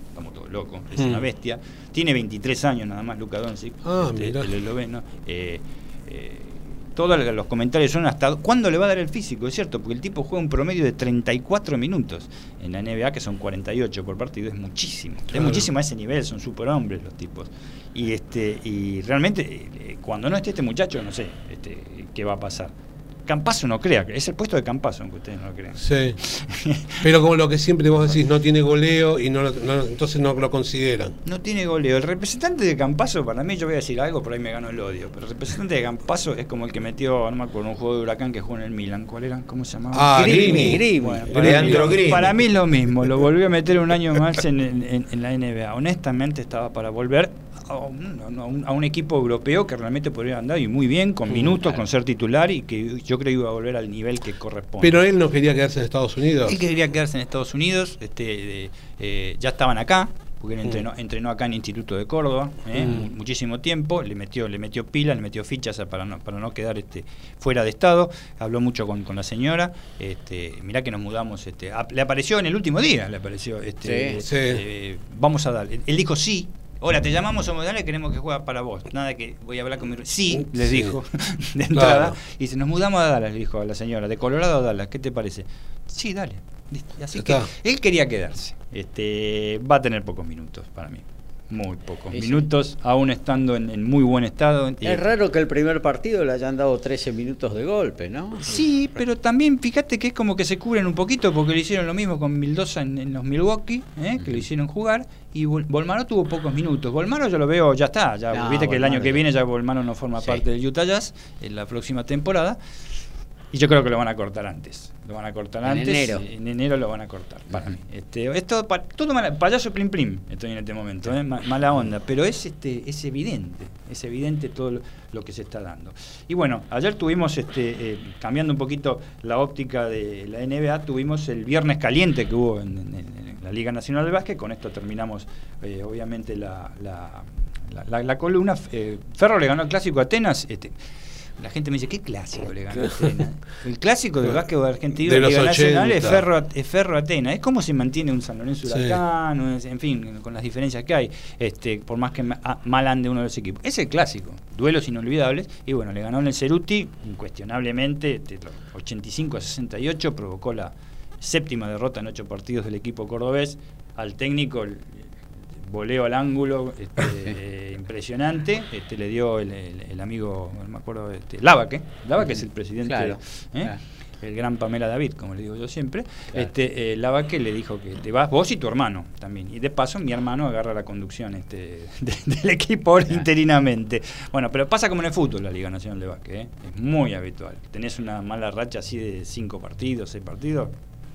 Speaker 3: Estamos todos locos, es
Speaker 5: Mm.
Speaker 3: una bestia. Tiene 23 años nada más Luka Doncic,
Speaker 5: Ah,
Speaker 3: este, el esloveno. Eh, eh, todos los comentarios son hasta cuándo le va a dar el físico, es cierto, porque el tipo juega un promedio de 34 minutos en la NBA, que son 48 por partido, es muchísimo. Es muchísimo a ese nivel, son superhombres los tipos. Y este y realmente eh, cuando no esté este muchacho, no sé este, qué va a pasar. Campazo no crea, es el puesto de Campazo, aunque ustedes no lo crean.
Speaker 5: Sí. Pero como lo que siempre vos decís, no tiene goleo y no, no- entonces no lo consideran.
Speaker 3: No tiene goleo. El representante de Campazo, para mí, yo voy a decir algo, por ahí me gano el odio. Pero el representante de Campazo es como el que metió, no me acuerdo, un juego de huracán que jugó en el Milan. ¿Cuál era? ¿Cómo se llamaba?
Speaker 5: Ah,
Speaker 1: Grimi, Grimi.
Speaker 3: Bueno, para,
Speaker 4: Leandro
Speaker 3: mí,
Speaker 4: Grimi.
Speaker 3: para mí es lo mismo. Lo volvió a meter un año más en, en- en la NBA. Honestamente, estaba para volver a un, a un- a un equipo europeo que realmente podría andar y muy bien, con minutos, con ser titular y que yo creo iba a volver al nivel que corresponde.
Speaker 5: Pero él no quería quedarse en Estados Unidos.
Speaker 3: Él quería quedarse en Estados Unidos, este, de- eh, ya estaban acá, porque él entrenó, entrenó acá en Instituto de Córdoba eh,
Speaker 5: Mm.
Speaker 3: mu- muchísimo tiempo, le metió, le metió pila, le metió fichas para no, para no quedar este, fuera de estado, habló mucho con, con la señora, este, mirá que nos mudamos, este, le apareció en el último día, le apareció, este,
Speaker 1: Sí.
Speaker 5: Sí.
Speaker 3: eh, vamos a dar, él dijo sí. Ahora te llamamos a dale, queremos que juegue para vos. Nada que voy a hablar con mi. Sí, les
Speaker 5: Sí.
Speaker 3: dijo de entrada.
Speaker 5: Claro.
Speaker 3: Y dice, nos mudamos a Dallas, le dijo a la señora, de Colorado a Dallas, ¿qué te parece? Sí, dale. Así que él quería quedarse. Este, va a tener pocos minutos para mí. Muy pocos
Speaker 1: Y sí.
Speaker 3: minutos, aún estando en, en muy buen estado.
Speaker 1: Es raro que el primer partido le hayan dado 13 minutos de golpe, ¿no?
Speaker 3: Sí, pero también fíjate que es como que se cubren un poquito porque le hicieron lo mismo con Mildosa en, en los Milwaukee, ¿eh? que le hicieron jugar, y Vol- Volmaro tuvo pocos minutos. Volmaro yo lo veo, ya está, ya
Speaker 1: No,
Speaker 3: viste que el año que viene ya Volmaro no forma
Speaker 1: Sí.
Speaker 3: parte del Utah Jazz en la próxima temporada. Y yo creo que lo van a cortar antes. Lo van a cortar
Speaker 1: En
Speaker 3: antes.
Speaker 1: enero.
Speaker 3: En enero lo van a cortar, para mí. Este, es todo, pa- todo mala- payaso plim plim estoy en este momento, ¿eh? Ma- mala onda. Pero es este, es evidente, es evidente todo lo, lo que se está dando. Y bueno, ayer tuvimos, este, eh, cambiando un poquito la óptica de la NBA, tuvimos el viernes caliente que hubo en, en- en la Liga Nacional de Básquet. Con esto terminamos, eh, obviamente, la, la, la- columna. Ferro le ganó el clásico a Atenas. Este, la gente me dice, ¿qué clásico le ganó Atenas? El clásico del básquetbol argentino
Speaker 5: De los
Speaker 3: Nacional es
Speaker 5: 80.
Speaker 3: Ferro, es Ferro Atenas. Es como se mantiene un San Lorenzo. Huracán, en fin, con las diferencias que hay, este, por más que ah, mal ande uno de los equipos. Es el clásico, duelos inolvidables. Y bueno, le ganó en el Ceruti, incuestionablemente, de los 85 a 68, provocó la séptima derrota en ocho partidos del equipo cordobés. Al técnico, voleo al ángulo este, eh, impresionante. Este, le dio el, el- el amigo, no me acuerdo, este, Lavaque. Lavaque es el presidente.
Speaker 1: Claro,
Speaker 3: ¿eh?
Speaker 1: claro.
Speaker 3: el gran Pamela David, como le digo yo siempre,
Speaker 1: Claro.
Speaker 3: este, eh, Lavaque le dijo que te vas vos y tu hermano también. Y de paso mi hermano agarra la conducción este, de- del equipo interinamente. Bueno, pero pasa como en el fútbol, la Liga Nacional de Básquet, ¿eh? es muy habitual. Tenés una mala racha así de cinco partidos, seis partidos,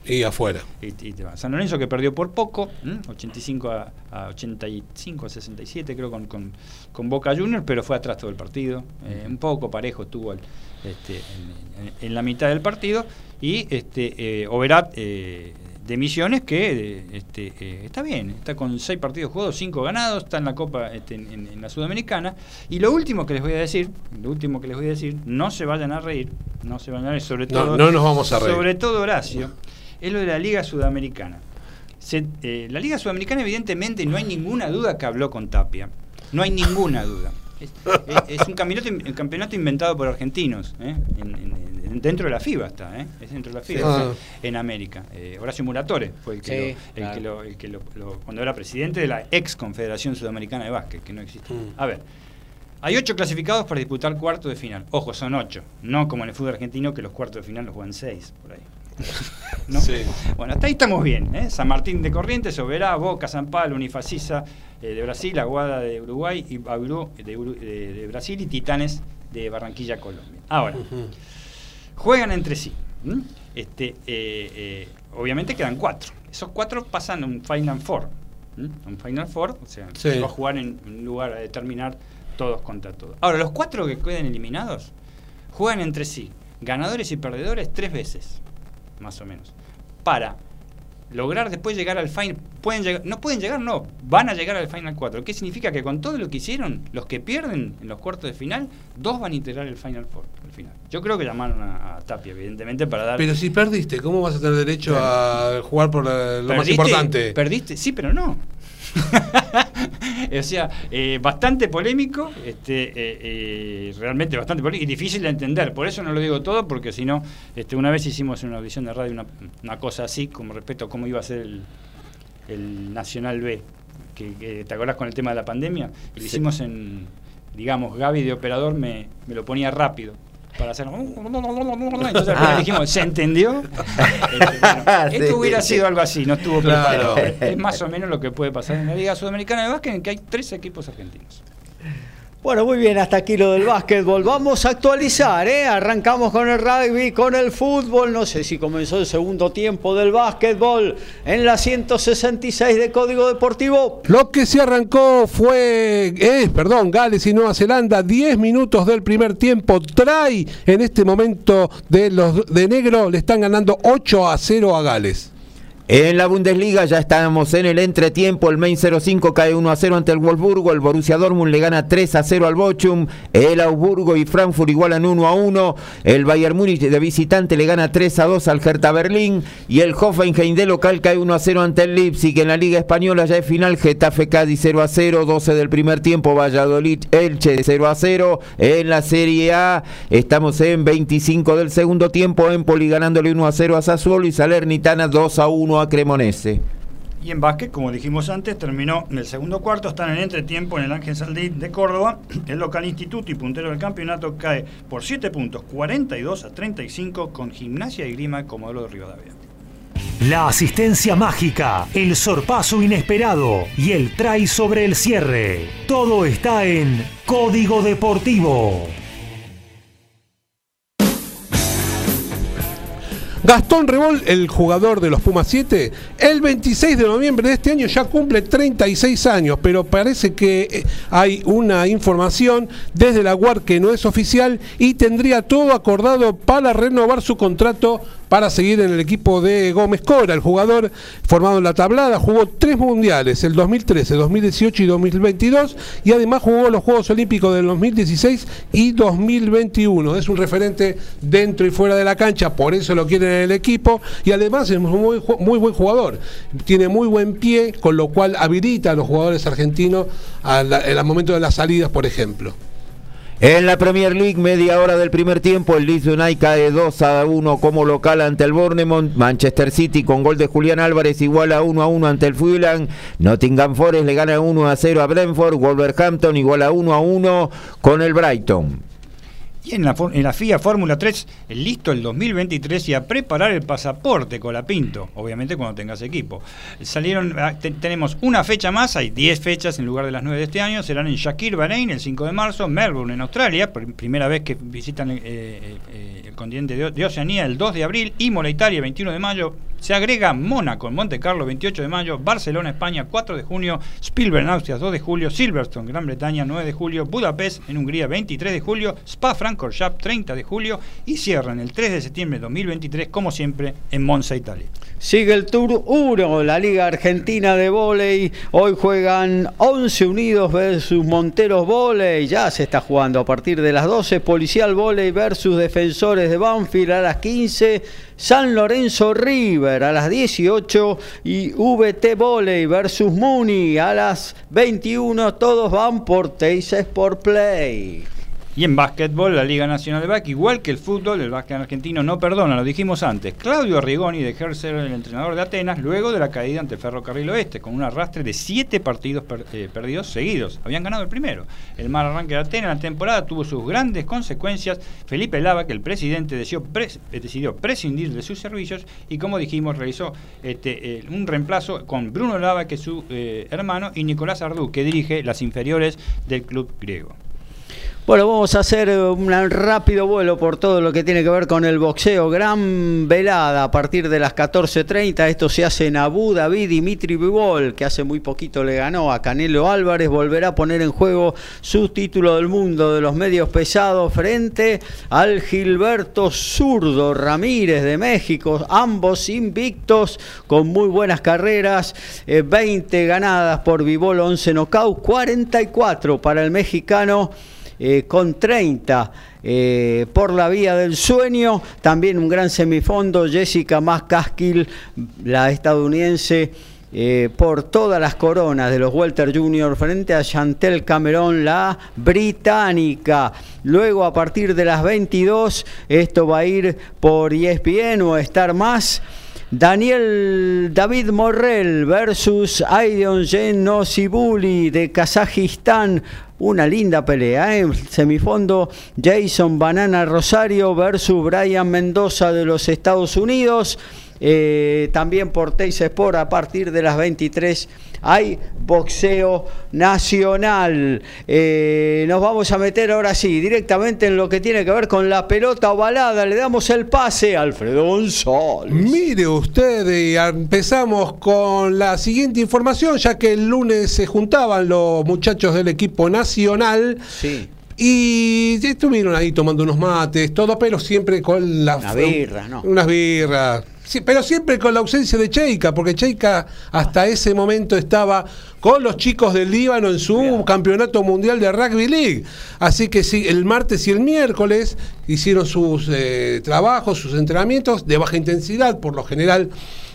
Speaker 5: Y afuera.
Speaker 3: y, y te va. San Lorenzo que perdió por poco, ¿m? 85 a, a 85 a 67 creo con, con, con Boca Juniors, pero fue atrás todo el partido. Eh, un poco parejo estuvo al- este, en, en- en la mitad del partido. Y este eh, Oberat eh, de Misiones que eh, este, eh, está bien, está con seis partidos jugados, cinco ganados, está en la Copa este, en, la Sudamericana. Y lo último que les voy a decir, lo último que les voy a decir, no se vayan a reír, no se vayan a reír, sobre
Speaker 5: No,
Speaker 3: todo,
Speaker 5: no nos vamos a reír.
Speaker 3: sobre todo Horacio, es lo de la Liga Sudamericana. Se- eh, la Liga Sudamericana, evidentemente, no hay ninguna duda que habló con Tapia. No hay ninguna duda. Es, es- es un, campeonato, un campeonato inventado por argentinos. ¿eh? En- en- en- dentro de la FIBA está. ¿eh? Es dentro de la FIBA.
Speaker 5: Sí. Ah.
Speaker 3: En América. Eh, Horacio Muratore fue el que,
Speaker 1: Sí,
Speaker 3: lo, el
Speaker 1: claro.
Speaker 3: que, lo, el que lo- lo- cuando era presidente de la ex Confederación Sudamericana de Básquet, que no existe.
Speaker 5: Mm.
Speaker 3: A ver. Hay ocho clasificados para disputar cuarto de final. Ojo, son ocho. No como en el fútbol argentino que los cuartos de final los juegan seis, por ahí. ¿No?
Speaker 5: Sí.
Speaker 3: Bueno, hasta ahí estamos bien. ¿eh? San Martín de Corrientes, Oberá, Boca, San Pablo, Unifacisa eh, de Brasil, Aguada de Uruguay, y Bauru de, Uru- de- de Brasil y Titanes de Barranquilla, Colombia. Ahora, juegan entre sí. ¿m? Este, eh, eh, obviamente quedan cuatro. Esos cuatro pasan a un Final Four. ¿m? Un Final Four, o sea,
Speaker 5: Sí.
Speaker 3: se va a jugar en un lugar a determinar todos contra todos. Ahora, los cuatro que queden eliminados juegan entre sí, ganadores y perdedores, tres veces, más o menos, para lograr después llegar al final. Pueden llegar, no pueden llegar, no, van a llegar al Final 4. ¿Qué significa? Que con todo lo que hicieron, los que pierden en los cuartos de final, dos van a integrar el Final Four al final. Yo creo que llamaron a, a Tapia, evidentemente, para dar.
Speaker 5: Pero si perdiste, ¿cómo vas a tener derecho a jugar por la- lo más importante?
Speaker 3: Perdiste, sí, pero no. o sea, eh, bastante polémico, este, eh, eh, realmente bastante polémico y difícil de entender. Por eso no lo digo todo, porque si no, este, una vez hicimos en una audición de radio una, una cosa así, con respecto a cómo iba a ser el, el Nacional B, que, que, te acordás con el tema de la pandemia, lo
Speaker 4: Sí.
Speaker 3: hicimos en, digamos, Gaby de operador me, me lo ponía rápido. Para hacer. Entonces al final dijimos, ¿se entendió? Este, bueno,
Speaker 4: Sí,
Speaker 3: esto hubiera
Speaker 4: sí.
Speaker 3: sido algo así, no estuvo
Speaker 5: Claro.
Speaker 3: preparado. Es más o menos lo que puede pasar en la Liga Sudamericana de Básquet, en que hay tres equipos argentinos.
Speaker 1: Bueno, muy bien, hasta aquí lo del básquetbol. Vamos a actualizar, ¿eh? Arrancamos con el rugby, con el fútbol. No sé si comenzó el segundo tiempo del básquetbol en la 166 de Código Deportivo.
Speaker 5: Lo que se arrancó fue, eh, perdón, Gales y Nueva Zelanda, 10 minutos del primer tiempo. Trae en este momento de los de negro, le están ganando 8 a 0 a Gales.
Speaker 4: En la Bundesliga ya estamos en el entretiempo. El Main 05 cae 1 a 0 ante el Wolfsburgo. El Borussia Dortmund le gana 3 a 0 al Bochum. El Augsburgo y Frankfurt igualan 1 a 1. El Bayern Múnich de visitante le gana 3 a 2 al Hertha Berlín. Y el Hoffenheim de local cae 1 a 0 ante el Leipzig. En la Liga Española ya es final. Getafe Cádiz 0 a 0. 12 del primer tiempo. Valladolid Elche 0 a 0. En la Serie A estamos en 25 del segundo tiempo. Empoli ganándole 1 a 0 a Sassuolo y Salernitana 2 a 1 a Cremonese.
Speaker 3: Y en básquet, como dijimos antes, terminó en el segundo cuarto, está en el entretiempo en el Ángel Saldí de Córdoba. El local instituto y puntero del campeonato cae por 7 puntos, 42 a 35, con Gimnasia y Grima como modelo de Rivadavia.
Speaker 6: La asistencia mágica, el sorpaso inesperado y el try sobre el cierre. Todo está en Código Deportivo.
Speaker 5: Gastón Rebol, el jugador de los Pumas 7, el 26 de noviembre de este año ya cumple 36 años, pero parece que eh, hay una información desde la UAR que no es oficial y tendría todo acordado para renovar su contrato para seguir en el equipo de Gómez Cora. El jugador formado en la tablada jugó tres mundiales, el 2013, 2018 y 2022, y además jugó los Juegos Olímpicos del 2016 y 2021. Es un referente dentro y fuera de la cancha, por eso lo quieren en el equipo, y además es muy, muy buen jugador. Tiene muy buen pie, con lo cual habilita a los jugadores argentinos al, al momento de las salidas, por ejemplo.
Speaker 4: En la Premier League, media hora del primer tiempo, el Leeds United cae 2 a 1 como local ante el Bournemouth. Manchester City con gol de Julián Álvarez igual a 1 a 1 ante el Fulham. Nottingham Forest le gana 1 a 0 a Brentford. Wolverhampton igual a 1 a 1 con el Brighton.
Speaker 3: Y en la, en la FIA Fórmula 3, listo el 2023 y a preparar el pasaporte Colapinto, obviamente cuando tengas equipo. Salieron, ah, te- tenemos una fecha más, hay 10 fechas en lugar de las 9 de este año, serán en Shakir, Bahrein el 5 de marzo, Melbourne en Australia, primera vez que visitan eh, eh, eh, el continente de, de Oceanía el 2 de abril, Imola, Italia 21 de mayo, se agrega Mónaco en Monte Carlo 28 de mayo, Barcelona, España 4 de junio, Spielberg en Austria 2 de julio, Silverstone, Gran Bretaña 9 de julio, Budapest en Hungría 23 de julio, Spa Francorchamps 30 de julio y cierran el 3 de septiembre de 2023 como siempre en Monza, Italia.
Speaker 1: Sigue el Tour 1, la Liga Argentina de Voley. Hoy juegan 11 Unidos versus Monteros Voley. Ya se está jugando a partir de las 12. Policial Voley versus Defensores de Banfield a las 15. San Lorenzo River a las 18 y VT Voley versus Muni a las 21. Todos van por Teis Sport Play.
Speaker 3: Y en básquetbol, la Liga Nacional de Básquet, igual que el fútbol, el básquet argentino no perdona, lo dijimos antes. Claudio Rigoni dejó de ser el entrenador de Atenas luego de la caída ante Ferrocarril Oeste, con un arrastre de siete partidos eh, perdidos seguidos. Habían ganado el primero. El mal arranque de Atenas en la temporada tuvo sus grandes consecuencias. Felipe Lava, que el presidente eh, decidió prescindir de sus servicios y, como dijimos, realizó este, eh, un reemplazo con Bruno Lava, que es su hermano, y Nicolás Ardú, que dirige las inferiores del club griego.
Speaker 1: Bueno, vamos a hacer eh, un rápido vuelo por todo lo que tiene que ver con el boxeo. Gran velada a partir de las 14.30. Esto se hace en Abu Dhabi. Dimitri Bivol, que hace muy poquito le ganó a Canelo Álvarez, volverá a poner en juego su título del mundo de los medios pesados frente al Gilberto Zurdo Ramírez de México. Ambos invictos con muy buenas carreras. eh, 20 ganadas por Bivol, 11 knockouts, 44 para el mexicano eh, con 30 eh, por la vía del sueño. También un gran semifondo, Jessica Mascaskill, la estadounidense. eh, por todas las coronas de los Welter Junior frente a Chantel Cameron, la británica. Luego a partir de las 22, esto va a ir por ESPN o Star Más. Daniel David Morrell versus Aidion Genosibuli de Kazajistán. Una linda pelea, ¿eh? Semifondo Jason Banana Rosario versus Brian Mendoza de los Estados Unidos. Eh, también por Teis Sport a partir de las 23 hay boxeo nacional. Eh, nos vamos a meter ahora sí directamente en lo que tiene que ver con la pelota ovalada. Le damos el pase a Alfredo González.
Speaker 5: Mire usted, y empezamos con la siguiente información, ya que el lunes se juntaban los muchachos del equipo nacional.
Speaker 1: Sí.
Speaker 5: Y estuvieron ahí tomando unos mates, todo, pero siempre con la.
Speaker 1: Una birra, ¿no?
Speaker 5: Unas birras. Sí, pero siempre con la ausencia de Cheika, porque Cheika hasta ese momento estaba con los chicos del Líbano en su campeonato mundial de rugby league. Así que sí, el martes y el miércoles hicieron sus eh, trabajos, sus entrenamientos de baja intensidad, por lo general.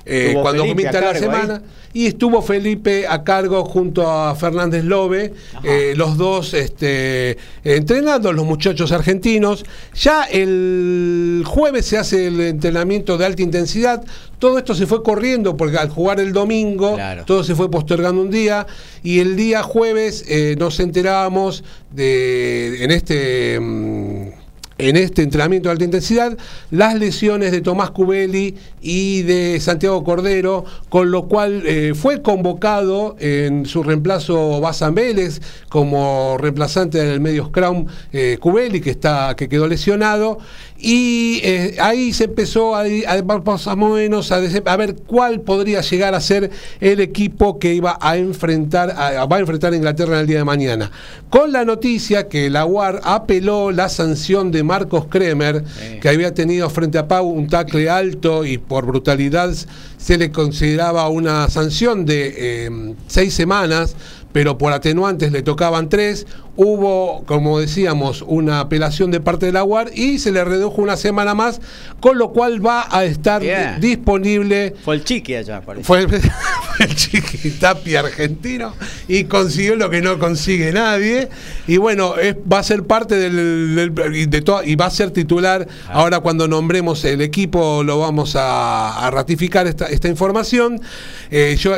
Speaker 5: Eh, cuando
Speaker 1: Felipe
Speaker 5: comienza la semana. Y estuvo Felipe a cargo junto a Fernández Lobe, eh, los dos este, entrenando, los muchachos argentinos. Ya el jueves se hace el entrenamiento de alta intensidad. Todo esto se fue corriendo porque al jugar el domingo,
Speaker 1: Claro.
Speaker 5: todo se fue postergando un día. Y el día jueves eh, nos enterábamos de, en este. mm, en este entrenamiento de alta intensidad las lesiones de Tomás Cubelli y de Santiago Cordero, con lo cual eh, fue convocado en su reemplazo Bazan Vélez como reemplazante del medio Scrum eh, Cubelli, que, está, que quedó lesionado. Y eh, ahí se empezó a, a- más o menos a, ver cuál podría llegar a ser el equipo que iba a enfrentar a, va a enfrentar a Inglaterra en el día de mañana. Con la noticia que la UAR apeló la sanción de Marcos Kremer, que había tenido frente a Pau un tackle alto y por brutalidad se le consideraba una sanción de eh, seis semanas pero por atenuantes le tocaban tres. Hubo, como decíamos, una apelación de parte de la UAR y se le redujo una semana más, con lo cual va a estar disponible.
Speaker 1: Fue el chiqui allá, parece.
Speaker 5: Fue el, el chiquitapi argentino y consiguió lo que no consigue nadie. Y bueno, es- va a ser parte del, de toda- y va a ser titular. Ahora cuando nombremos el equipo lo vamos a, a ratificar esta, esta información. Eh, yo,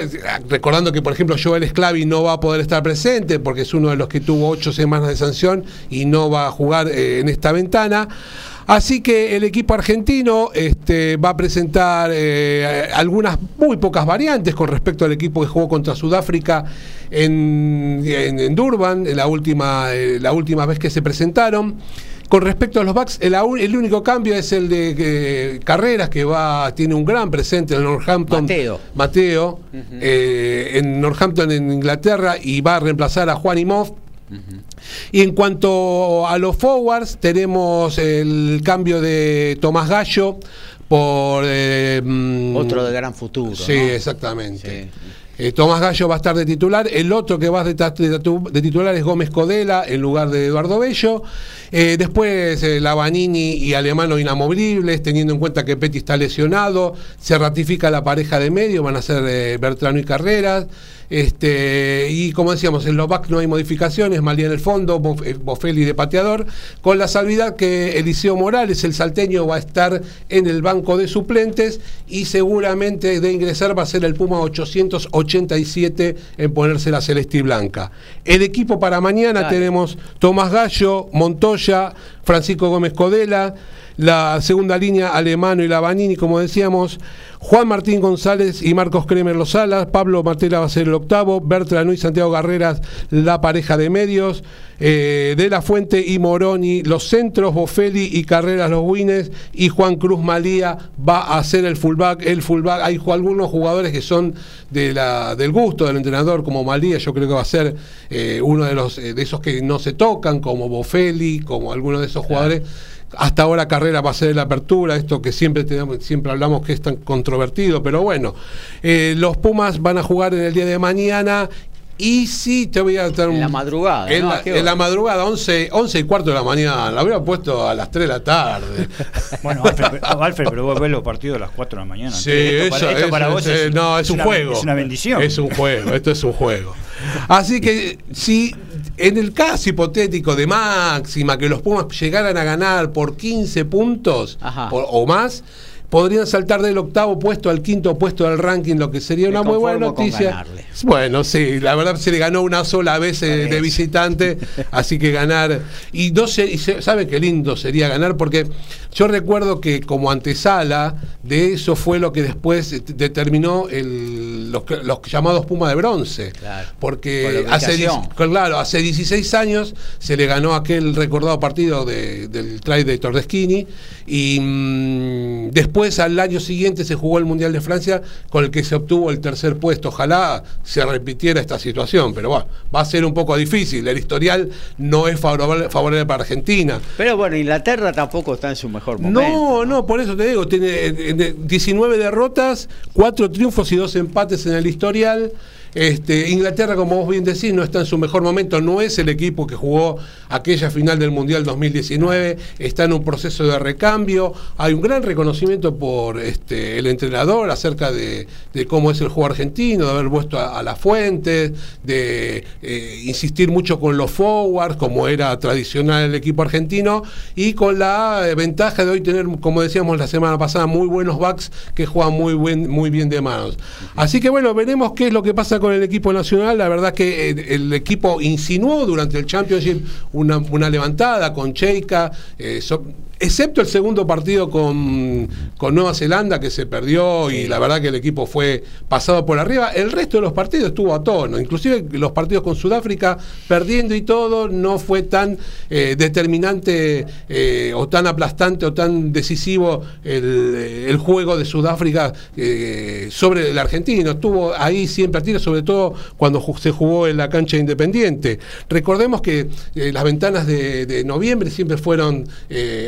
Speaker 5: recordando que, por ejemplo, Joel Esclavi no va a poder estar presente porque es uno de los que tuvo ocho semanas de sanción y no va a jugar eh, en esta ventana. Así que el equipo argentino este, va a presentar eh, algunas muy pocas variantes con respecto al equipo que jugó contra Sudáfrica en, en- en Durban, en la última, eh, la última vez que se presentaron. Con respecto a los backs, el, único cambio es el de eh, Carreras, que va tiene un gran presente en Northampton.
Speaker 1: Mateo.
Speaker 5: Mateo, en Northampton, en Inglaterra, y va a reemplazar a Juan Y en cuanto a los forwards, tenemos el cambio de Tomás Gallo por... eh, mm,
Speaker 1: Otro de gran futuro.
Speaker 5: Sí,
Speaker 1: ¿no?
Speaker 5: exactamente.
Speaker 1: Sí.
Speaker 5: Eh, Tomás Gallo va a estar de titular. El otro que va de, de titular es Gómez Codela en lugar de Eduardo Bello. Eh, después eh, Lavanini y Alemano inamovibles, teniendo en cuenta que Petty está lesionado. Se ratifica la pareja de medio, van a ser Bertrano y Carreras. Este, y como decíamos, en los backs no hay modificaciones, Malía en el fondo, eh, Bofelli de pateador, con la salvedad que Eliseo Morales, el salteño, va a estar en el banco de suplentes y seguramente de ingresar va a ser el Puma 887 en ponerse la celeste y blanca. El equipo para mañana
Speaker 1: Dale.
Speaker 5: tenemos Tomás Gallo, Montoya, Francisco Gómez Codela, la segunda línea Alemano y Lavanini, como decíamos, Juan Martín González y Marcos Kremer los alas, Pablo Martela va a ser el octavo, Bertrand y Santiago Garreras la pareja de medios, eh, De La Fuente y Moroni los centros, Bofelli y Carreras los wines y Juan Cruz Malía va a ser el fullback, el fullback, hay algunos jugadores que son de la, del gusto del entrenador como Malía, yo creo que va a ser eh, uno de los eh, de esos que no se tocan, como Bofelli, como alguno de esos jugadores hasta ahora Carrera va a ser la apertura, esto que siempre tenemos, siempre hablamos que es tan controvertido, pero bueno, eh, los Pumas van a jugar en el día de mañana. Y sí, te voy a dar
Speaker 1: En la
Speaker 5: un-
Speaker 1: madrugada,
Speaker 5: En,
Speaker 1: ¿no?
Speaker 5: la,
Speaker 1: ¿A qué
Speaker 5: en la madrugada, 11, 11 y cuarto de la mañana. La hubiera puesto a las 3 de la tarde.
Speaker 3: Bueno, Alfred, pero- Alfred, pero vos ves los partidos a las 4 de la mañana.
Speaker 5: Sí,
Speaker 3: esto para,
Speaker 5: eso-
Speaker 3: esto
Speaker 5: eso-
Speaker 3: para vos es,
Speaker 5: no, es, un
Speaker 3: una-
Speaker 5: juego.
Speaker 3: Es una bendición.
Speaker 5: Es un juego, esto es un juego. Así que si en el caso hipotético de máxima que los Pumas llegaran a ganar por 15 puntos por- o más, podrían saltar del octavo puesto al quinto puesto del ranking, lo que sería
Speaker 1: Me
Speaker 5: una muy buena noticia. Bueno, sí, la verdad se le ganó una sola vez eh, de visitante, así que ganar. Y no sé, y se- sabe qué lindo sería ganar, porque yo recuerdo que como antesala de eso fue lo que después determinó el- los, llamados Puma de bronce.
Speaker 1: Claro.
Speaker 5: Porque
Speaker 1: Por
Speaker 5: hace, claro, hace 16 años se le ganó aquel recordado partido de- del try de Tordeschini y mm, después al año siguiente se jugó el Mundial de Francia con el que se obtuvo el tercer puesto. Ojalá se repitiera esta situación, pero bueno, va a ser un poco difícil. El historial no es favorable, favorable para Argentina.
Speaker 1: Pero bueno, Inglaterra tampoco está en su mejor momento.
Speaker 5: No, no, por eso te digo, tiene eh, eh, 19 derrotas, 4 triunfos y 2 empates en el historial. Este, Inglaterra, como vos bien decís, no está en su mejor momento, no es el equipo que jugó aquella final del Mundial 2019, está en un proceso de recambio, hay un gran reconocimiento por este, el entrenador acerca de, cómo es el juego argentino, de haber vuelto a, a las fuentes, de eh, insistir mucho con los forwards, como era tradicional el equipo argentino, y con la eh, ventaja de hoy tener, como decíamos la semana pasada, muy buenos backs que juegan muy, muy bien de manos. Así que bueno, veremos qué es lo que pasa con el equipo nacional. La verdad que eh, el equipo insinuó durante el Championship una, una levantada con Cheika, eh, excepto el segundo partido con, con Nueva Zelanda que se perdió y la verdad que el equipo fue pasado por arriba. El resto de los partidos estuvo a tono, inclusive los partidos con Sudáfrica perdiendo y todo, no fue tan eh, determinante eh, o tan aplastante o tan decisivo el, eh, el juego de Sudáfrica eh, sobre el argentino. Estuvo ahí siempre a tiro, sobre todo cuando se jugó en la cancha independiente. Recordemos que las ventanas de, de noviembre siempre fueron eh,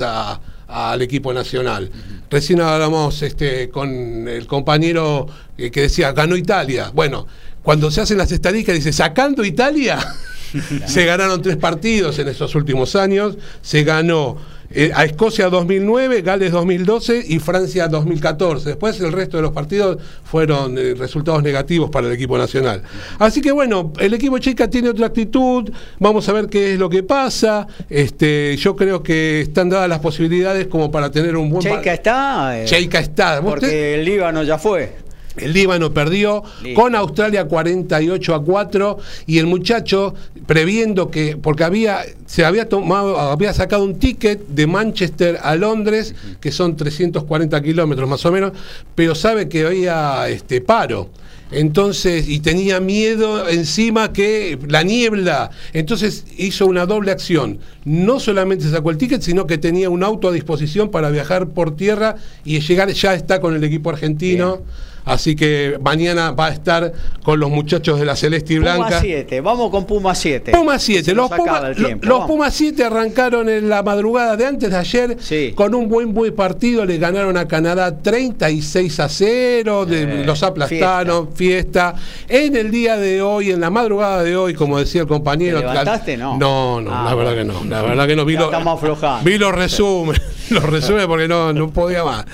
Speaker 5: a al equipo nacional. Recién hablamos este, con el compañero eh, que decía, ganó Italia. Bueno, cuando se hacen las estadísticas, dice, sacando Italia, se ganaron tres partidos en estos últimos años. Se ganó eh, a Escocia 2009, Gales 2012 y Francia 2014. Después el resto de los partidos fueron eh, resultados negativos para el equipo nacional. Así que bueno, el equipo checa tiene otra actitud. Vamos a ver qué es lo que pasa. Este, yo creo que están dadas las posibilidades como para tener un buen
Speaker 1: Cheika está. eh,
Speaker 5: Cheika está. ¿Vos te-
Speaker 1: Porque el Líbano ya fue.
Speaker 5: El Líbano perdió
Speaker 1: Listo.
Speaker 5: con Australia 48 a 4 y el muchacho previendo que porque había se había tomado había sacado un ticket de Manchester a Londres que son 340 kilómetros más o menos pero sabe que había este paro. Entonces y tenía miedo encima que la niebla. Entonces hizo una doble acción. No solamente sacó el ticket sino que tenía un auto a disposición para viajar por tierra y llegar ya está con el equipo argentino Así que mañana va a estar con los muchachos de la Celeste y
Speaker 1: Puma
Speaker 5: Blanca.
Speaker 1: 7, vamos con Puma 7.
Speaker 5: Puma 7,
Speaker 1: Se
Speaker 5: los, Puma,
Speaker 1: el
Speaker 5: lo-
Speaker 1: tiempo,
Speaker 5: los
Speaker 1: vamos.
Speaker 5: Puma 7 arrancaron en la madrugada de antes de ayer
Speaker 1: Sí.
Speaker 5: con un buen buen partido, le ganaron a Canadá 36 a 0, de-
Speaker 1: Eh,
Speaker 5: los aplastaron, fiesta. En el día de hoy, en la madrugada de hoy, como decía el compañero.
Speaker 1: ¿Te levantaste? No.
Speaker 5: No, no,
Speaker 1: Ah,
Speaker 5: la verdad que no, la verdad que no vi lo-. Vi los resúmenes, los resúmenes porque no, no podía más.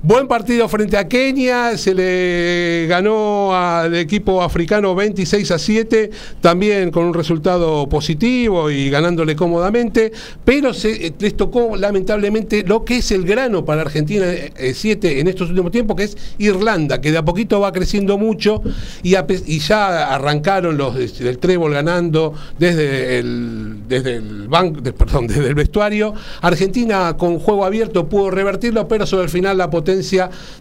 Speaker 5: Buen partido frente a Kenia, se le ganó al equipo africano 26 a 7, también con un resultado positivo y ganándole cómodamente, pero se, eh, les tocó lamentablemente lo que es el grano para Argentina 7 en estos últimos tiempos, que es Irlanda, que de a poquito va creciendo mucho y, ya arrancaron los del trébol ganando desde desde el banco, perdón, desde el vestuario. Argentina con juego abierto pudo revertirlo, pero sobre el final la potencia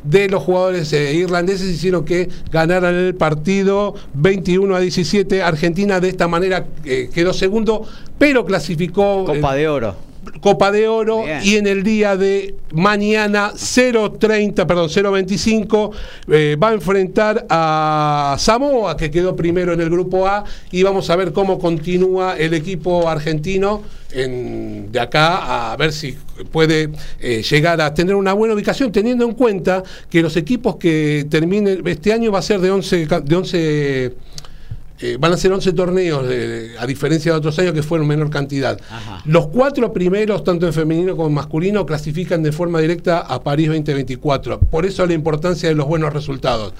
Speaker 5: de los jugadores eh, irlandeses hicieron que ganaran el partido 21 a 17. Argentina de esta manera eh, quedó segundo, pero clasificó
Speaker 1: Copa de Oro.
Speaker 5: Copa de Oro
Speaker 1: Bien.
Speaker 5: y en el día de mañana 0.30, perdón, 0.25 eh, va a enfrentar a Samoa que quedó primero en el grupo A y vamos a ver cómo continúa el equipo argentino en- de acá a ver si puede eh, llegar a tener una buena ubicación teniendo en cuenta que los equipos que terminen este año va a ser de 11 ca- de 11 eh, van a ser 11 torneos, a diferencia de otros años que fueron menor cantidad.
Speaker 1: Ajá.
Speaker 5: Los cuatro primeros, tanto en femenino como en masculino, clasifican de forma directa a París 2024. Por eso la importancia de los buenos resultados.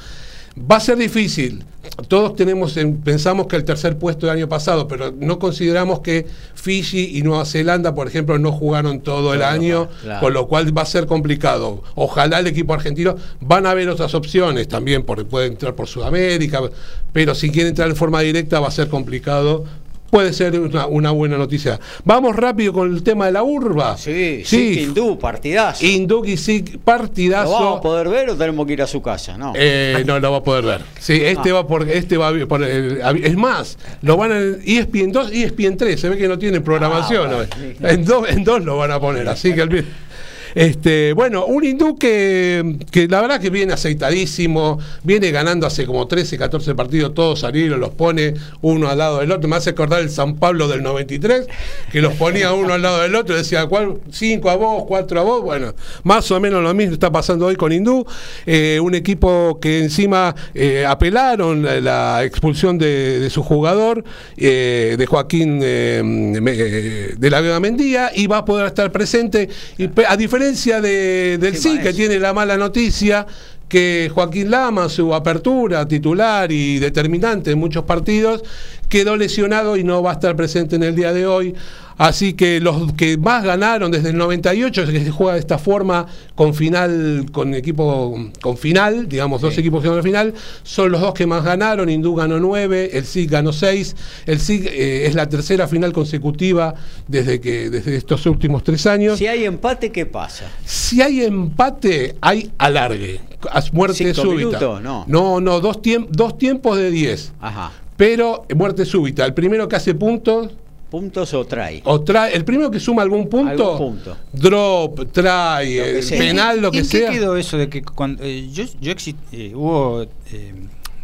Speaker 5: Va a ser difícil. todos tenemos en- pensamos que el tercer puesto del año pasado, pero no consideramos que Fiji y Nueva Zelanda, por ejemplo, no jugaron todo el año,
Speaker 1: claro.
Speaker 5: con lo cual va a ser complicado. Ojalá el equipo argentino van a haber otras opciones también, porque puede entrar por Sudamérica, pero si quiere entrar en forma directa va a ser complicado. Puede ser una, una buena noticia. Vamos rápido con el tema de la urba.
Speaker 1: Sí, sí, hindú, partidazo.
Speaker 5: Hindú y
Speaker 1: ¿Lo
Speaker 5: partidazo.
Speaker 1: vamos a poder ver o tenemos que ir a su casa? No.
Speaker 5: Eh, no lo va a poder ver. Sí, este
Speaker 1: Ah.
Speaker 5: va por, este va por el- es más, lo van a ESPN 2 y ESPN 3, se ve que no tienen programación.
Speaker 1: Ah, vale.
Speaker 5: en, dos, en dos lo van a poner, así que olvi- este, bueno, un hindú que, la verdad que viene aceitadísimo, viene ganando hace como 13, 14 partidos, todos salieron, los pone uno al lado del otro. Me hace acordar el San Pablo del 93, que los ponía uno al lado del otro, decía, ¿cuál? Cinco a vos, cuatro a vos. Bueno, más o menos lo mismo está pasando hoy con Hindú. Eh, un equipo que encima eh, apelaron la, expulsión de, su jugador, eh, de Joaquín de la Vega Mendía, y va a poder estar presente. A diferencia de- del
Speaker 1: Qué
Speaker 5: sí, que tiene la mala noticia que Joaquín Lama, su apertura titular y determinante en muchos partidos, quedó lesionado y no va a estar presente en el día de hoy. Así que los que más ganaron desde el 98, que se juega de esta forma con final, con equipo con final, digamos, dos equipos que van a la final, son los dos que más ganaron. Hindú ganó nueve, el SIG ganó seis. El SIG eh, es la tercera final consecutiva desde que desde estos últimos tres años.
Speaker 1: Si hay empate, ¿qué pasa?
Speaker 5: Si hay empate, hay alargue. Muerte
Speaker 1: ¿Cinco
Speaker 5: súbita.
Speaker 1: minutos? No.
Speaker 5: no, no, dos, tiemp- dos tiempos de 10.
Speaker 1: Ajá.
Speaker 5: Pero muerte súbita. El primero que hace puntos,
Speaker 1: ¿Puntos o trae?
Speaker 5: o trae. El primero que suma algún punto,
Speaker 1: Algún punto.
Speaker 5: drop, trae,
Speaker 1: Lo
Speaker 5: eh, penal, lo
Speaker 3: ¿Y
Speaker 5: que
Speaker 3: en
Speaker 5: sea.
Speaker 3: qué quedó eso de que cuando eh, yo, yo eh, hubo eh,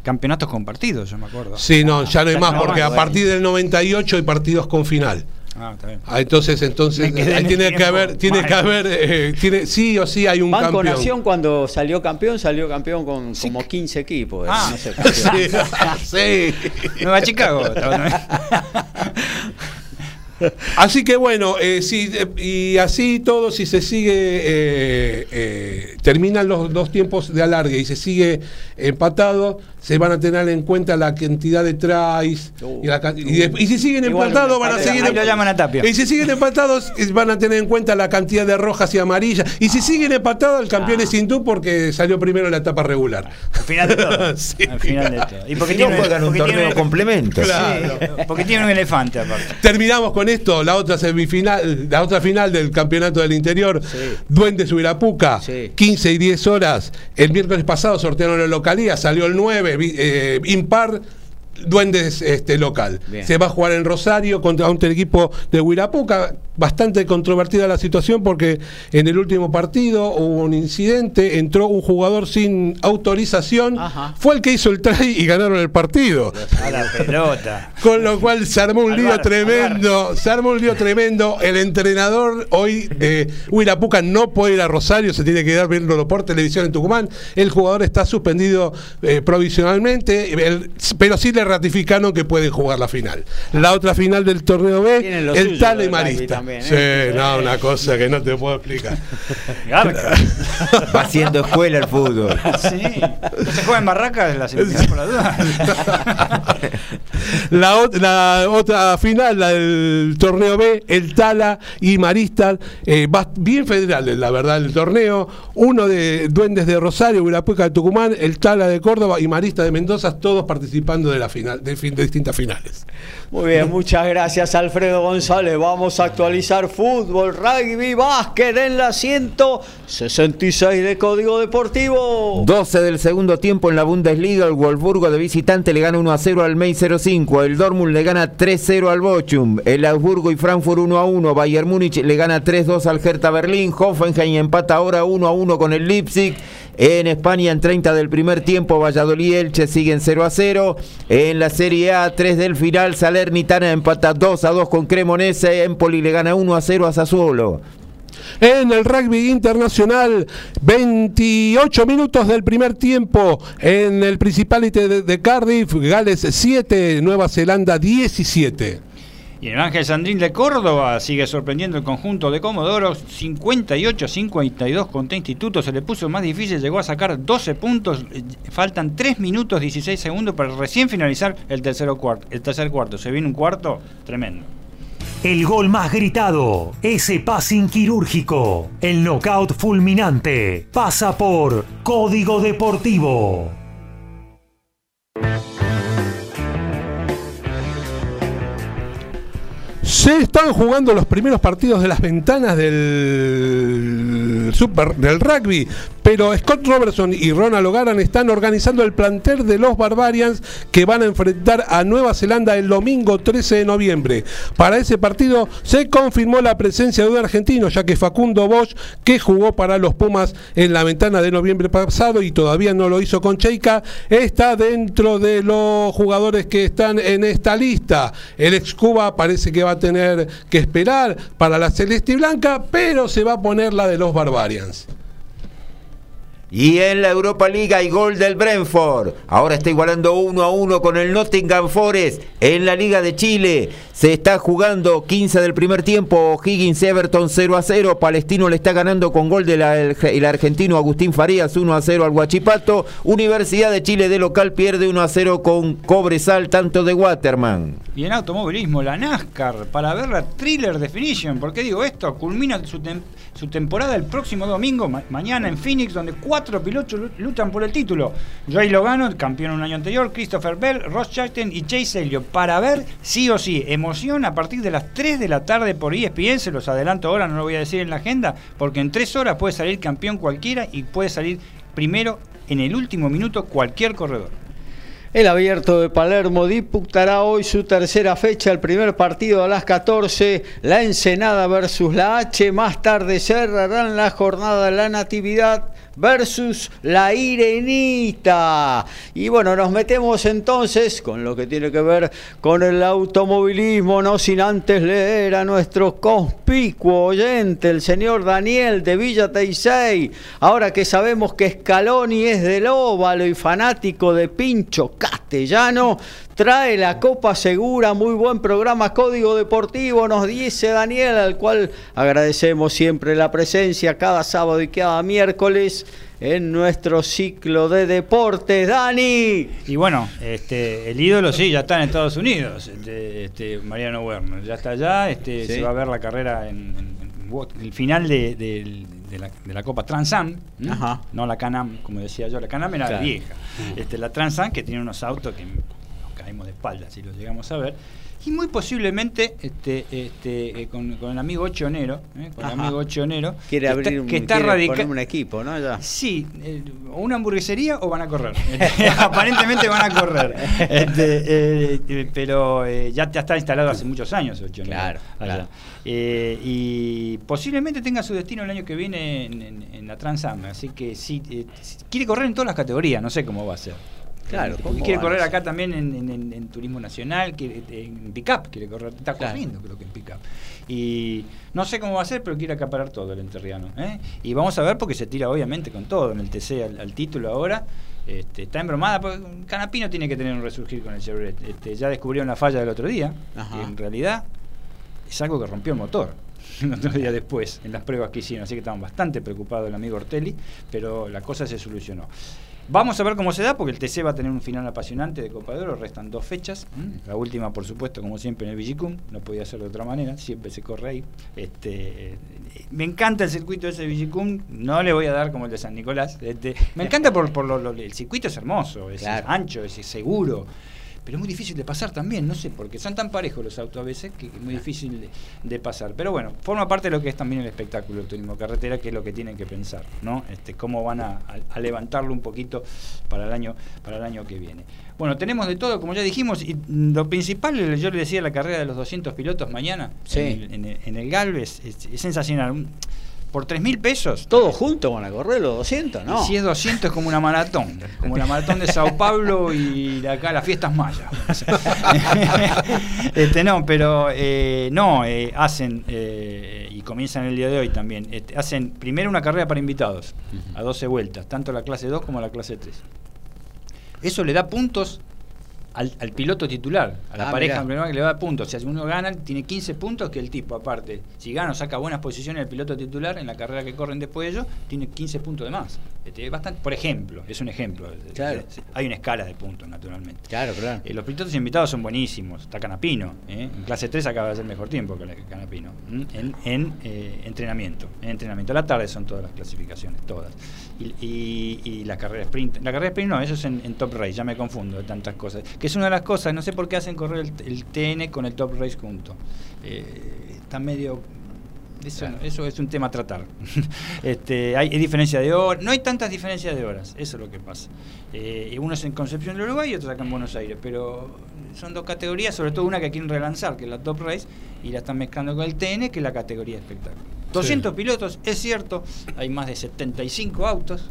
Speaker 3: campeonatos compartidos, yo me acuerdo?
Speaker 5: Sí, no, ya no hay más,
Speaker 3: no
Speaker 5: porque
Speaker 3: más,
Speaker 5: a partir del 98 hay partidos con final.
Speaker 3: Ah, está bien.
Speaker 5: Ah, entonces, entonces ahí tiene que haber, tiene
Speaker 3: Mal.
Speaker 5: que haber, eh, tiene, sí o sí hay un
Speaker 1: Banco
Speaker 5: campeón.
Speaker 1: Nación cuando salió campeón, salió campeón con como 15 equipos.
Speaker 3: Ah.
Speaker 1: no sé,
Speaker 5: Sí, sí.
Speaker 3: Nueva Chicago.
Speaker 5: Así que bueno, eh, si, eh, y así todo, si se sigue, eh, eh, terminan los dos tiempos de alargue y se sigue empatado, se van a tener en cuenta la cantidad de tries. y, la ca- y de- y si siguen empatados, van a seguir.
Speaker 3: ahí lo llaman a Tapia.
Speaker 5: Y si siguen empatados, van a tener en cuenta la cantidad de rojas y amarillas. Y si siguen empatados, el campeón
Speaker 1: Ah.
Speaker 5: es Hindú porque salió primero en la etapa regular.
Speaker 3: Al final de todo.
Speaker 5: Sí.
Speaker 3: Al final de todo. Y porque
Speaker 4: Si no
Speaker 3: tiene,
Speaker 4: juegan un torneo
Speaker 3: tiene-
Speaker 4: complemento.
Speaker 5: Claro.
Speaker 3: Sí, porque tiene un elefante aparte.
Speaker 5: Terminamos con esto, la otra semifinal, la otra final del campeonato del interior,
Speaker 1: Sí.
Speaker 5: Duendes Huirapuca,
Speaker 1: Sí.
Speaker 5: 15 y 10 horas. El miércoles pasado sortearon la localía, salió el 9, vi- eh, impar. Duendes este, local.
Speaker 1: Bien.
Speaker 5: Se va a jugar en Rosario contra un equipo de Huirapuca. Bastante controvertida la situación porque en el último partido hubo un incidente, entró un jugador sin autorización,
Speaker 1: Ajá.
Speaker 5: fue el que hizo el try y ganaron el partido.
Speaker 3: A la pelota.
Speaker 5: Con lo cual se armó un
Speaker 3: Al
Speaker 5: lío
Speaker 3: bar,
Speaker 5: tremendo. Se armó un lío tremendo. El entrenador hoy de Huirapuca no puede ir a Rosario, se tiene que quedar viéndolo por televisión en Tucumán. El jugador está suspendido eh, provisionalmente, el- pero sí le ratificaron que puede jugar la final. La otra final del torneo B, el
Speaker 1: suyo, rugby
Speaker 5: Marista.
Speaker 1: También,
Speaker 5: Sí,
Speaker 1: ¿eh?
Speaker 5: no, una cosa que no te puedo explicar.
Speaker 3: Garca.
Speaker 4: Va haciendo escuela el fútbol.
Speaker 3: Sí. ¿No se juega en Barracas la semifinal por la duda?
Speaker 5: La, ot- la otra final, la del torneo B, el Tala y Maristas, eh, va bien federal, la verdad, el torneo. Uno de Duendes de Rosario, Huirapuca de Tucumán, el Tala de Córdoba y Marista de Mendoza, todos participando de la final, de, fin- de distintas finales.
Speaker 1: Muy bien, muchas gracias Alfredo González. Vamos a actualizar fútbol, rugby, básquet en la 166 de Código Deportivo.
Speaker 4: 12 del segundo tiempo en la Bundesliga, el Wolfsburgo de visitante le gana 1 a 0 al May 05, el Dortmund le gana 3-0 al Bochum, el Augsburgo y Frankfurt 1 a 1, Bayern Múnich le gana 3-2 al Hertha Berlín, Hoffenheim empata ahora 1 a 1 con el Leipzig. En España, en 30 del primer tiempo, Valladolid Elche siguen 0 a 0. En la Serie A, 3 del final, Salernitana empata 2 a 2 con Cremonese. Empoli le gana 1 a 0 a Sassuolo.
Speaker 5: En el rugby internacional, 28 minutos del primer tiempo en el Principality de Cardiff, Gales 7, Nueva Zelanda 17.
Speaker 3: Y el Ángel Sandrín de Córdoba sigue sorprendiendo el conjunto de Comodoro, 58-52 contra Instituto, se le puso más difícil, llegó a sacar 12 puntos, faltan 3 minutos 16 segundos para recién finalizar el, tercero cuarto, el tercer cuarto, se viene un cuarto tremendo.
Speaker 6: El gol más gritado, ese passing quirúrgico, el knockout fulminante, pasa por Código Deportivo.
Speaker 5: Se están jugando los primeros partidos de las ventanas del Super del rugby, pero Scott Robertson y Ronald O'Garan están organizando el plantel de los Barbarians que van a enfrentar a Nueva Zelanda el domingo 13 de noviembre. Para ese partido se confirmó la presencia de un argentino, ya que Facundo Bosch, que jugó para los Pumas en la ventana de noviembre pasado y todavía no lo hizo con Cheika, está dentro de los jugadores que están en esta lista. El ex Cuba parece que va a tener que esperar para la celeste y blanca, pero se va a poner la de los Barbarians.
Speaker 4: Y en la Europa League hay gol del Brentford. Ahora está igualando 1 a 1 con el Nottingham Forest. En la Liga de Chile se está jugando 15 del primer tiempo. Higgins Everton 0 a 0. Palestino le está ganando con gol del el argentino Agustín Farías 1 a 0 al Guachipato. Universidad de Chile de local pierde 1 a 0 con Cobresal, tanto de Waterman.
Speaker 3: Y en automovilismo, la NASCAR, para ver la Thriller Definition. ¿Por qué digo esto? Culmina su, tem su temporada el próximo domingo, ma mañana en Phoenix, donde cuatro pilotos luchan por el título. Joey Logano, campeón un año anterior, Christopher Bell, Ross Chastain y Chase Elliott. Para ver, sí o sí, emoción a partir de las 3 de la tarde por ESPN. Se los adelanto ahora, no lo voy a decir en la agenda, porque en 3 horas puede salir campeón cualquiera y puede salir primero en el último minuto cualquier corredor.
Speaker 1: El abierto de Palermo disputará hoy su tercera fecha, el primer partido a las 14, la Ensenada versus la H. Más tarde cerrarán la jornada la Natividad versus la Irenita. Y bueno, nos metemos entonces con lo que tiene que ver con el automovilismo, no sin antes leer a nuestro conspicuo oyente, el señor Daniel de Villa Teisei. Ahora que sabemos que Scaloni es del óvalo y fanático de Pincho Castellano, trae la Copa Segura, muy buen programa Código Deportivo, nos dice Daniel, al cual agradecemos siempre la presencia cada sábado y cada miércoles en nuestro ciclo de deportes. Dani.
Speaker 3: Y bueno, este, el ídolo sí, ya está en Estados Unidos, este, este, Mariano Werner, ya está allá, este,
Speaker 1: Sí.
Speaker 3: se va a ver la carrera en, en- en Wo- el final de, de- de la, de la Copa Transam.
Speaker 1: Ajá.
Speaker 3: no la Canam, como decía yo, la Canam era
Speaker 1: Claro.
Speaker 3: vieja, este, la Transam que tiene unos autos que nos caímos de espaldas si lo llegamos a ver. Y muy posiblemente este, este, eh, con, con el amigo Ochonero, ¿eh? con el
Speaker 1: Ajá.
Speaker 3: amigo Ochonero,
Speaker 1: Quiere
Speaker 3: que
Speaker 1: abrir
Speaker 3: está,
Speaker 1: un,
Speaker 3: está
Speaker 1: quiere
Speaker 3: radica-
Speaker 1: un equipo, ¿no? Ya.
Speaker 3: Sí, eh, una hamburguesería o van a correr. Aparentemente van a correr. Este, eh, eh, pero ya, ya está instalado hace muchos años, Ocho, ¿no?
Speaker 1: Claro, claro.
Speaker 3: Y posiblemente tenga su destino el año que viene en, en- en la Transam. Así que sí, eh, quiere correr en todas las categorías, no sé cómo va a ser.
Speaker 1: Claro,
Speaker 3: Porque
Speaker 1: ¿cómo
Speaker 3: quiere correr acá también en, en- en- en turismo nacional, quiere- en pick-up, quiere correr, está
Speaker 1: Claro.
Speaker 3: corriendo creo que en pick-up. Y no sé cómo va a ser, pero quiere acaparar todo el enterriano. ¿eh? Y vamos a ver porque se tira obviamente con todo en el TC al, al título ahora. Este, está embromada, porque Canapino tiene que tener un resurgir con el Chevrolet. Este, ya descubrieron la falla del otro día,
Speaker 1: Ajá.
Speaker 3: y en realidad es algo que rompió el motor. El otro día después, en las pruebas que hicieron, así que estaban bastante preocupados el amigo Ortelli, pero la cosa se solucionó. Vamos a ver cómo se da, porque el TC va a tener un final apasionante de Copa de Oro, restan dos fechas. ¿m? La última, por supuesto, como siempre, en el Vigicum, no podía ser de otra manera, siempre se corre ahí. Este, eh, me encanta el circuito de ese Vigicum, no le voy a dar como el de San Nicolás. Este, me encanta por, por lo, lo- el circuito es hermoso, es,
Speaker 1: Claro.
Speaker 3: ancho, es seguro. Pero es muy difícil de pasar también, no sé, porque son tan parejos los autos a veces que es muy difícil de, de pasar. Pero bueno, forma parte de lo que es también el espectáculo del turismo carretera, que es lo que tienen que pensar, ¿no? Este, cómo van a, levantarlo un poquito para el año, para el año que viene. Bueno, tenemos de todo, como ya dijimos, y lo principal, yo le decía la carrera de los 200 pilotos mañana
Speaker 1: Sí.
Speaker 3: en, el, en el- en el Galvez, es, es sensacional. Por 3 mil pesos,
Speaker 1: Todos juntos van a correr los 200, ¿no?
Speaker 3: y si es 200 es como una maratón, como la maratón de Sao Paulo y de acá las fiestas mayas. este, no, pero eh, no, eh, hacen, eh, y comienzan el día de hoy también, este, hacen primero una carrera para invitados, a 12 vueltas, tanto la clase 2 como la clase 3. Eso le da puntos al, al piloto titular, a la
Speaker 1: Ah,
Speaker 3: pareja
Speaker 1: mirá.
Speaker 3: que le da puntos. O sea, si uno gana, tiene 15 puntos que el tipo, aparte. Si gana o saca buenas posiciones el piloto titular en la carrera que corren después de ellos, tiene 15 puntos de más. Este, bastante, por ejemplo, es un ejemplo.
Speaker 1: Claro.
Speaker 3: Hay una escala de puntos, naturalmente.
Speaker 1: Claro, claro.
Speaker 3: Eh, los pilotos invitados son buenísimos. Está Canapino. ¿eh? En clase 3 acaba de hacer mejor tiempo que la- que Canapino. En, en, eh, entrenamiento. En entrenamiento. A la tarde son todas las clasificaciones, todas. Y, y- y la carrera sprint. La carrera sprint no, eso es en, en Top Race. Ya me confundo de tantas cosas. Que es una de las cosas. No sé por qué hacen correr el, el TN con el Top Race junto. Eh, está medio. Eso, eso es un tema a tratar. este, hay, hay diferencia de horas. No hay tantas diferencias de horas. Eso es lo que pasa. Eh, uno es en Concepción del Uruguay y otro acá en Buenos Aires. Pero son dos categorías, sobre todo una que quieren relanzar, que es la Top Race, y la están mezclando con el TN, que es la categoría espectáculo. 200 pilotos, es cierto, hay más de 75 autos,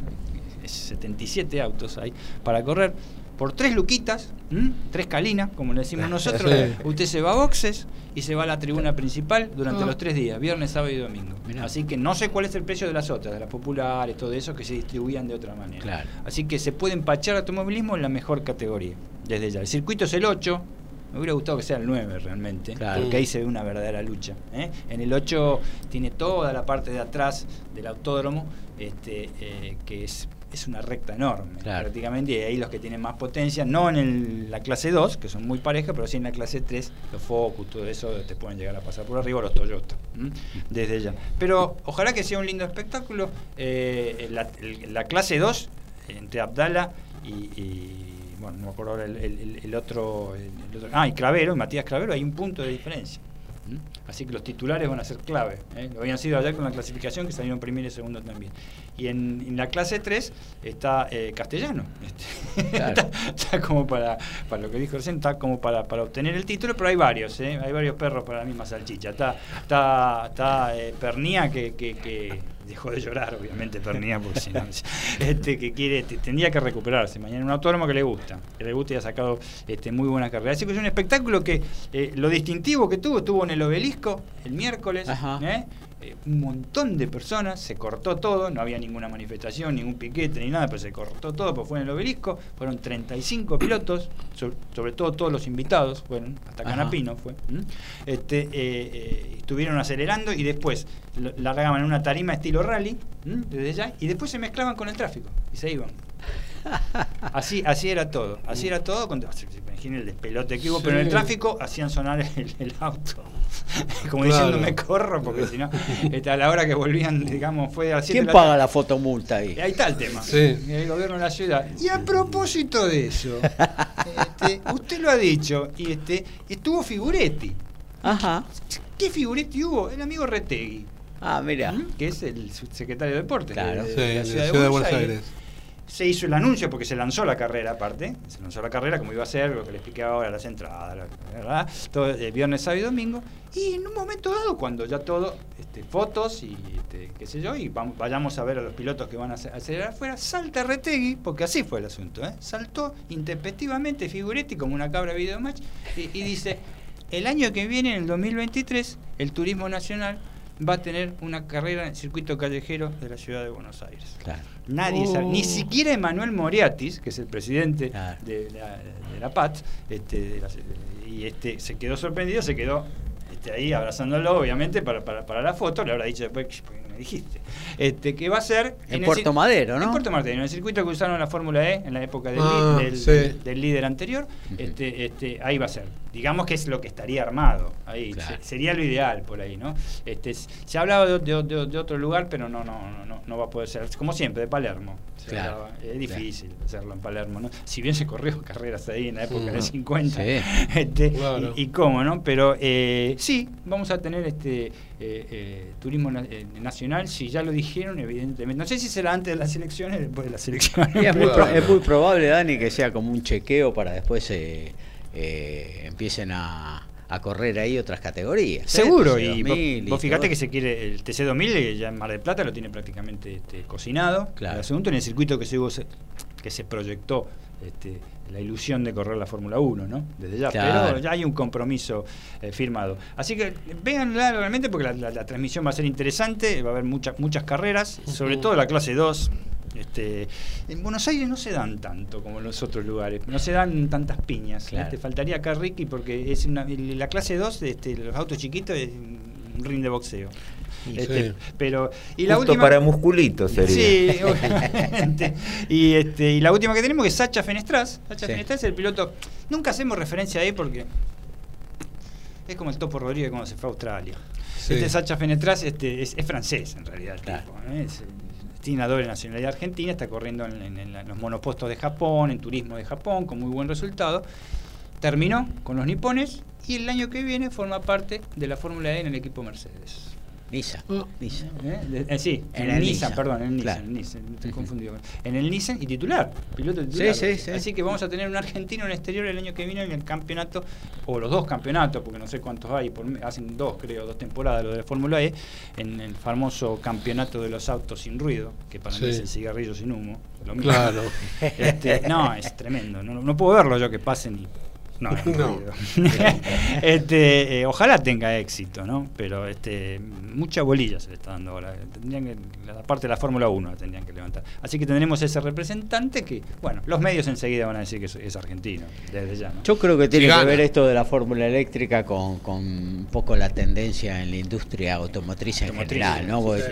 Speaker 3: es 77 autos hay para correr. Por tres luquitas, ¿m? tres calinas, como le decimos nosotros,
Speaker 5: Sí.
Speaker 3: usted se va a boxes y se va a la tribuna principal durante
Speaker 5: Ah.
Speaker 3: los tres días, viernes, sábado y domingo.
Speaker 1: Mirá.
Speaker 3: Así que no sé cuál es el precio de las otras, de las populares, todo eso, que se distribuían de otra manera.
Speaker 1: Claro.
Speaker 3: Así que se puede empachar automovilismo en la mejor categoría, desde ya. El circuito es el 8, me hubiera gustado que sea el 9 realmente,
Speaker 1: Claro.
Speaker 3: porque ahí se ve una verdadera lucha. ¿eh? En el 8 tiene toda la parte de atrás del autódromo, este, eh, que es, es una recta enorme
Speaker 1: Claro.
Speaker 3: prácticamente, y ahí los que tienen más potencia, no en el- la clase 2, que son muy parejas, pero sí en la clase 3, los Focus, todo eso te pueden llegar a pasar por arriba, los Toyota, ¿m? desde ya. Pero ojalá que sea un lindo espectáculo. eh, la, clase 2, entre Abdala y, y, bueno, no me acuerdo ahora el, el- el- el otro, el, el otro- Ah, y Cravero, Matías Cravero, hay un punto de diferencia. Así que los titulares van a ser clave. ¿eh? Lo habían sido ayer con la clasificación, que salieron primero y segundo también. Y en, en la clase 3 está eh, Castellano. Este,
Speaker 1: Claro.
Speaker 3: está, está como para, para lo que dijo recién, está como para, para obtener el título, pero hay varios, ¿eh? hay varios perros para la misma salchicha. Está, está, está eh, que, que, que dejó de llorar, obviamente, Pernía, porque si no, este, que quiere, te- tendría que recuperarse. Mañana un autónomo que le gusta, que le gusta y ha sacado este, muy buena carrera. Así que es un espectáculo que eh, lo distintivo que tuvo, estuvo en el obelisco el miércoles. ¿eh? Eh, un montón de personas, se cortó todo, no había ninguna manifestación, ningún piquete ni nada, pero se cortó todo, pues fue en el obelisco, fueron 35 pilotos, sobre, sobre todo todos los invitados, fueron, hasta
Speaker 1: Ajá.
Speaker 3: Canapino fue, este, eh, eh, estuvieron acelerando y después lo- largaban en una tarima estilo rally, desde ya, y después se mezclaban con el tráfico y se iban. Así, así era todo, así era todo, con, se imaginen el despelote que hubo, pero en el tráfico hacían sonar el, el auto, como
Speaker 5: Claro.
Speaker 3: diciendo me corro, porque si no, este, a la hora que volvían, digamos, fue a las
Speaker 1: ¿Quién paga la fotomulta ahí?
Speaker 3: Ahí está el tema,
Speaker 5: Sí.
Speaker 3: el gobierno de la ciudad. Y a propósito de eso, este, usted lo ha dicho, y este, estuvo Figuretti.
Speaker 1: Ajá.
Speaker 3: ¿Qué Figuretti hubo? El amigo Retegui,
Speaker 1: Ah, mira.
Speaker 3: ¿m? que es el secretario de Deportes
Speaker 1: Claro.
Speaker 3: de,
Speaker 5: Sí,
Speaker 3: de la
Speaker 5: Ciudad de Buenos Aires.
Speaker 3: Se hizo el anuncio porque se lanzó la carrera aparte, se lanzó la carrera como iba a ser, lo que le expliqué ahora, las entradas, ¿verdad? todo el viernes, sábado y domingo, y en un momento dado, cuando ya todo, este, fotos y este, qué sé yo, y vayamos a ver a los pilotos que van a acelerar afuera, salta Retegui, porque así fue el asunto, ¿eh? saltó intempestivamente Figuretti como una cabra video match y, y dice, el año que viene, en el 2023, el turismo nacional va a tener una carrera en el circuito callejero de la ciudad de Buenos Aires.
Speaker 1: Claro.
Speaker 3: Nadie sabe, ni
Speaker 5: Oh.
Speaker 3: siquiera Emanuel Moriatis, que es el presidente
Speaker 1: Claro.
Speaker 3: de, la, de la PAT, este, de la- y este se quedó sorprendido, se quedó este, ahí abrazándolo, obviamente, para, para, para la foto, le habrá dicho después, "¿Por qué no me dijiste? Este, que va a ser
Speaker 1: En Puerto Madero, ¿no?
Speaker 3: En Puerto Madero, en el circuito que usaron la Fórmula E en la época del,
Speaker 5: Ah,
Speaker 3: li- del,
Speaker 5: sí.
Speaker 3: del- del líder anterior, este, este, ahí va a ser. Digamos que es lo que estaría armado. Ahí
Speaker 1: Claro.
Speaker 3: Se- sería lo ideal por ahí, ¿no? Este, se ha hablado de, de- de otro lugar, pero no, no, no, no, no va a poder ser. Como siempre, de Palermo. Hablaba. Es difícil hacerlo en Palermo, ¿no? Si bien se corrió carreras ahí en la época
Speaker 5: Mm.
Speaker 3: del 50.
Speaker 1: Sí.
Speaker 3: este,
Speaker 5: Claro.
Speaker 3: y, y cómo, ¿no? Pero eh, sí, vamos a tener este eh, eh, turismo na- eh, nacional, si ya lo dijeron, evidentemente. No sé si será antes de las elecciones o después de las elecciones.
Speaker 1: Es, muy es muy probable, Dani, que sea como un chequeo para después eh, empiecen a, a correr ahí otras categorías.
Speaker 3: Seguro, y
Speaker 1: 2000
Speaker 3: vos,
Speaker 1: y
Speaker 3: vos fíjate
Speaker 1: todo.
Speaker 3: que se quiere, el TC2000 eh, ya en Mar del Plata lo tiene prácticamente este, cocinado.
Speaker 1: Claro.
Speaker 3: El asunto en el circuito que se, que se proyectó este, la ilusión de correr la Fórmula 1, ¿no? Desde ya.
Speaker 1: Claro.
Speaker 3: Pero ya hay un compromiso eh, firmado. Así que véanla realmente porque la, la- la transmisión va a ser interesante, va a haber muchas muchas carreras, sobre todo la clase 2. Este, en Buenos Aires no se dan tanto como en los otros lugares, no se dan tantas piñas.
Speaker 1: Claro.
Speaker 3: Este, faltaría acá Ricky porque es una, la clase 2, este, los autos chiquitos, es un ring de boxeo. Este,
Speaker 5: Sí.
Speaker 3: Pero, y la
Speaker 4: Justo
Speaker 3: última,
Speaker 4: para musculitos sería.
Speaker 3: Sí, obviamente. Y, este, y la última que tenemos que es Sacha Fenestras. Sacha
Speaker 1: Sí.
Speaker 3: Fenestras es el piloto. Nunca hacemos referencia a él porque es como el Topo Rodríguez cuando se fue a Australia.
Speaker 5: Sí.
Speaker 3: Este Sacha Fenestras este, es, es francés en realidad. el
Speaker 1: Claro.
Speaker 3: tipo, ¿eh? Es, eh, tiene una doble nacionalidad argentina, está corriendo en, la- en los monopostos de Japón, en turismo de Japón, con muy buen resultado. Terminó con los nipones y el año que viene forma parte de la Fórmula E en el equipo Mercedes.
Speaker 1: Nisa.
Speaker 5: Ah.
Speaker 1: Nisa.
Speaker 3: ¿Eh? Eh, sí,
Speaker 1: En
Speaker 3: en,
Speaker 1: el
Speaker 3: el Nissan,
Speaker 1: Nissan.
Speaker 3: perdón, en el Nissan,
Speaker 1: Claro.
Speaker 3: el Nissan, estoy
Speaker 1: Ujú.
Speaker 3: confundido. En el Nissan y titular, piloto titular.
Speaker 1: Sí, sí, sí.
Speaker 3: Así que vamos a tener un argentino en el exterior el año que viene en el campeonato, o los dos campeonatos, porque no sé cuántos hay, por, hacen dos, creo, dos temporadas lo de la Fórmula E, en el famoso campeonato de los autos sin ruido, que para
Speaker 5: Sí.
Speaker 3: mí es el cigarrillo sin humo. lo mismo.
Speaker 5: Claro.
Speaker 3: Este, no, es tremendo. No, no puedo verlo yo que pasen y. No, es
Speaker 5: No.
Speaker 3: este, eh, ojalá tenga éxito, ¿no? Pero este, mucha bolilla se le está dando ahora. Tendrían que, la parte de la Fórmula 1 la tendrían que levantar. Así que tendremos ese representante que, bueno, los medios enseguida van a decir que es, es argentino, desde ya, ¿no?
Speaker 1: Yo creo que tiene que ver esto de la fórmula eléctrica con, con un poco la tendencia en la industria automotriz en general, ¿no?
Speaker 3: sí.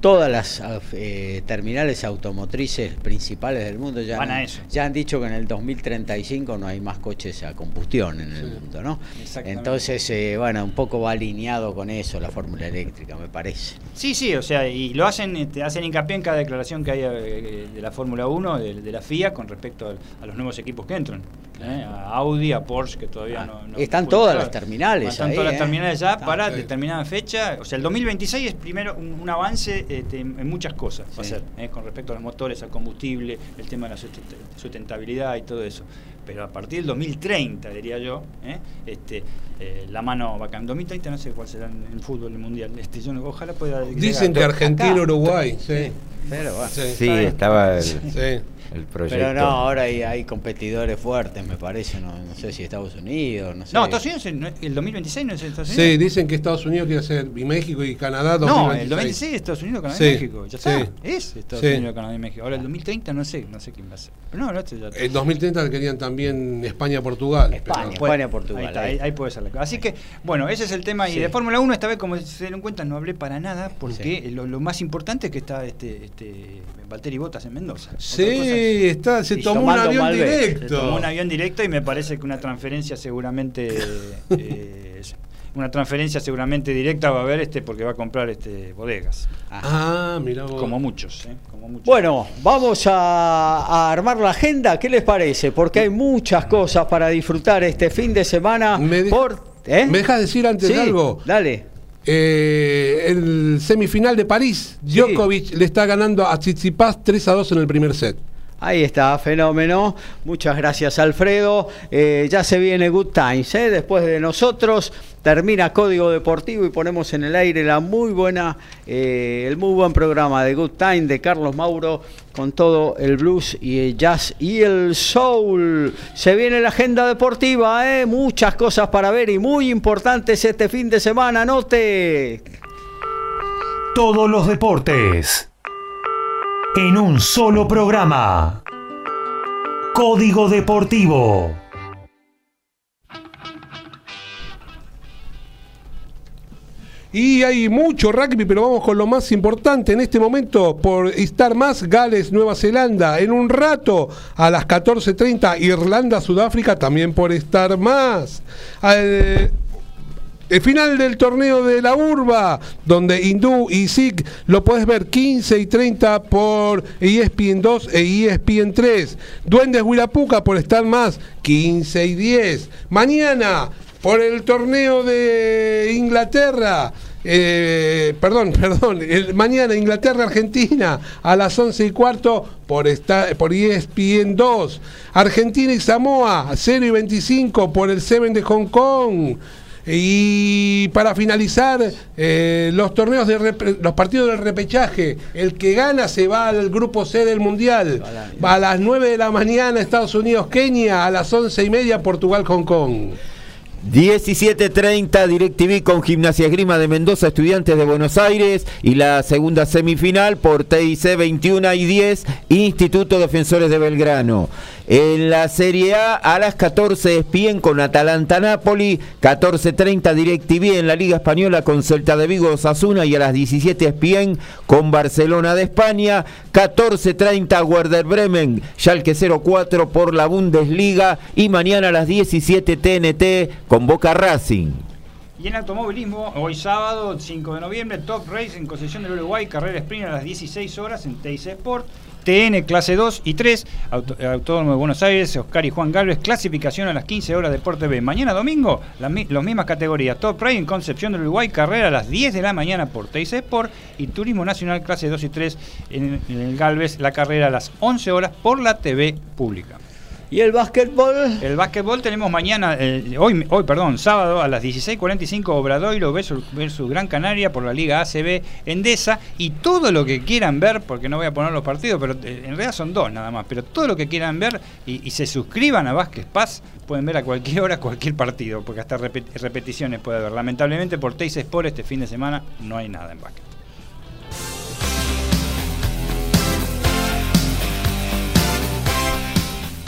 Speaker 1: Todas las eh, terminales automotrices principales del mundo ya,
Speaker 3: Van a eso.
Speaker 1: ya han dicho que en el 2035 no hay más coches a combustión en el mundo, ¿no? Entonces, eh, bueno, un poco va alineado con eso la fórmula eléctrica, me parece.
Speaker 3: Sí, sí, o sea, y lo hacen, este, hacen hincapié en cada declaración que hay eh, de la Fórmula 1, de, de la FIA, con respecto al- a, los nuevos equipos que entran. ¿eh? A Audi, a Porsche, que todavía
Speaker 1: Ah,
Speaker 3: no, no
Speaker 1: están todas las terminales
Speaker 3: Están
Speaker 1: ahí,
Speaker 3: todas
Speaker 1: ¿eh?
Speaker 3: las terminales ya
Speaker 1: Están,
Speaker 3: para
Speaker 5: sí.
Speaker 3: determinada fecha. O sea, el 2026 es primero un, un avance este, en en muchas cosas, va a
Speaker 1: Sí.
Speaker 3: ser, ¿eh? con respecto a los motores, al combustible, el tema de la sustent- sustentabilidad y todo eso. Pero a partir del 2030, diría yo, ¿eh? este, eh, la mano va a cambiar. En 2030 no sé cuál será en el fútbol mundial. Este, yo no- ojalá pueda.
Speaker 5: Dicen que. Argentina,
Speaker 1: Acá.
Speaker 5: Uruguay. Sí.
Speaker 1: Pero bueno.
Speaker 5: Sí.
Speaker 4: Sí, estaba el,
Speaker 5: Sí.
Speaker 4: El proyecto.
Speaker 1: Pero no, ahora hay, hay competidores fuertes, me parece, no, no sé si Estados Unidos, no sé.
Speaker 3: No, Estados Unidos, el 2026 no es Estados
Speaker 5: Sí,
Speaker 3: Unidos.
Speaker 5: dicen que Estados Unidos quiere hacer, y México y Canadá
Speaker 3: no,
Speaker 5: 2026.
Speaker 3: el 2026 es Estados Unidos, Canadá
Speaker 5: Sí,
Speaker 3: y México. Ya está.
Speaker 5: sí.
Speaker 3: Es Estados
Speaker 5: Sí.
Speaker 3: Unidos, Canadá y México. Ahora el 2030 no sé, no sé quién va a ser. Pero no, no, ya
Speaker 5: En 2030 querían también España-Portugal.
Speaker 1: España.
Speaker 5: pero-
Speaker 3: Puede-
Speaker 1: España, Portugal,
Speaker 3: Ahí, está,
Speaker 1: ahí.
Speaker 3: ahí- puede ser la cosa. Así que, bueno, ese es el tema. Y
Speaker 1: Sí.
Speaker 3: de Fórmula 1, esta vez, como se dieron cuenta, no hablé para nada, porque
Speaker 1: Sí.
Speaker 3: lo, lo más importante es que está este, este Valtteri Bottas en Mendoza.
Speaker 5: Sí, está, se
Speaker 1: Y
Speaker 5: tomó un avión
Speaker 1: Malbec.
Speaker 3: Se
Speaker 5: directo.
Speaker 3: tomó un avión directo y me parece que una transferencia seguramente eh, es- una transferencia seguramente directa va a haber este porque va a comprar este bodegas
Speaker 5: Ah, mira vos.
Speaker 3: como muchos ¿eh? como muchos
Speaker 1: Bueno, vamos a, a armar la agenda, ¿qué les parece? Porque hay muchas cosas para disfrutar este fin de semana.
Speaker 5: Me de-
Speaker 1: por, ¿eh?
Speaker 5: ¿Me dejas decir antes
Speaker 1: Sí,
Speaker 5: algo?
Speaker 1: Dale.
Speaker 5: Eh, el semifinal de París, Djokovic le está ganando a Tsitsipas 3 a 2 en el primer set.
Speaker 1: Ahí está, fenómeno. Muchas gracias, Alfredo. Eh, ya se viene Good Times. ¿eh? Después de nosotros termina Código Deportivo y ponemos en el aire la muy buena, eh, el muy buen programa de Good Time de Carlos Mauro con todo el blues y el jazz y el soul. Se viene la agenda deportiva, muchas cosas para ver y muy importantes este fin de semana. Note.
Speaker 6: Todos los deportes. En un solo programa. Código Deportivo.
Speaker 5: Y hay mucho rugby, pero vamos con lo más importante en este momento por estar más Gales, Nueva Zelanda. En un rato, a las 14.30, Irlanda, Sudáfrica, también por estar más. El final del torneo de la Urba, donde Hindú y Sikh lo puedes ver 15 y 30 por E ESPN 2 e ESPN 3. Duendes Huirapuca por estar más 15 y 10. Mañana por el torneo de Inglaterra. eh, perdón, perdón, mañana Inglaterra-Argentina a las 11 y cuarto por, esta, por E ESPN 2. Argentina y Samoa 0 y 25 por el 7 de Hong Kong. Y para finalizar, eh, los torneos de los partidos del repechaje, el que gana se va al grupo C del Mundial. A las 9 de la mañana Estados Unidos, Kenia, a las 11 y media Portugal, Hong Kong.
Speaker 4: 17.30 DirecTV con Gimnasia Esgrima de Mendoza, Estudiantes de Buenos Aires y la segunda semifinal por TIC 21 y 10, Instituto Defensores de Belgrano. En la Serie A a las 14 Espien con Atalanta Napoli, 14.30 DirecTV en la Liga Española con Celta de Vigo Osasuna y a las 17 Espien con Barcelona de España, 14.30 Werder Bremen, Schalke 04 por la Bundesliga y mañana a las 17 TNT con Boca Racing.
Speaker 3: Y en automovilismo, hoy sábado 5 de noviembre, Top Race en concesión del Uruguay, carrera sprint a las 16 horas en TIC Sport. TN clase 2 y 3, Auto- Autódromo de Buenos Aires, Oscar y Juan Galvez, clasificación a las 15 horas Deporte B. Mañana domingo, las los mismas categorías, Top Race en Concepción del Uruguay, carrera a las 10 de la mañana por TIC Sport y Turismo Nacional clase 2 y 3 en, en el Galvez, la carrera a las 11 horas por la TV pública.
Speaker 1: ¿Y el básquetbol?
Speaker 3: El básquetbol tenemos mañana, eh, hoy, hoy, perdón, sábado a las 16.45 Obradoiro versus, versus Gran Canaria por la Liga ACB Endesa y todo lo que quieran ver, porque no voy a poner los partidos, pero eh, en realidad son dos nada más, pero todo lo que quieran ver y, se suscriban a Vázquez Paz, pueden ver a cualquier hora cualquier partido, porque hasta repet- repeticiones puede haber. Lamentablemente por Teis Sport este fin de semana no hay nada en básquet.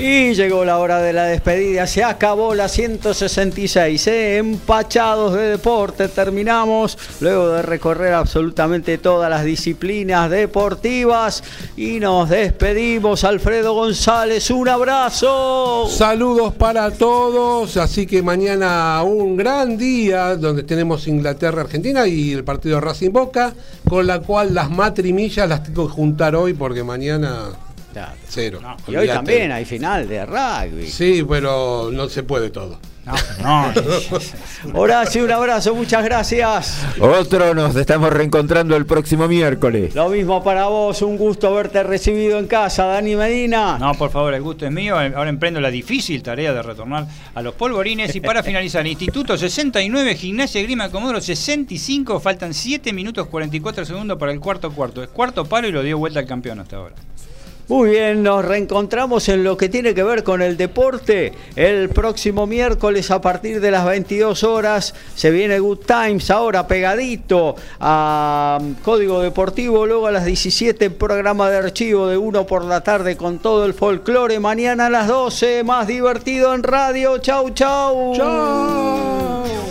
Speaker 1: Y llegó la hora de la despedida, se acabó la 166, ¿eh? empachados de deporte, terminamos luego de recorrer absolutamente todas las disciplinas deportivas y nos despedimos, Alfredo González, un abrazo.
Speaker 5: Saludos para todos, así que mañana un gran día donde tenemos Inglaterra-Argentina y el partido Racing Boca, con la cual las matrimillas las tengo que juntar hoy porque mañana
Speaker 1: Claro.
Speaker 5: cero.
Speaker 1: Y hoy también hay final de rugby.
Speaker 5: Sí, pero no se puede todo.
Speaker 3: No,
Speaker 1: Horacio, un abrazo, muchas gracias.
Speaker 4: Otro nos estamos reencontrando el próximo miércoles.
Speaker 1: Lo mismo para vos, un gusto haberte recibido en casa, Dani Medina.
Speaker 3: No, por favor, el gusto es mío. Ahora emprendo la difícil tarea de retornar a los polvorines. Y para finalizar, Instituto 69, Gimnasia Grima Comodoro 65. Faltan 7 minutos 44 segundos para el cuarto cuarto. Es cuarto palo y lo dio vuelta al campeón hasta ahora.
Speaker 1: Muy bien, nos reencontramos en lo que tiene que ver con el deporte. El próximo miércoles a partir de las 22 horas se viene Good Times, ahora pegadito a um, Código Deportivo, luego a las 17 programa de archivo de 1 por la tarde con todo el folclore. Mañana a las 12, más divertido en radio. Chau, chau.
Speaker 5: Chao.